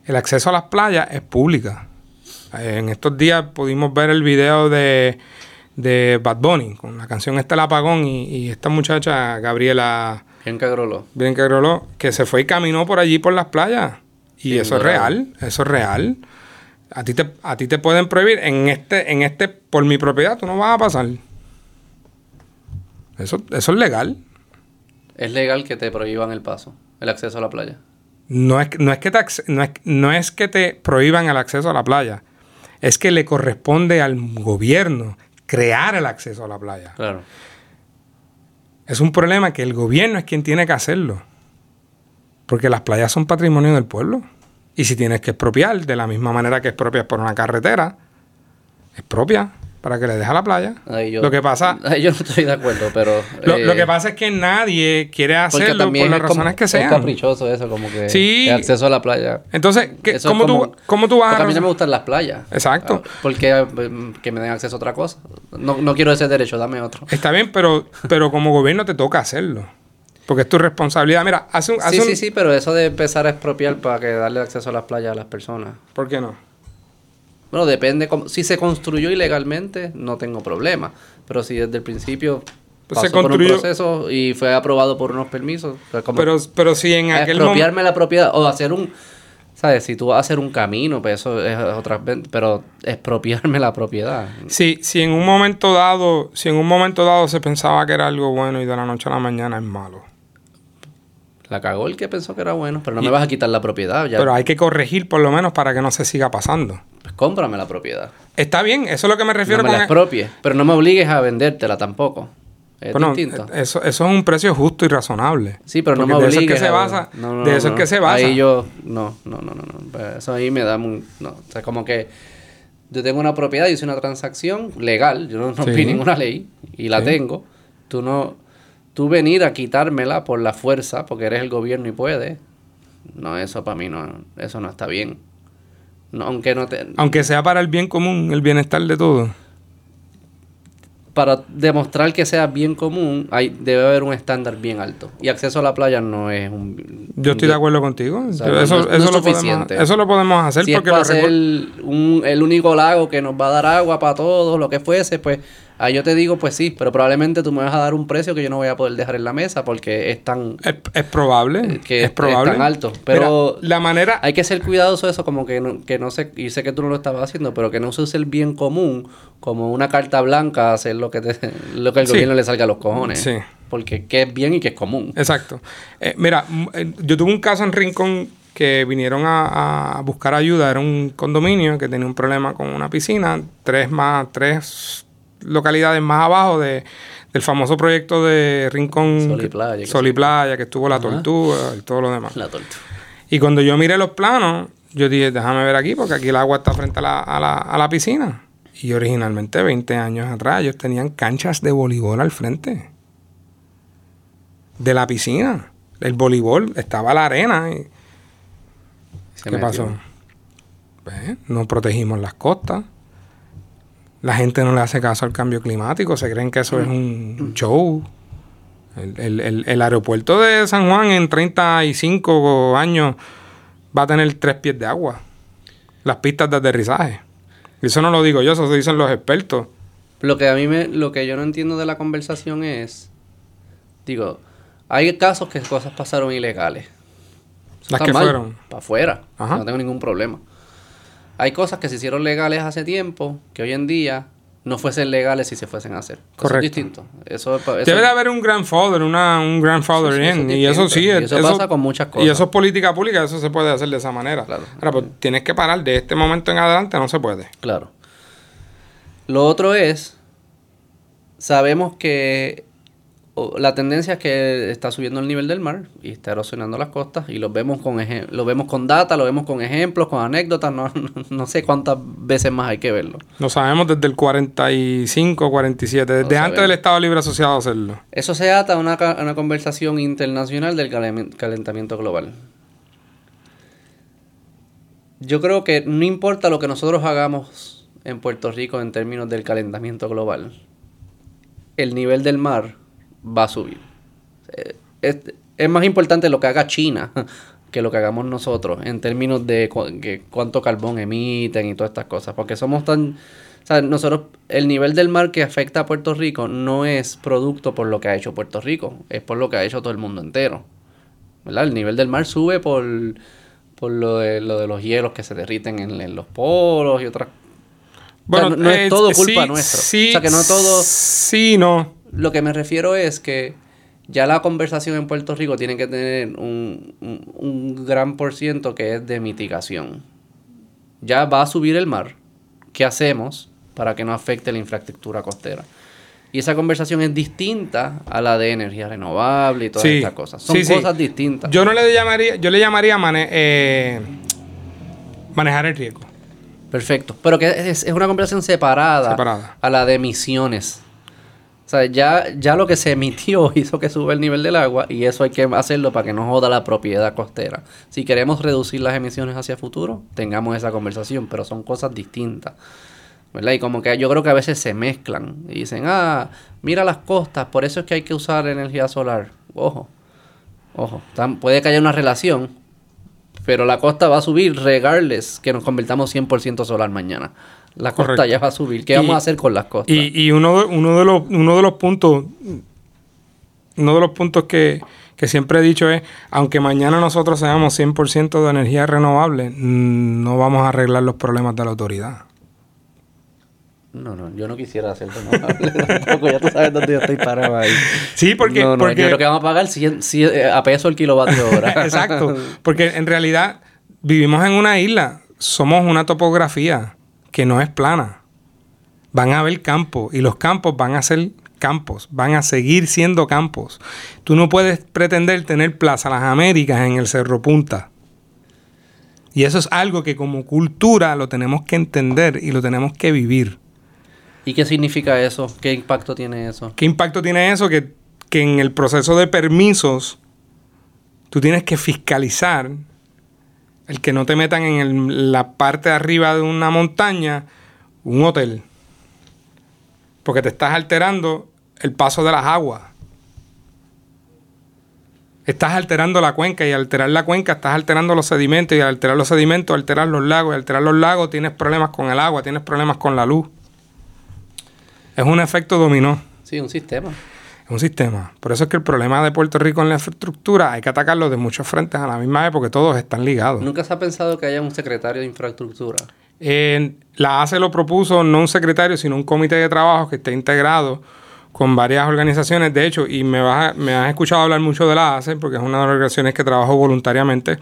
B: El acceso a las playas es pública. Eh, En estos días pudimos ver el video de, de Bad Bunny con la canción Este el apagón y, y esta muchacha, Gabriela
A: Bien cagrolo.
B: Biancarolo, que se fue y caminó por allí por las playas. Y eso es real, eso es real. A ti te, a ti te pueden prohibir en este, en este, por mi propiedad, tú no vas a pasar. Eso, eso es legal.
A: Es legal que te prohíban el paso, el acceso a la playa.
B: No es, no, es que te, no, es, no es que te prohíban el acceso a la playa. Es que le corresponde al gobierno crear el acceso a la playa.
A: Claro.
B: Es un problema que el gobierno es quien tiene que hacerlo. Porque las playas son patrimonio del pueblo. Y si tienes que expropiar, de la misma manera que expropias por una carretera, expropia para que le deje a la playa.
A: Yo,
B: lo que pasa,
A: ahí yo no estoy de acuerdo, pero...
B: lo,
A: eh,
B: lo que pasa es que nadie quiere hacerlo por las
A: es como-
B: razones que
A: Es
B: sean.
A: caprichoso eso, como que
B: Sí.
A: el acceso a la playa.
B: Entonces, ¿qué-
A: Eso es
B: ¿cómo,
A: como-
B: tú, ¿cómo tú vas a
A: a mí no me gustan las playas.
B: Exacto.
A: Ah, Porque eh, que me den acceso a otra cosa. No, no quiero ese derecho, dame otro.
B: Está bien, pero, pero como gobierno te toca hacerlo. Porque es tu responsabilidad. Mira, hace un... hace
A: Sí,
B: un-
A: sí, sí, pero eso de empezar a expropiar para que darle acceso a las playas a las personas.
B: ¿Por qué no?
A: Bueno, depende. cómo- si se construyó ilegalmente, no tengo problema. Pero si desde el principio
B: Pues
A: pasó
B: se
A: por un
B: construyó-
A: proceso y fue aprobado por unos permisos, pues como
B: Pero, pero si en aquel momento...
A: expropiarme la propiedad o hacer un... ¿Sabes? Si tú vas a hacer un camino, pues eso es otra vez. Pero expropiarme la propiedad.
B: Si, si en un momento dado, si en un momento dado se pensaba que era algo bueno y de la noche a la mañana es malo.
A: La cagó el que pensó que era bueno, pero no
B: Y-
A: me vas a quitar la propiedad. Ya,
B: Pero hay que corregir por lo menos para que no se siga pasando.
A: pues cómprame la propiedad.
B: Está bien, eso es lo que me refiero
A: no me
B: con...
A: la expropies, pero no me obligues a vendértela tampoco. Es
B: Bueno,
A: distinto.
B: eh, eso, eso es un precio justo y razonable.
A: Sí, pero no me
B: de eso es
A: obligues.
B: que se basa.
A: No, no,
B: de eso es que se basa.
A: Ahí yo, no, no, no, no, no. Pues Eso ahí me da un, no. O sea, como que yo tengo una propiedad, yo hice una transacción legal, yo no rompí
B: Sí.
A: ninguna ley y la
B: Sí.
A: tengo. Tú no, tú venir a quitármela por la fuerza, porque eres el gobierno y puedes. No, eso para mí no, eso no está bien. No, aunque no te,
B: Aunque sea para el bien común, el bienestar de todos.
A: para demostrar que sea bien común, hay, debe haber un estándar bien alto. Y acceso a la playa no es un...
B: Yo estoy de acuerdo contigo.
A: O sea,
B: Yo-
A: no-
B: eso,
A: no es- no
B: eso
A: es
B: lo podemos,
A: suficiente.
B: eso lo podemos hacer
A: Si es
B: porque
A: para
B: lo
A: ser un- el único lago que nos va a dar agua para todos, lo que fuese, pues ahí yo te digo, pues sí, pero probablemente tú me vas a dar un precio que yo no voy a poder dejar en la mesa porque es tan...
B: es, es probable.
A: que
B: es
A: es
B: probable.
A: tan alto, pero-
B: Mira, la manera.
A: Hay que ser cuidadoso de eso, como que no, que no sé, y sé que tú no lo estabas haciendo, pero que no se use el bien común como una carta blanca a hacer lo que, te, lo que el
B: Sí.
A: gobierno le salga a los cojones.
B: Sí.
A: Porque qué es bien y qué es común.
B: Exacto. Eh, mira, eh, yo tuve un caso en Rincón que vinieron a, a buscar ayuda. Era un condominio que tenía un problema con una piscina. Tres más, tres localidades más abajo de, del famoso proyecto de Rincón.
A: Sol y Playa, que
B: Sol y Playa, que estuvo la
A: Ajá.
B: tortuga y todo lo demás.
A: La.
B: Y cuando yo miré los planos, yo dije, déjame ver aquí, porque aquí el agua está frente a la, a la, a la piscina. Y originalmente, 20 años atrás, ellos tenían canchas de voleibol al frente. De la piscina. El voleibol, estaba la arena. y- ¿Qué
A: metió.
B: pasó? Pues, no protegimos las costas. La gente no le hace caso al cambio climático, se creen que eso es un show. El, el- el- el aeropuerto de San Juan en 35 años va a tener tres pies de agua. Las pistas de aterrizaje. Eso no lo digo yo, eso lo dicen los expertos.
A: Lo que a mí me, lo que yo no entiendo de la conversación es, digo, hay casos que cosas pasaron ilegales. Eso
B: Las que
A: mal,
B: fueron.
A: Para afuera.
B: Ajá.
A: No tengo ningún problema. Hay cosas que se hicieron legales hace tiempo que hoy en día no fuesen legales si se fuesen a hacer. Eso
B: Correcto.
A: es distinto. Eso, es pa- eso-
B: Debe de haber un grandfather, una, un grandfather
A: Sí, sí, eso
B: in,
A: es
B: y eso sí,
A: distinto. Y
B: es-
A: eso pasa con muchas
B: Y
A: cosas.
B: eso es política pública, eso se puede hacer de esa manera.
A: Claro.
B: Ahora, pues tienes que parar, de este momento en adelante no se puede.
A: Claro. Lo otro es, sabemos que la tendencia es que está subiendo el nivel del mar y está erosionando las costas y lo vemos con lo vemos con data, lo vemos con ejemplos, con anécdotas, no, no, no sé cuántas veces más hay que verlo.
B: Lo sabemos desde el 45, 47, desde
A: Lo
B: antes
A: sabemos.
B: del Estado Libre Asociado hacerlo.
A: Eso se ata a una, a una conversación internacional del calen- calentamiento global. Yo creo que no importa lo que nosotros hagamos en Puerto Rico en términos del calentamiento global, el nivel del mar va a subir. Eh, Es, es más importante lo que haga China que lo que hagamos nosotros en términos de cu- que cuánto carbón emiten y todas estas cosas, porque somos tan... O sea, nosotros, el nivel del mar que afecta a Puerto Rico no es producto por lo que ha hecho Puerto Rico, es por lo que ha hecho todo el mundo entero. ¿Verdad? El nivel del mar sube por, por lo, de, lo de los hielos que se derriten en, en los polos y otras...
B: Bueno,
A: no, no es
B: eh,
A: todo culpa
B: sí,
A: nuestra.
B: Sí,
A: o sea, que no todo...
B: Sí, no.
A: Lo que me refiero es que ya la conversación en Puerto Rico tiene que tener un, un- un gran por ciento que es de mitigación. Ya va a subir el mar. ¿Qué hacemos para que no afecte la infraestructura costera? Y esa conversación es distinta a la de energía renovable y todas
B: Sí,
A: estas cosas. Son
B: sí, sí.
A: cosas distintas.
B: Yo no le llamaría, yo le llamaría mane- eh, manejar el riesgo.
A: Perfecto. Pero que es, es una conversación separada,
B: Separada.
A: a la de emisiones. O sea, ya, ya lo que se emitió hizo que sube el nivel del agua y eso hay que hacerlo para que no joda la propiedad costera. Si queremos reducir las emisiones hacia futuro, tengamos esa conversación, pero son cosas distintas. ¿Verdad? Y como que yo creo que a veces se mezclan y dicen, ah, mira las costas, por eso es que hay que usar energía solar. Ojo, ojo, tan- puede que haya una relación, pero la costa va a subir regardless que nos convirtamos 100% solar mañana. La costa
B: Correcto.
A: ya va a subir. ¿Qué
B: Y-
A: vamos a hacer con las costas?
B: Y, y uno, de- uno, de los, uno de los puntos, uno de los puntos que, que siempre he dicho es, aunque mañana nosotros seamos 100% de energía renovable, no vamos a arreglar los problemas de la autoridad.
A: No, no, yo no quisiera hacer renovable tampoco. Ya tú sabes dónde yo estoy parado ahí.
B: Sí, porque...
A: no, no,
B: porque
A: yo creo que vamos a pagar 100, 100, eh, a peso el kilovatio hora.
B: Exacto, porque en realidad vivimos en una isla, somos una topografía que no es plana. Van a haber campos y los campos van a ser campos, van a seguir siendo campos. Tú no puedes pretender tener Plaza Las Américas en el Cerro Punta. Y eso es algo que como cultura lo tenemos que entender y lo tenemos que vivir.
A: ¿Y qué significa eso? ¿Qué impacto tiene eso?
B: ¿Qué impacto tiene eso? Que, que en el proceso de permisos tú tienes que fiscalizar el que no te metan en el- la parte de arriba de una montaña un hotel. Porque te estás alterando el paso de las aguas. Estás alterando la cuenca y al alterar la cuenca estás alterando los sedimentos y al alterar los sedimentos alteras los lagos y al alterar los lagos tienes problemas con el agua, tienes problemas con la luz. Es un efecto dominó.
A: Sí, un sistema.
B: Es un sistema. Por eso es que el problema de Puerto Rico en la infraestructura hay que atacarlo de muchos frentes a la misma vez porque todos están ligados.
A: ¿Nunca se ha pensado que haya un secretario de infraestructura?
B: Eh, la ACE lo propuso no un secretario, sino un comité de trabajo que esté integrado con varias organizaciones. De hecho, y me, vas a- me has escuchado hablar mucho de la ACE porque es una de las organizaciones que trabajo voluntariamente,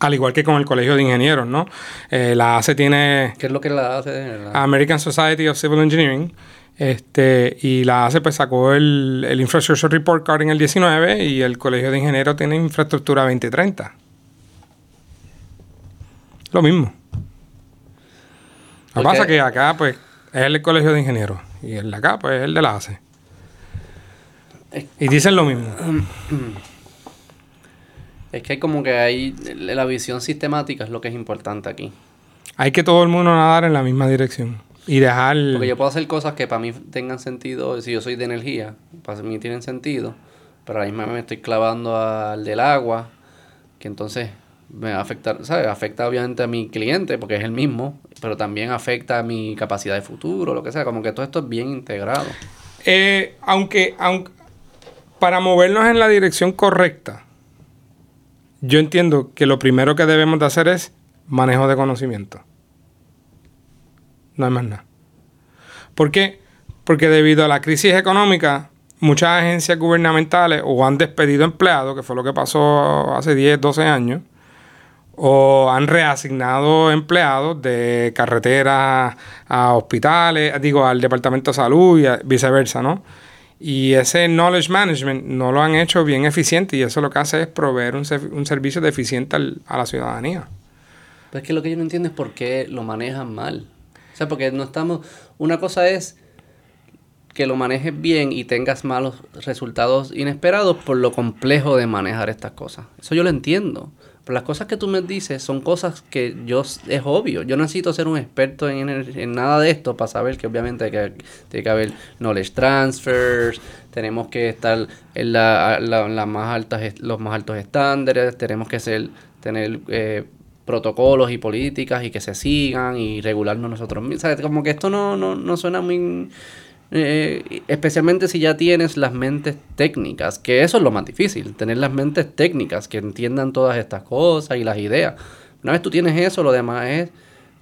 B: al igual que con el Colegio de Ingenieros, ¿no? Eh, la ACE tiene
A: ¿Qué es lo que la hace? La-
B: American Society of Civil Engineering. Este, y la ACE pues, sacó el, el Infrastructure Report Card en el 19 y el Colegio de Ingenieros tiene Infraestructura 2030. Lo mismo. Lo que pasa es que acá pues es el Colegio de Ingenieros y el de acá pues es el de la ACE. Y dicen lo mismo.
A: Es que hay como que hay la visión sistemática es lo que es importante aquí.
B: Hay que todo el mundo nadar en la misma dirección y dejar...
A: Porque yo puedo hacer cosas que para mí tengan sentido, si yo soy de energía, para mí tienen sentido, pero a la misma vez me estoy clavando al del agua, que entonces me va a afectar, ¿sabes? Afecta obviamente a mi cliente, porque es el mismo, pero también afecta a mi capacidad de futuro, lo que sea, como que todo esto es bien integrado.
B: Eh, aunque, aunque para movernos en la dirección correcta, yo entiendo que lo primero que debemos de hacer es manejo de conocimiento. No hay más nada. ¿Por qué? Porque debido a la crisis económica, muchas agencias gubernamentales o han despedido empleados, que fue lo que pasó hace 10, 12 años, o han reasignado empleados de carreteras a hospitales, digo, al Departamento de Salud y viceversa, ¿no? Y ese knowledge management no lo han hecho bien eficiente y eso lo que hace es proveer un, un servicio deficiente al- a la ciudadanía.
A: Pero es que lo que yo no entiendo es por qué lo manejan mal. O sea, porque no estamos... Una cosa es que lo manejes bien y tengas malos resultados inesperados por lo complejo de manejar estas cosas. Eso yo lo entiendo. Pero las cosas que tú me dices son cosas que yo es obvio. Yo necesito ser un experto en, nada de esto para saber que obviamente hay que, tiene que haber knowledge transfers, tenemos que estar en la, la- más altas, los más altos estándares, tenemos que ser, tener eh, protocolos y políticas y que se sigan y regularnos nosotros mismos. ¿Sabes? Como que esto no, no, no suena muy... eh, especialmente si ya tienes las mentes técnicas, que eso es lo más difícil, tener las mentes técnicas que entiendan todas estas cosas y las ideas. Una vez tú tienes eso, lo demás es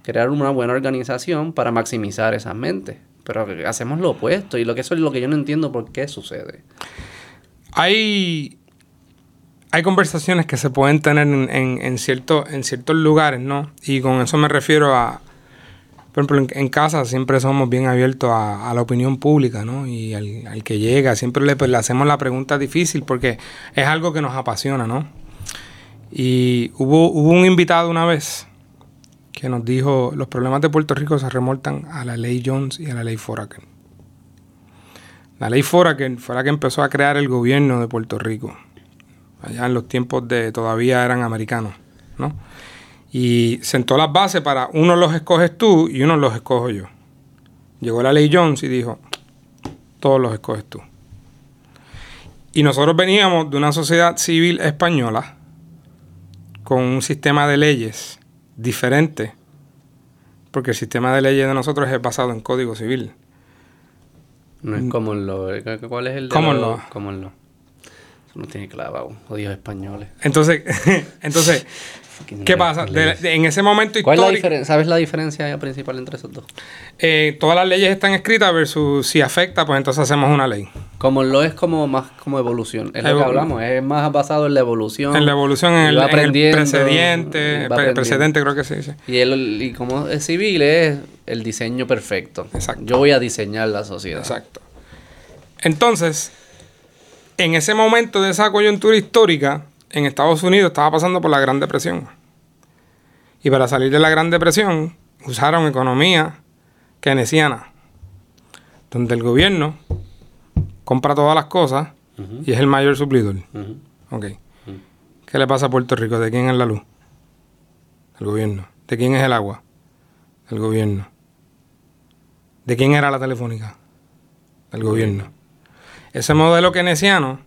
A: crear una buena organización para maximizar esas mentes. Pero hacemos lo opuesto y lo que eso es lo que yo no entiendo por qué sucede.
B: Hay, hay conversaciones que se pueden tener en, en, en cierto- en ciertos lugares, ¿no? Y con eso me refiero a, por ejemplo, en, casa siempre somos bien abiertos a, la opinión pública, ¿no? Y al, que llega, siempre le, pues, le hacemos la pregunta difícil porque es algo que nos apasiona, ¿no? Y hubo, hubo un invitado una vez que nos dijo, los problemas de Puerto Rico se remontan a la ley Jones y a la ley Foraker. La ley Foraker fue la que empezó a crear el gobierno de Puerto Rico. Allá en los tiempos de todavía eran americanos, ¿no? Y sentó las bases para uno los escoges tú y uno los escojo yo. Llegó la ley Jones y dijo, todos los escoges tú. Y nosotros veníamos de una sociedad civil española con un sistema de leyes diferente, porque el sistema de leyes de nosotros es basado en código civil.
A: No es como lo... ¿Cuál es el de
B: Common law.
A: Common law. No tiene clavado. Odios españoles.
B: Entonces, entonces ¿qué pasa? De- de- en ese momento
A: ¿Cuál es la
B: histórico?
A: ¿Sabes la diferencia principal entre esos dos?
B: eh, todas las leyes están escritas versus si afecta, pues entonces hacemos una ley.
A: Como lo es como más como evolución. Es lo que hablamos. Es más basado en la evolución.
B: En la evolución, en el, en el precedente,
A: aprendiendo.
B: precedente creo que se dice.
A: Y, el, y como es civil es el diseño perfecto.
B: Exacto.
A: Yo voy a diseñar la sociedad.
B: Exacto. Entonces, en ese momento de esa coyuntura histórica, en Estados Unidos estaba pasando por la Gran Depresión. Y para salir de la Gran Depresión, usaron economía keynesiana, donde el gobierno compra todas las cosas y es el mayor suplidor.
A: ujú.
B: Ok. ¿Qué le pasa a Puerto Rico? ¿De quién es la luz? El gobierno. ¿De quién es el agua? El gobierno. ¿De quién era la telefónica? El gobierno. Ese modelo keynesiano,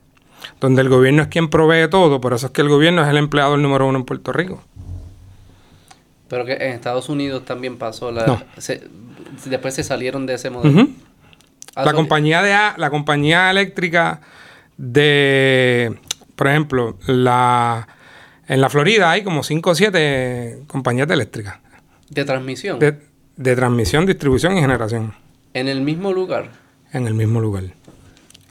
B: donde el gobierno es quien provee todo, por eso es que el gobierno es el empleador número uno en Puerto Rico.
A: Pero que en Estados Unidos también pasó la...
B: No.
A: se- después se salieron de ese modelo. Ah,
B: La
A: so-
B: compañía de la compañía eléctrica de, por ejemplo, la en la Florida hay como 5 o 7 compañías de eléctricas.
A: de transmisión.
B: de, de transmisión, distribución y generación
A: En el mismo lugar.
B: en el mismo lugar.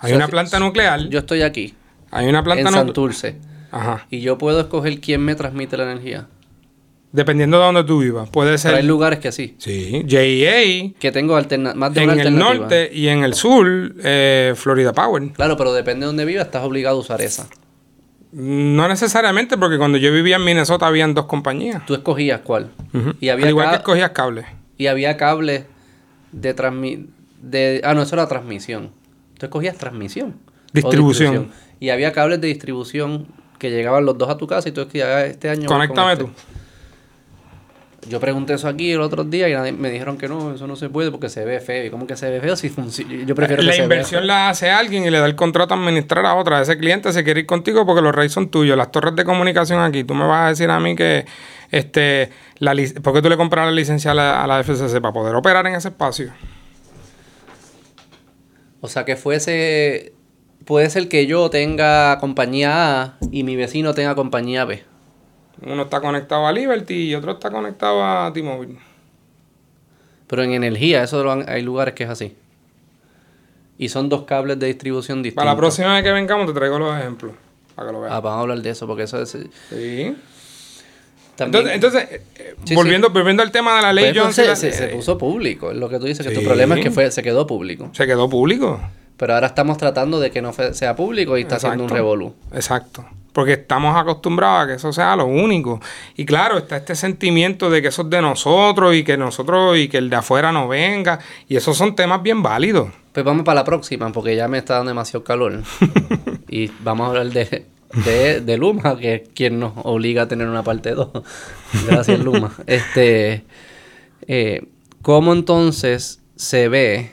B: Hay una planta nuclear,
A: Yo estoy aquí,
B: hay una planta
A: en
B: nuclear.
A: Santurce.
B: Ajá.
A: Y yo puedo escoger quién me transmite la energía.
B: Dependiendo de donde tú vivas, puede
A: Pero hay
B: ser
A: lugares que sí.
B: sí, JEA
A: Que tengo alterna más de
B: en
A: una
B: el
A: alternativa.
B: norte y en el sur eh, Florida Power.
A: Claro, pero depende de donde vivas, estás obligado a usar esa.
B: No necesariamente porque cuando yo vivía en Minnesota habían dos compañías.
A: Tú escogías cuál. Y había
B: Al igual que escogías cable.
A: Y había cables de transmi de Ah, no, eso era transmisión. Tú escogías transmisión. o
B: Distribución.
A: Y había cables de distribución que llegaban los dos a tu casa y tú escogías "Ah, este año. con
B: Conéctame
A: este".
B: tú.
A: Yo pregunté eso aquí el otro día y nadie- me dijeron que no, eso no se puede porque se ve feo. ¿Y cómo que se ve feo? Si funciona. Yo prefiero que
B: La
A: se vea
B: inversión la hace alguien y le da el contrato a administrar a otra. Ese cliente se quiere ir contigo porque los reyes son tuyos. Las torres de comunicación aquí. Tú me vas a decir a mí que, este, la ¿por qué tú le compras la licencia a la, a la FCC? Para poder operar en ese espacio.
A: O sea, que fuese. Puede ser que yo tenga compañía A y mi vecino tenga compañía B.
B: Uno está conectado a Liberty y otro está conectado a T-Mobile.
A: Pero en energía, eso lo han- hay lugares que es así. Y son dos cables de distribución distintos.
B: Para la próxima vez que vengamos te traigo los ejemplos. Para que lo veas.
A: Ah, vamos a hablar de eso, porque eso es...
B: Sí.
A: También,
B: Entonces, entonces eh, eh,
A: Sí,
B: volviendo, volviendo al tema de la ley
A: Pues,
B: Johnson,
A: se, se- se
B: eh,
A: puso público. es Lo que tú dices, que tu problema es que fue, se quedó público.
B: se quedó público.
A: Pero ahora estamos tratando de que no sea público y está haciendo un revolú.
B: Exacto. Porque estamos acostumbrados a que eso sea lo único. Y claro, está este sentimiento de que eso es de nosotros y que nosotros y que el de afuera no venga. Y esos son temas bien válidos.
A: Pues vamos para la próxima, porque ya me está dando demasiado calor. y vamos a hablar de, de, de Luma, que es quien nos obliga a tener una parte 2. Gracias, Luma. Este, eh, ¿Cómo entonces se ve,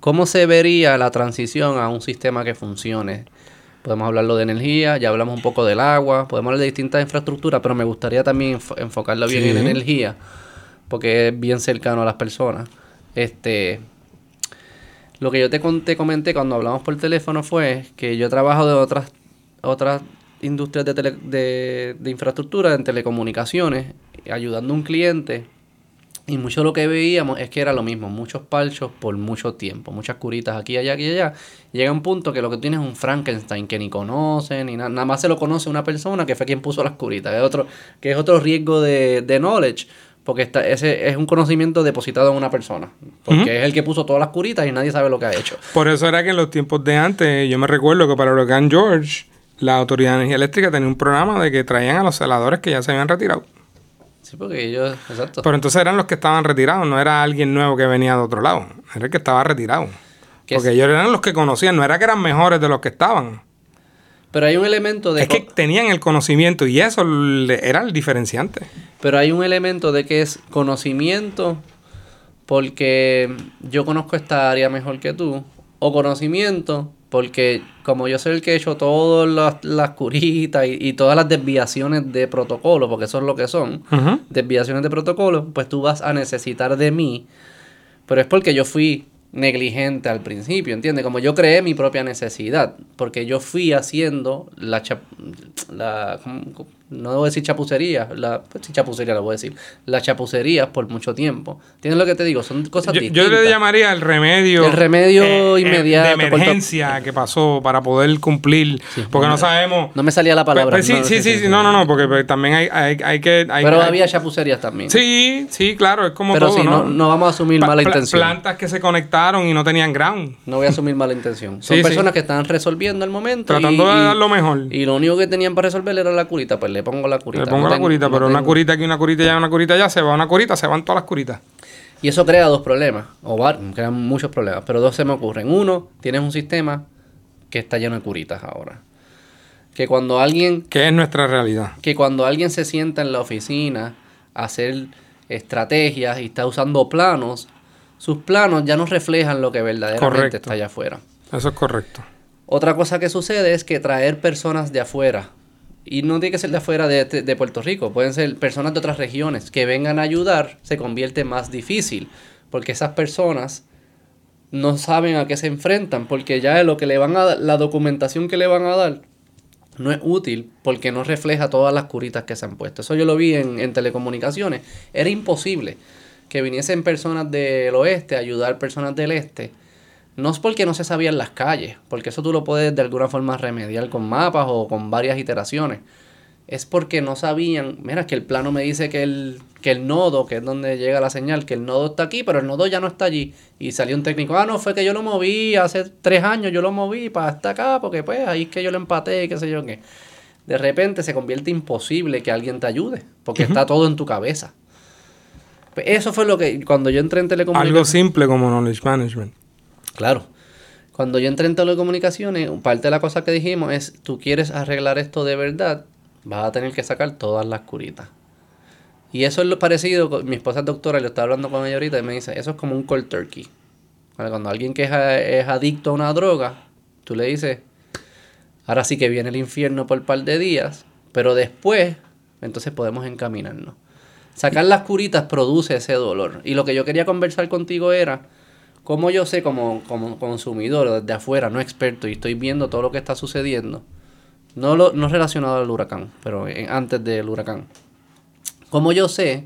A: cómo se vería la transición a un sistema que funcione? Podemos hablarlo de energía, ya hablamos un poco del agua, podemos hablar de distintas infraestructuras, pero me gustaría también enfo- enfocarlo bien en energía, porque es bien cercano a las personas. Este, lo que yo te conté, comenté cuando hablamos por teléfono fue que yo trabajo de otras, otras industrias de, tele- de, de infraestructura, en telecomunicaciones, ayudando a un cliente. Y mucho lo que veíamos es que era lo mismo, muchos palchos por mucho tiempo, muchas curitas aquí, allá, aquí, allá. Llega un punto que lo que tienes es un Frankenstein que ni conocen, ni na- nada más se lo conoce una persona que fue quien puso las curitas, que es otro, que es otro riesgo de, de knowledge, porque está, ese es un conocimiento depositado en una persona, porque es el que puso todas las curitas y nadie sabe lo que ha hecho.
B: Por eso era que en los tiempos de antes, yo me recuerdo que para huracán George, la Autoridad de Energía Eléctrica tenía un programa de que traían a los celadores que ya se habían retirado.
A: Sí, porque ellos, exacto.
B: Pero entonces eran los que estaban retirados, no era alguien nuevo que venía de otro lado, era el que estaba retirado.
A: Que
B: Porque
A: es-
B: ellos eran los que conocían, no era que eran mejores de los que estaban.
A: Pero hay un elemento de
B: Es que tenían el conocimiento y eso era el diferenciante.
A: Pero hay un elemento de que es conocimiento porque yo conozco esta área mejor que tú. O conocimiento porque como yo soy el que he hecho todas las, las curitas y, y todas las desviaciones de protocolo, porque eso es lo que son, desviaciones de protocolo, pues tú vas a necesitar de mí. Pero es porque yo fui negligente al principio, ¿entiendes? Como yo creé mi propia necesidad, porque yo fui haciendo la, la ¿cómo? No debo decir chapucería, la, pues sí, chapucería lo voy a decir, las chapucerías por mucho tiempo. ¿Entiendes lo que te digo? Son cosas
B: Yo,
A: distintas.
B: yo le llamaría el remedio.
A: El remedio inmediato,
B: De emergencia que pasó para poder cumplir.
A: Sí.
B: porque no sabemos.
A: No me salía la palabra.
B: Sí,
A: no,
B: sí, sí, sí, no, no, no, porque pues, también hay, hay, hay que. hay-
A: Pero había chapucerías también.
B: Sí, sí, claro, es como
A: Pero
B: todo,
A: sí,
B: ¿no?
A: no, vamos a asumir
B: Pa-
A: mala intención.
B: Plantas que se conectaron y no tenían ground.
A: No voy a asumir mala intención. Son personas que están resolviendo el momento.
B: Tratando
A: y-
B: de dar lo mejor.
A: Y lo único que tenían para resolver era la curita. Pues le pongo la curita.
B: Le pongo
A: No
B: la
A: tengo-
B: curita,
A: no
B: pero una
A: tengo-
B: curita aquí, una curita allá, una curita allá, se va una curita, se van todas las curitas.
A: Y eso crea dos problemas. O crean muchos problemas. Pero dos se me ocurren. Uno, tienes un sistema que está lleno de curitas ahora. Que cuando alguien
B: Que es nuestra realidad.
A: que cuando alguien se sienta en la oficina a hacer estrategias y está usando planos, sus planos ya no reflejan lo que verdaderamente
B: Correcto.
A: está allá afuera.
B: Eso es correcto.
A: Otra cosa que sucede es que traer personas de afuera, y no tiene que ser de afuera de, de Puerto Rico, pueden ser personas de otras regiones que vengan a ayudar, se convierte más difícil, porque esas personas no saben a qué se enfrentan, porque ya lo que le van a la documentación que le van a dar, no es útil porque no refleja todas las curitas que se han puesto. Eso yo lo vi en, en telecomunicaciones. Era imposible que viniesen personas del oeste a ayudar personas del este. No es porque no se sabían las calles, porque eso tú lo puedes de alguna forma remediar con mapas o con varias iteraciones. Es porque no sabían, mira, que el plano me dice que el, que el nodo, que es donde llega la señal, que el nodo está aquí, pero el nodo ya no está allí. Y salió un técnico, ah, no, fue que yo lo moví hace tres años, yo lo moví para hasta acá, porque pues ahí es que yo lo empaté, qué sé yo qué. De repente se convierte imposible que alguien te ayude, porque está todo en tu cabeza. Pues eso fue lo que, cuando yo entré en
B: Algo
A: telecomunicaciones...
B: simple como knowledge management.
A: Claro. Cuando yo entré en telecomunicaciones, parte de la cosa que dijimos es, tú quieres arreglar esto de verdad, vas a tener que sacar todas las curitas. Y eso es lo parecido, mi esposa es doctora, y lo estaba hablando con ella ahorita, y me dice, eso es como un cold turkey. Cuando alguien que es, es adicto a una droga, tú le dices, ahora sí que viene el infierno por un par de días, pero después, entonces podemos encaminarnos. Sacar las curitas produce ese dolor. Y lo que yo quería conversar contigo era, cómo yo sé como, como consumidor desde afuera, no experto, y estoy viendo todo lo que está sucediendo, No, lo, no relacionado al huracán, pero en- antes del huracán. Como yo sé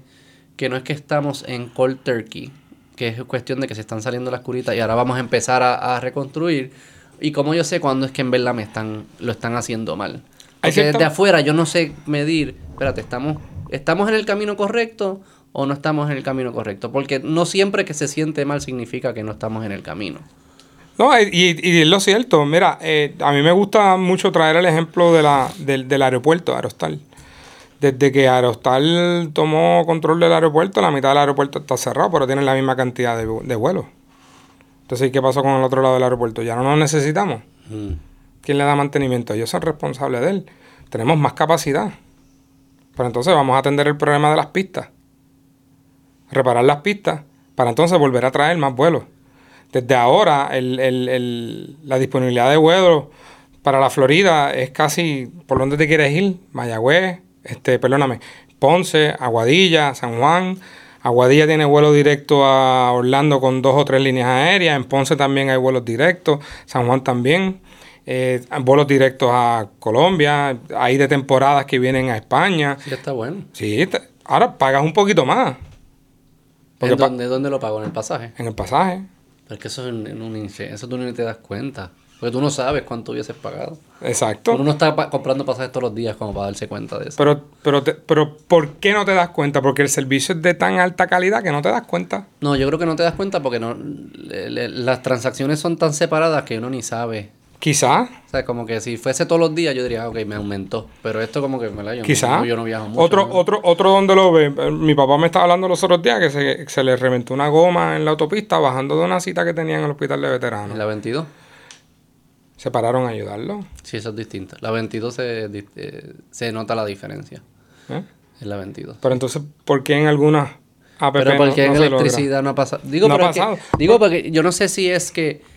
A: que no es que estamos en cold turkey, que es cuestión de que se están saliendo las curitas y ahora vamos a empezar a, a reconstruir, y como yo sé cuándo es que en verdad me están, lo están haciendo mal. Porque desde afuera yo no sé medir, espérate, ¿estamos, ¿estamos en el camino correcto o no estamos en el camino correcto? Porque no siempre que se siente mal significa que no estamos en el camino.
B: No, y, es lo cierto. Mira, eh, a mí me gusta mucho traer el ejemplo de la, del, del aeropuerto, Aerostal. Desde que Aerostal tomó control del aeropuerto, la mitad del aeropuerto está cerrado, pero tienen la misma cantidad de, de vuelos. Entonces, ¿qué pasó con el otro lado del aeropuerto? Ya no nos necesitamos. ¿Quién le da mantenimiento? Ellos son responsables de él. Tenemos más capacidad. Pero entonces vamos a atender el problema de las pistas. Reparar las pistas para entonces volver a traer más vuelos. Desde ahora, el- el- el- la disponibilidad de vuelos para la Florida es casi por donde te quieres ir. Mayagüez, este, perdóname, Ponce, Aguadilla, San Juan. Aguadilla tiene vuelo directo a Orlando con dos o tres líneas aéreas. En Ponce también hay vuelos directos. San Juan también. Eh, vuelos directos a Colombia. Hay de temporadas que vienen a España.
A: Sí, está bueno.
B: Sí, ahora pagas un poquito más
A: ¿En dónde, dónde lo pago? ¿En el pasaje?
B: en el pasaje.
A: Pero es que eso, es en, en un eso tú ni te das cuenta. Porque tú no sabes cuánto hubieses pagado.
B: Exacto.
A: Uno no está pa- comprando pasajes todos los días como para darse cuenta de eso.
B: Pero, pero, te- pero, ¿por qué no te das cuenta? Porque el servicio es de tan alta calidad que no te das cuenta.
A: No, yo creo que no te das cuenta porque no le- le- las transacciones son tan separadas que uno ni sabe.
B: Quizá,
A: O sea, como que si fuese todos los días yo diría, ah, ok, me aumentó. Pero esto como que, ¿verdad? Yo, no-
B: quizá.
A: yo no viajo mucho.
B: otro,
A: ¿no?
B: otro, otro donde lo ve. eh, Mi papá me estaba hablando los otros días que se, se le reventó una goma en la autopista bajando de una cita que tenía en el hospital de
A: ¿En
B: veteranos.
A: la 22?
B: Se pararon a ayudarlo.
A: Sí, eso es distinto. La 22 se, eh, se nota la diferencia.
B: ¿eh?
A: En la 22.
B: Pero entonces, ¿por qué en algunas APP
A: Pero
B: no-
A: porque
B: no
A: en
B: logra?
A: electricidad no ha pasado. Digo,
B: No ha
A: que-
B: pasado.
A: digo porque yo no sé si es que.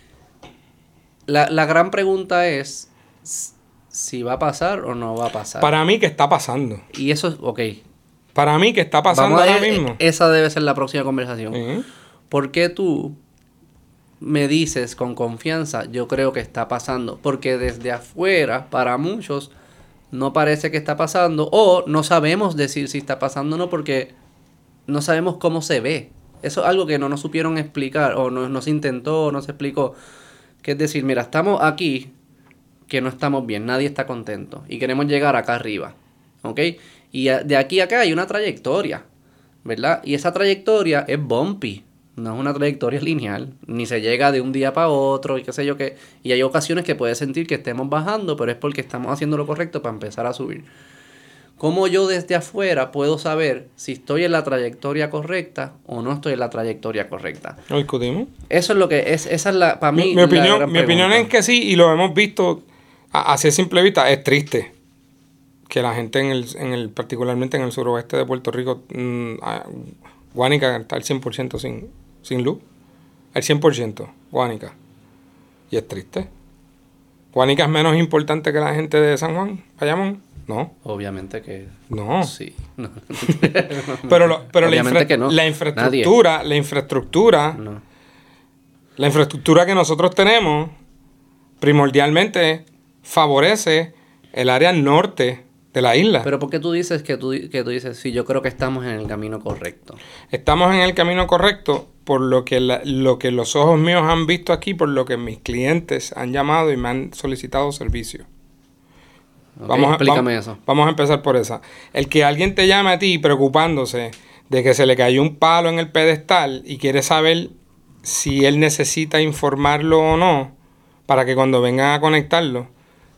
A: La, la gran pregunta es si va a pasar o no va a pasar.
B: Para mí que está pasando.
A: Y eso es. Ok.
B: Para mí que está pasando
A: Vamos a
B: ahora mismo.
A: Esa debe ser la próxima conversación. ¿Por qué tú me dices con confianza, yo creo que está pasando? Porque desde afuera, para muchos, no parece que está pasando o no sabemos decir si está pasando o no porque no sabemos cómo se ve. Eso es algo que no nos supieron explicar o no, no se intentó o no se explicó. Que es decir, mira, estamos aquí que no estamos bien, nadie está contento y queremos llegar acá arriba. ¿Ok? Y de aquí a acá hay una trayectoria, ¿verdad? Y esa trayectoria es bumpy, no es una trayectoria lineal, ni se llega de un día para otro y qué sé yo qué. Y hay ocasiones que puedes sentir que estemos bajando, pero es porque estamos haciendo lo correcto para empezar a subir. ¿Cómo yo desde afuera puedo saber si estoy en la trayectoria correcta o no estoy en la trayectoria correcta?
B: ¿Lo discutimos?
A: Eso es lo que es, esa es la, para mí,
B: Mi, mi
A: la
B: opinión,
A: gran
B: mi opinión es que sí, y lo hemos visto así a simple vista, es triste que la gente en el, en el particularmente en el suroeste de Puerto Rico, mm, a- Guánica está al 100% sin, sin luz. Al 100%, Guánica. Y es triste. ¿Guánica es menos importante que la gente de San Juan, Bayamón? No,
A: Obviamente que
B: no.
A: sí. No.
B: Pero, lo- pero la,
A: Obviamente
B: infra-
A: que no.
B: la infraestructura, la infraestructura
A: No.
B: La infraestructura que nosotros tenemos primordialmente favorece el área norte de la isla.
A: Pero ¿por qué tú dices que tú, que tú dices, sí, yo creo que estamos en el camino correcto?
B: Estamos en el camino correcto por lo que, la- lo que los ojos míos han visto aquí, por lo que mis clientes han llamado y me han solicitado servicio. Vamos a,
A: Explícame eso.
B: Vamos a empezar por esa. El que alguien te llame a ti preocupándose de que se le cayó un palo en el pedestal y quiere saber si él necesita informarlo o no, para que cuando vengan a conectarlo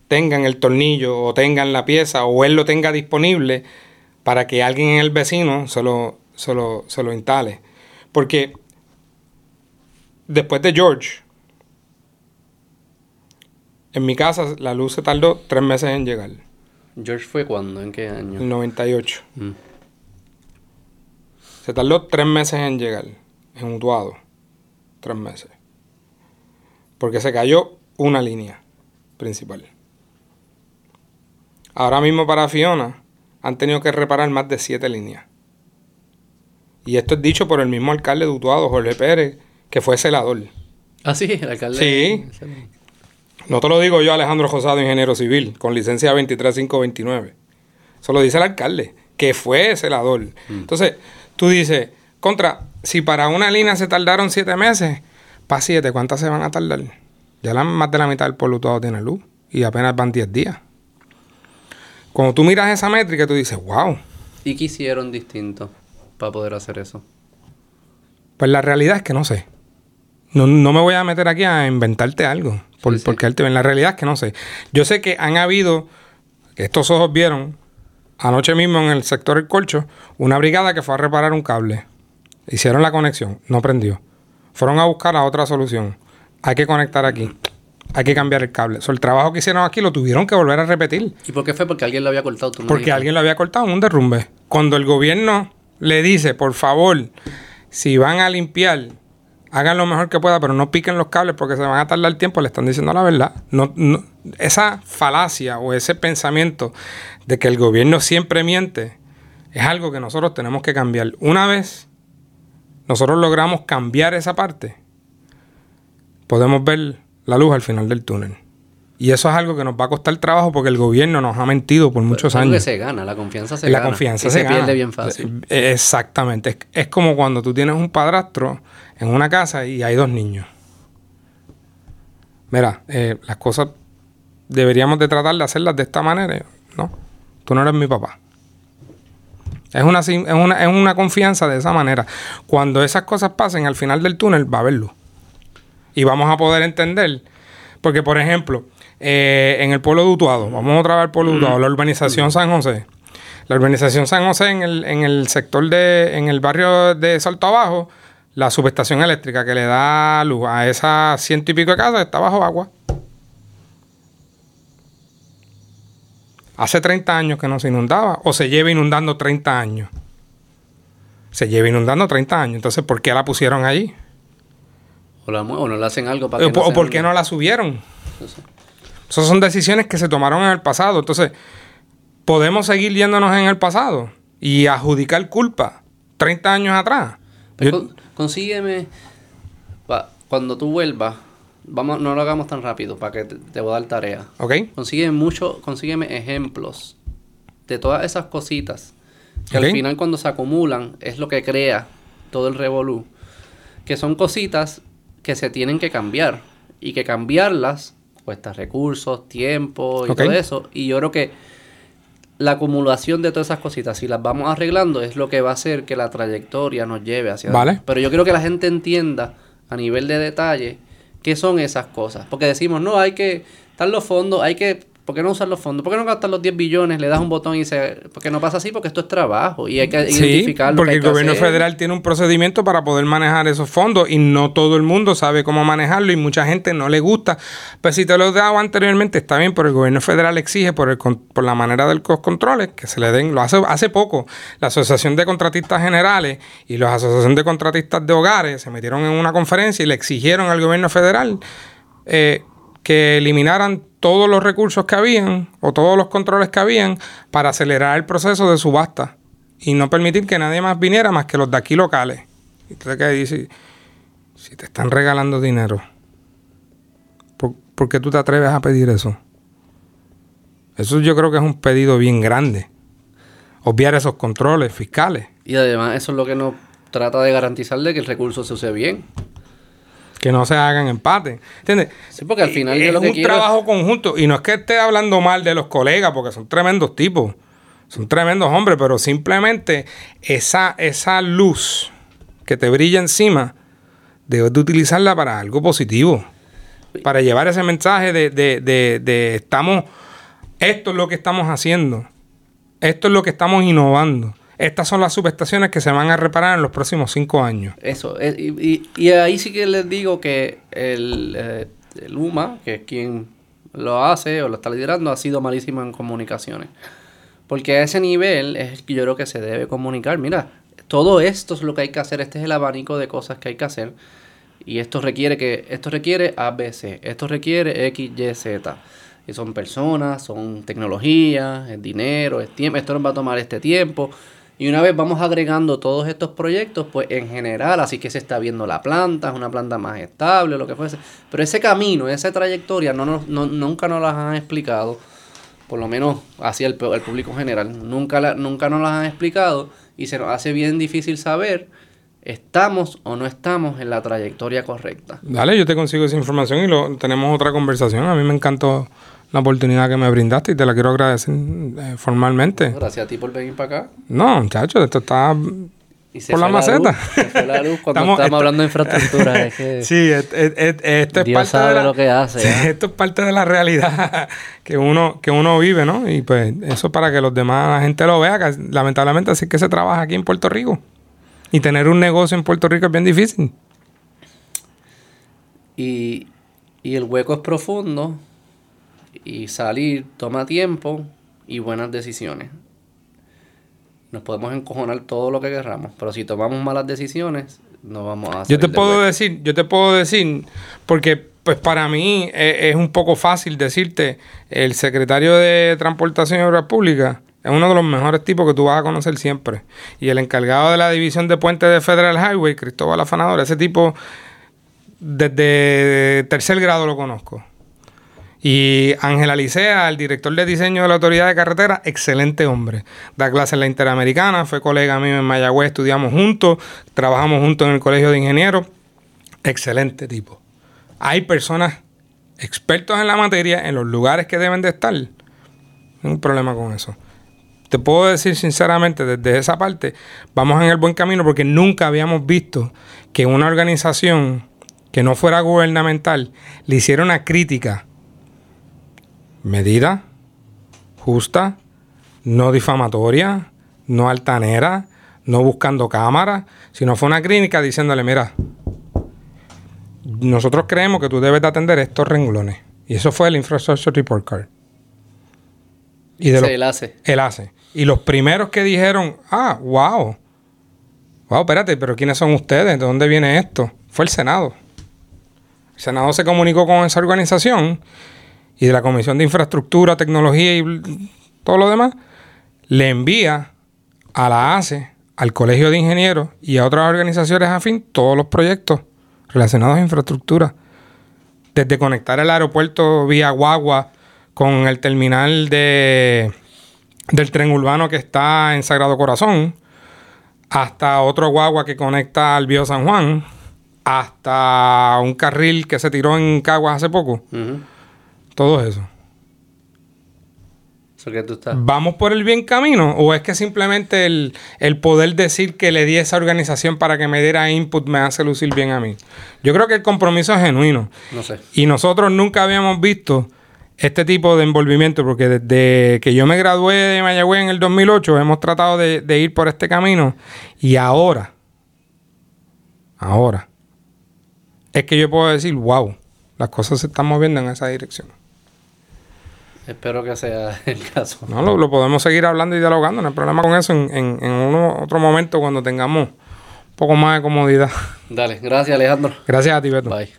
B: tengan el tornillo o tengan la pieza o él lo tenga disponible para que alguien en el vecino se lo, se lo, se lo instale. Porque después de George, en mi casa la luz se tardó tres meses en llegar.
A: George fue cuándo, en qué año.
B: El 98.
A: Mm.
B: Se tardó tres meses en llegar. En Utuado. Tres meses. Porque se cayó una línea principal. Ahora mismo para Fiona han tenido que reparar más de siete líneas. Y esto es dicho por el mismo alcalde de Utuado, Jorge Pérez, que fue celador.
A: Ah, sí, el alcalde.
B: Sí. No te lo digo yo, Alejandro Josado, ingeniero civil, con licencia 23529. Eso lo dice el alcalde, que fue celador. Entonces, tú dices, contra, si para una línea se tardaron siete meses, para siete, ¿cuántas se van a tardar? Ya la, más de la mitad del pueblo todo tiene luz y apenas van 10 días. Cuando tú miras esa métrica, tú dices, wow.
A: ¿Y qué hicieron distinto para poder hacer eso?
B: Pues la realidad es que no sé. No, no me voy a meter aquí a inventarte algo. Por,
A: Sí, sí.
B: Porque en la realidad es que no sé. Yo sé que han habido, estos ojos vieron, anoche mismo en el sector El Colcho, una brigada que fue a reparar un cable. Hicieron la conexión, no prendió. Fueron a buscar a otra solución. Hay que conectar aquí. Hay que cambiar el cable. So, el trabajo que hicieron aquí lo tuvieron que volver a repetir.
A: ¿Y por qué fue? Porque alguien lo había cortado. Tú
B: Porque alguien lo había cortado en un derrumbe. Cuando el gobierno le dice, por favor, si van a limpiar, hagan lo mejor que pueda, pero no piquen los cables porque se van a tardar tiempo, le están diciendo la verdad. No- esa falacia o ese pensamiento de que el gobierno siempre miente es algo que nosotros tenemos que cambiar. Una vez nosotros logramos cambiar esa parte, podemos ver la luz al final del túnel. Y eso es algo que nos va a costar trabajo porque el gobierno nos ha mentido por muchos
A: Es algo que
B: años.
A: se gana, la confianza se
B: La
A: gana.
B: confianza
A: y
B: se,
A: se,
B: gana.
A: pierde bien fácil.
B: Eh, Exactamente. Es, es como cuando tú tienes un padrastro en una casa y hay dos niños. Mira, eh, las cosas deberíamos de tratar de hacerlas de esta manera. No, tú no eres mi papá. Es una, es, una, es una confianza de esa manera. Cuando esas cosas pasen, al final del túnel va a haber luz. Y vamos a poder entender. Porque, por ejemplo, eh, en el pueblo de Utuado, vamos otra vez al pueblo de Utuado, la urbanización San José. La urbanización San José en el, en el sector de, en el barrio de Salto Abajo, la subestación eléctrica que le da luz a esas ciento y pico de casas está bajo agua. Hace 30 años que no se inundaba, o se lleva inundando 30 años. Se lleva inundando 30 años. Entonces, ¿por qué la pusieron allí?
A: O, la, o no le hacen algo para
B: ¿O,
A: que no
B: o por qué no la subieron?
A: Eso.
B: Esas son decisiones que se tomaron en el pasado. Entonces, podemos seguir yéndonos en el pasado y adjudicar culpa 30 años atrás.
A: Pues
B: Yo-
A: con- consígueme, cuando tú vuelvas, vamos, no lo hagamos tan rápido para que te, te voy a dar tarea.
B: ¿Ok?
A: Consígueme mucho, consígueme ejemplos de todas esas cositas que al final cuando se acumulan es lo que crea todo el revolú. Que son cositas que se tienen que cambiar y que cambiarlas cuesta recursos, tiempo y todo eso. Y yo creo que la acumulación de todas esas cositas, si las vamos arreglando, es lo que va a hacer que la trayectoria nos lleve hacia
B: Vale.
A: adelante. Pero yo quiero que la gente entienda a nivel de detalle qué son esas cosas. Porque decimos, no, hay que dar los fondos, hay que... ¿Por qué no usar los fondos? ¿Por qué no gastar los 10 billones? Le das un botón y se... Porque no pasa así, porque esto es trabajo y hay que
B: Sí,
A: identificar lo que
B: porque el gobierno
A: hacer.
B: federal tiene un procedimiento para poder manejar esos fondos y no todo el mundo sabe cómo manejarlo y mucha gente no le gusta. Pues si te lo he dado anteriormente, está bien, pero el gobierno federal exige por, el, por la manera de los controles que se le den. Lo hace hace poco. La Asociación de Contratistas Generales y la Asociación de Contratistas de Hogares se metieron en una conferencia y le exigieron al gobierno federal eh, que eliminaran todos los recursos que habían o todos los controles que habían para acelerar el proceso de subasta y no permitir que nadie más viniera más que los de aquí locales. Y ¿qué dice? Si te están regalando dinero, ¿por, por qué tú te atreves a pedir eso? Eso yo creo que es un pedido bien grande. Obviar esos controles fiscales.
A: Y además eso es lo que nos trata de garantizar de que el recurso se use bien.
B: Que no se hagan empate. ¿Entiendes?
A: Sí, porque al final
B: es
A: yo lo que
B: un
A: quiero es-
B: trabajo conjunto. Y no es que esté hablando mal de los colegas, porque son tremendos tipos. Son tremendos hombres, pero simplemente esa, esa luz que te brilla encima, debes de utilizarla para algo positivo. Para llevar ese mensaje de, de, de, de estamos, esto es lo que estamos haciendo. Esto es lo que estamos innovando. Estas son las subestaciones que se van a reparar en los próximos cinco años.
A: Eso, eh, y, y- y ahí sí que les digo que el, eh, UMA, que es quien lo hace o lo está liderando, ha sido malísimo en comunicaciones. Porque a ese nivel es el que yo creo que se debe comunicar. Mira, todo esto es lo que hay que hacer, este es el abanico de cosas que hay que hacer. Y esto requiere que, esto requiere ABC, esto requiere X, Y, Z. Y son personas, son tecnologías, es dinero, es tiempo, esto nos va a tomar este tiempo. Y una vez vamos agregando todos estos proyectos, pues en general, así que se está viendo la planta, es una planta más estable, lo que fuese. Pero ese camino, esa trayectoria, no, nos- no- nunca nos las han explicado, por lo menos hacia el, el público general, nunca, la- nunca nos las han explicado y se nos hace bien difícil saber, estamos o no estamos en la trayectoria correcta.
B: Dale, yo te consigo esa información y lo, tenemos otra conversación. A mí me encantó la oportunidad que me brindaste y te la quiero agradecer eh, formalmente.
A: Gracias a ti por venir para acá.
B: No, muchachos, esto está...
A: Y
B: Por la maceta.
A: luz, se fue la luz cuando
B: Estamos-
A: estamos,
B: esta-
A: hablando de infraestructura. es que
B: Sí, esto es
A: Dios
B: parte
A: sabe
B: de la,
A: lo que hace,
B: Sí,
A: ¿eh?
B: esto es parte de la realidad que uno que uno vive, ¿no? Y pues eso para que los demás la gente lo vea, que lamentablemente así es que se trabaja aquí en Puerto Rico. Y tener un negocio en Puerto Rico es bien difícil.
A: Y, y el hueco es profundo y salir toma tiempo y buenas decisiones. Nos podemos encojonar todo lo que querramos, pero si tomamos malas decisiones, no vamos a
B: Yo te puedo
A: hueco.
B: decir, yo te puedo decir, porque pues para mí eh, es un poco fácil decirte, el secretario de Transportación y Obras Públicas es uno de los mejores tipos que tú vas a conocer siempre. Y el encargado de la división de puentes de Federal Highway, Cristóbal Afanador, ese tipo desde tercer grado lo conozco. Y Ángel Alicea, el director de diseño de la Autoridad de Carretera, excelente hombre. Da clases en la Interamericana, fue colega mío en Mayagüez, estudiamos juntos, trabajamos juntos en el Colegio de Ingenieros. Excelente tipo. Hay personas expertos en la materia en los lugares que deben de estar. No hay un problema con eso. Te puedo decir sinceramente, desde esa parte, vamos en el buen camino porque nunca habíamos visto que una organización que no fuera gubernamental le hiciera una crítica medida, justa, no difamatoria, no altanera, no buscando cámaras, sino fue una clínica diciéndole, mira, nosotros creemos que tú debes de atender estos renglones. Y eso fue el Infrastructure Report Card. Y de
A: Sí,
B: los-
A: él hace.
B: él hace. Y los primeros que dijeron, ah, wow. Wow, espérate, pero ¿quiénes son ustedes? ¿De dónde viene esto? Fue el Senado. El Senado se comunicó con esa organización y de la Comisión de Infraestructura, Tecnología y todo lo demás, le envía a la ACE, al Colegio de Ingenieros y a otras organizaciones afín todos los proyectos relacionados a infraestructura. Desde conectar el aeropuerto vía Guagua con el terminal de, del tren urbano que está en Sagrado Corazón, hasta otro guagua que conecta al Bío San Juan, hasta un carril que se tiró en Caguas hace poco.
A: Ujú.
B: Todo eso.
A: Eso que tú estás.
B: ¿Vamos por el bien camino? ¿O es que simplemente el, el poder decir que le di a esa organización para que me diera input me hace lucir bien a mí? Yo creo que el compromiso es genuino.
A: No sé.
B: Y nosotros nunca habíamos visto este tipo de envolvimiento, porque desde que yo me gradué de Mayagüez en el 2008, hemos tratado de, de ir por este camino. Y ahora, ahora, es que yo puedo decir, wow, las cosas se están moviendo en esa dirección.
A: Espero que sea el caso.
B: No, lo, lo podemos seguir hablando y dialogando, no hay problema con eso en, en, en uno, otro momento cuando tengamos un poco más de comodidad.
A: Dale, gracias Alejandro.
B: Gracias a ti, Beto.
A: Bye.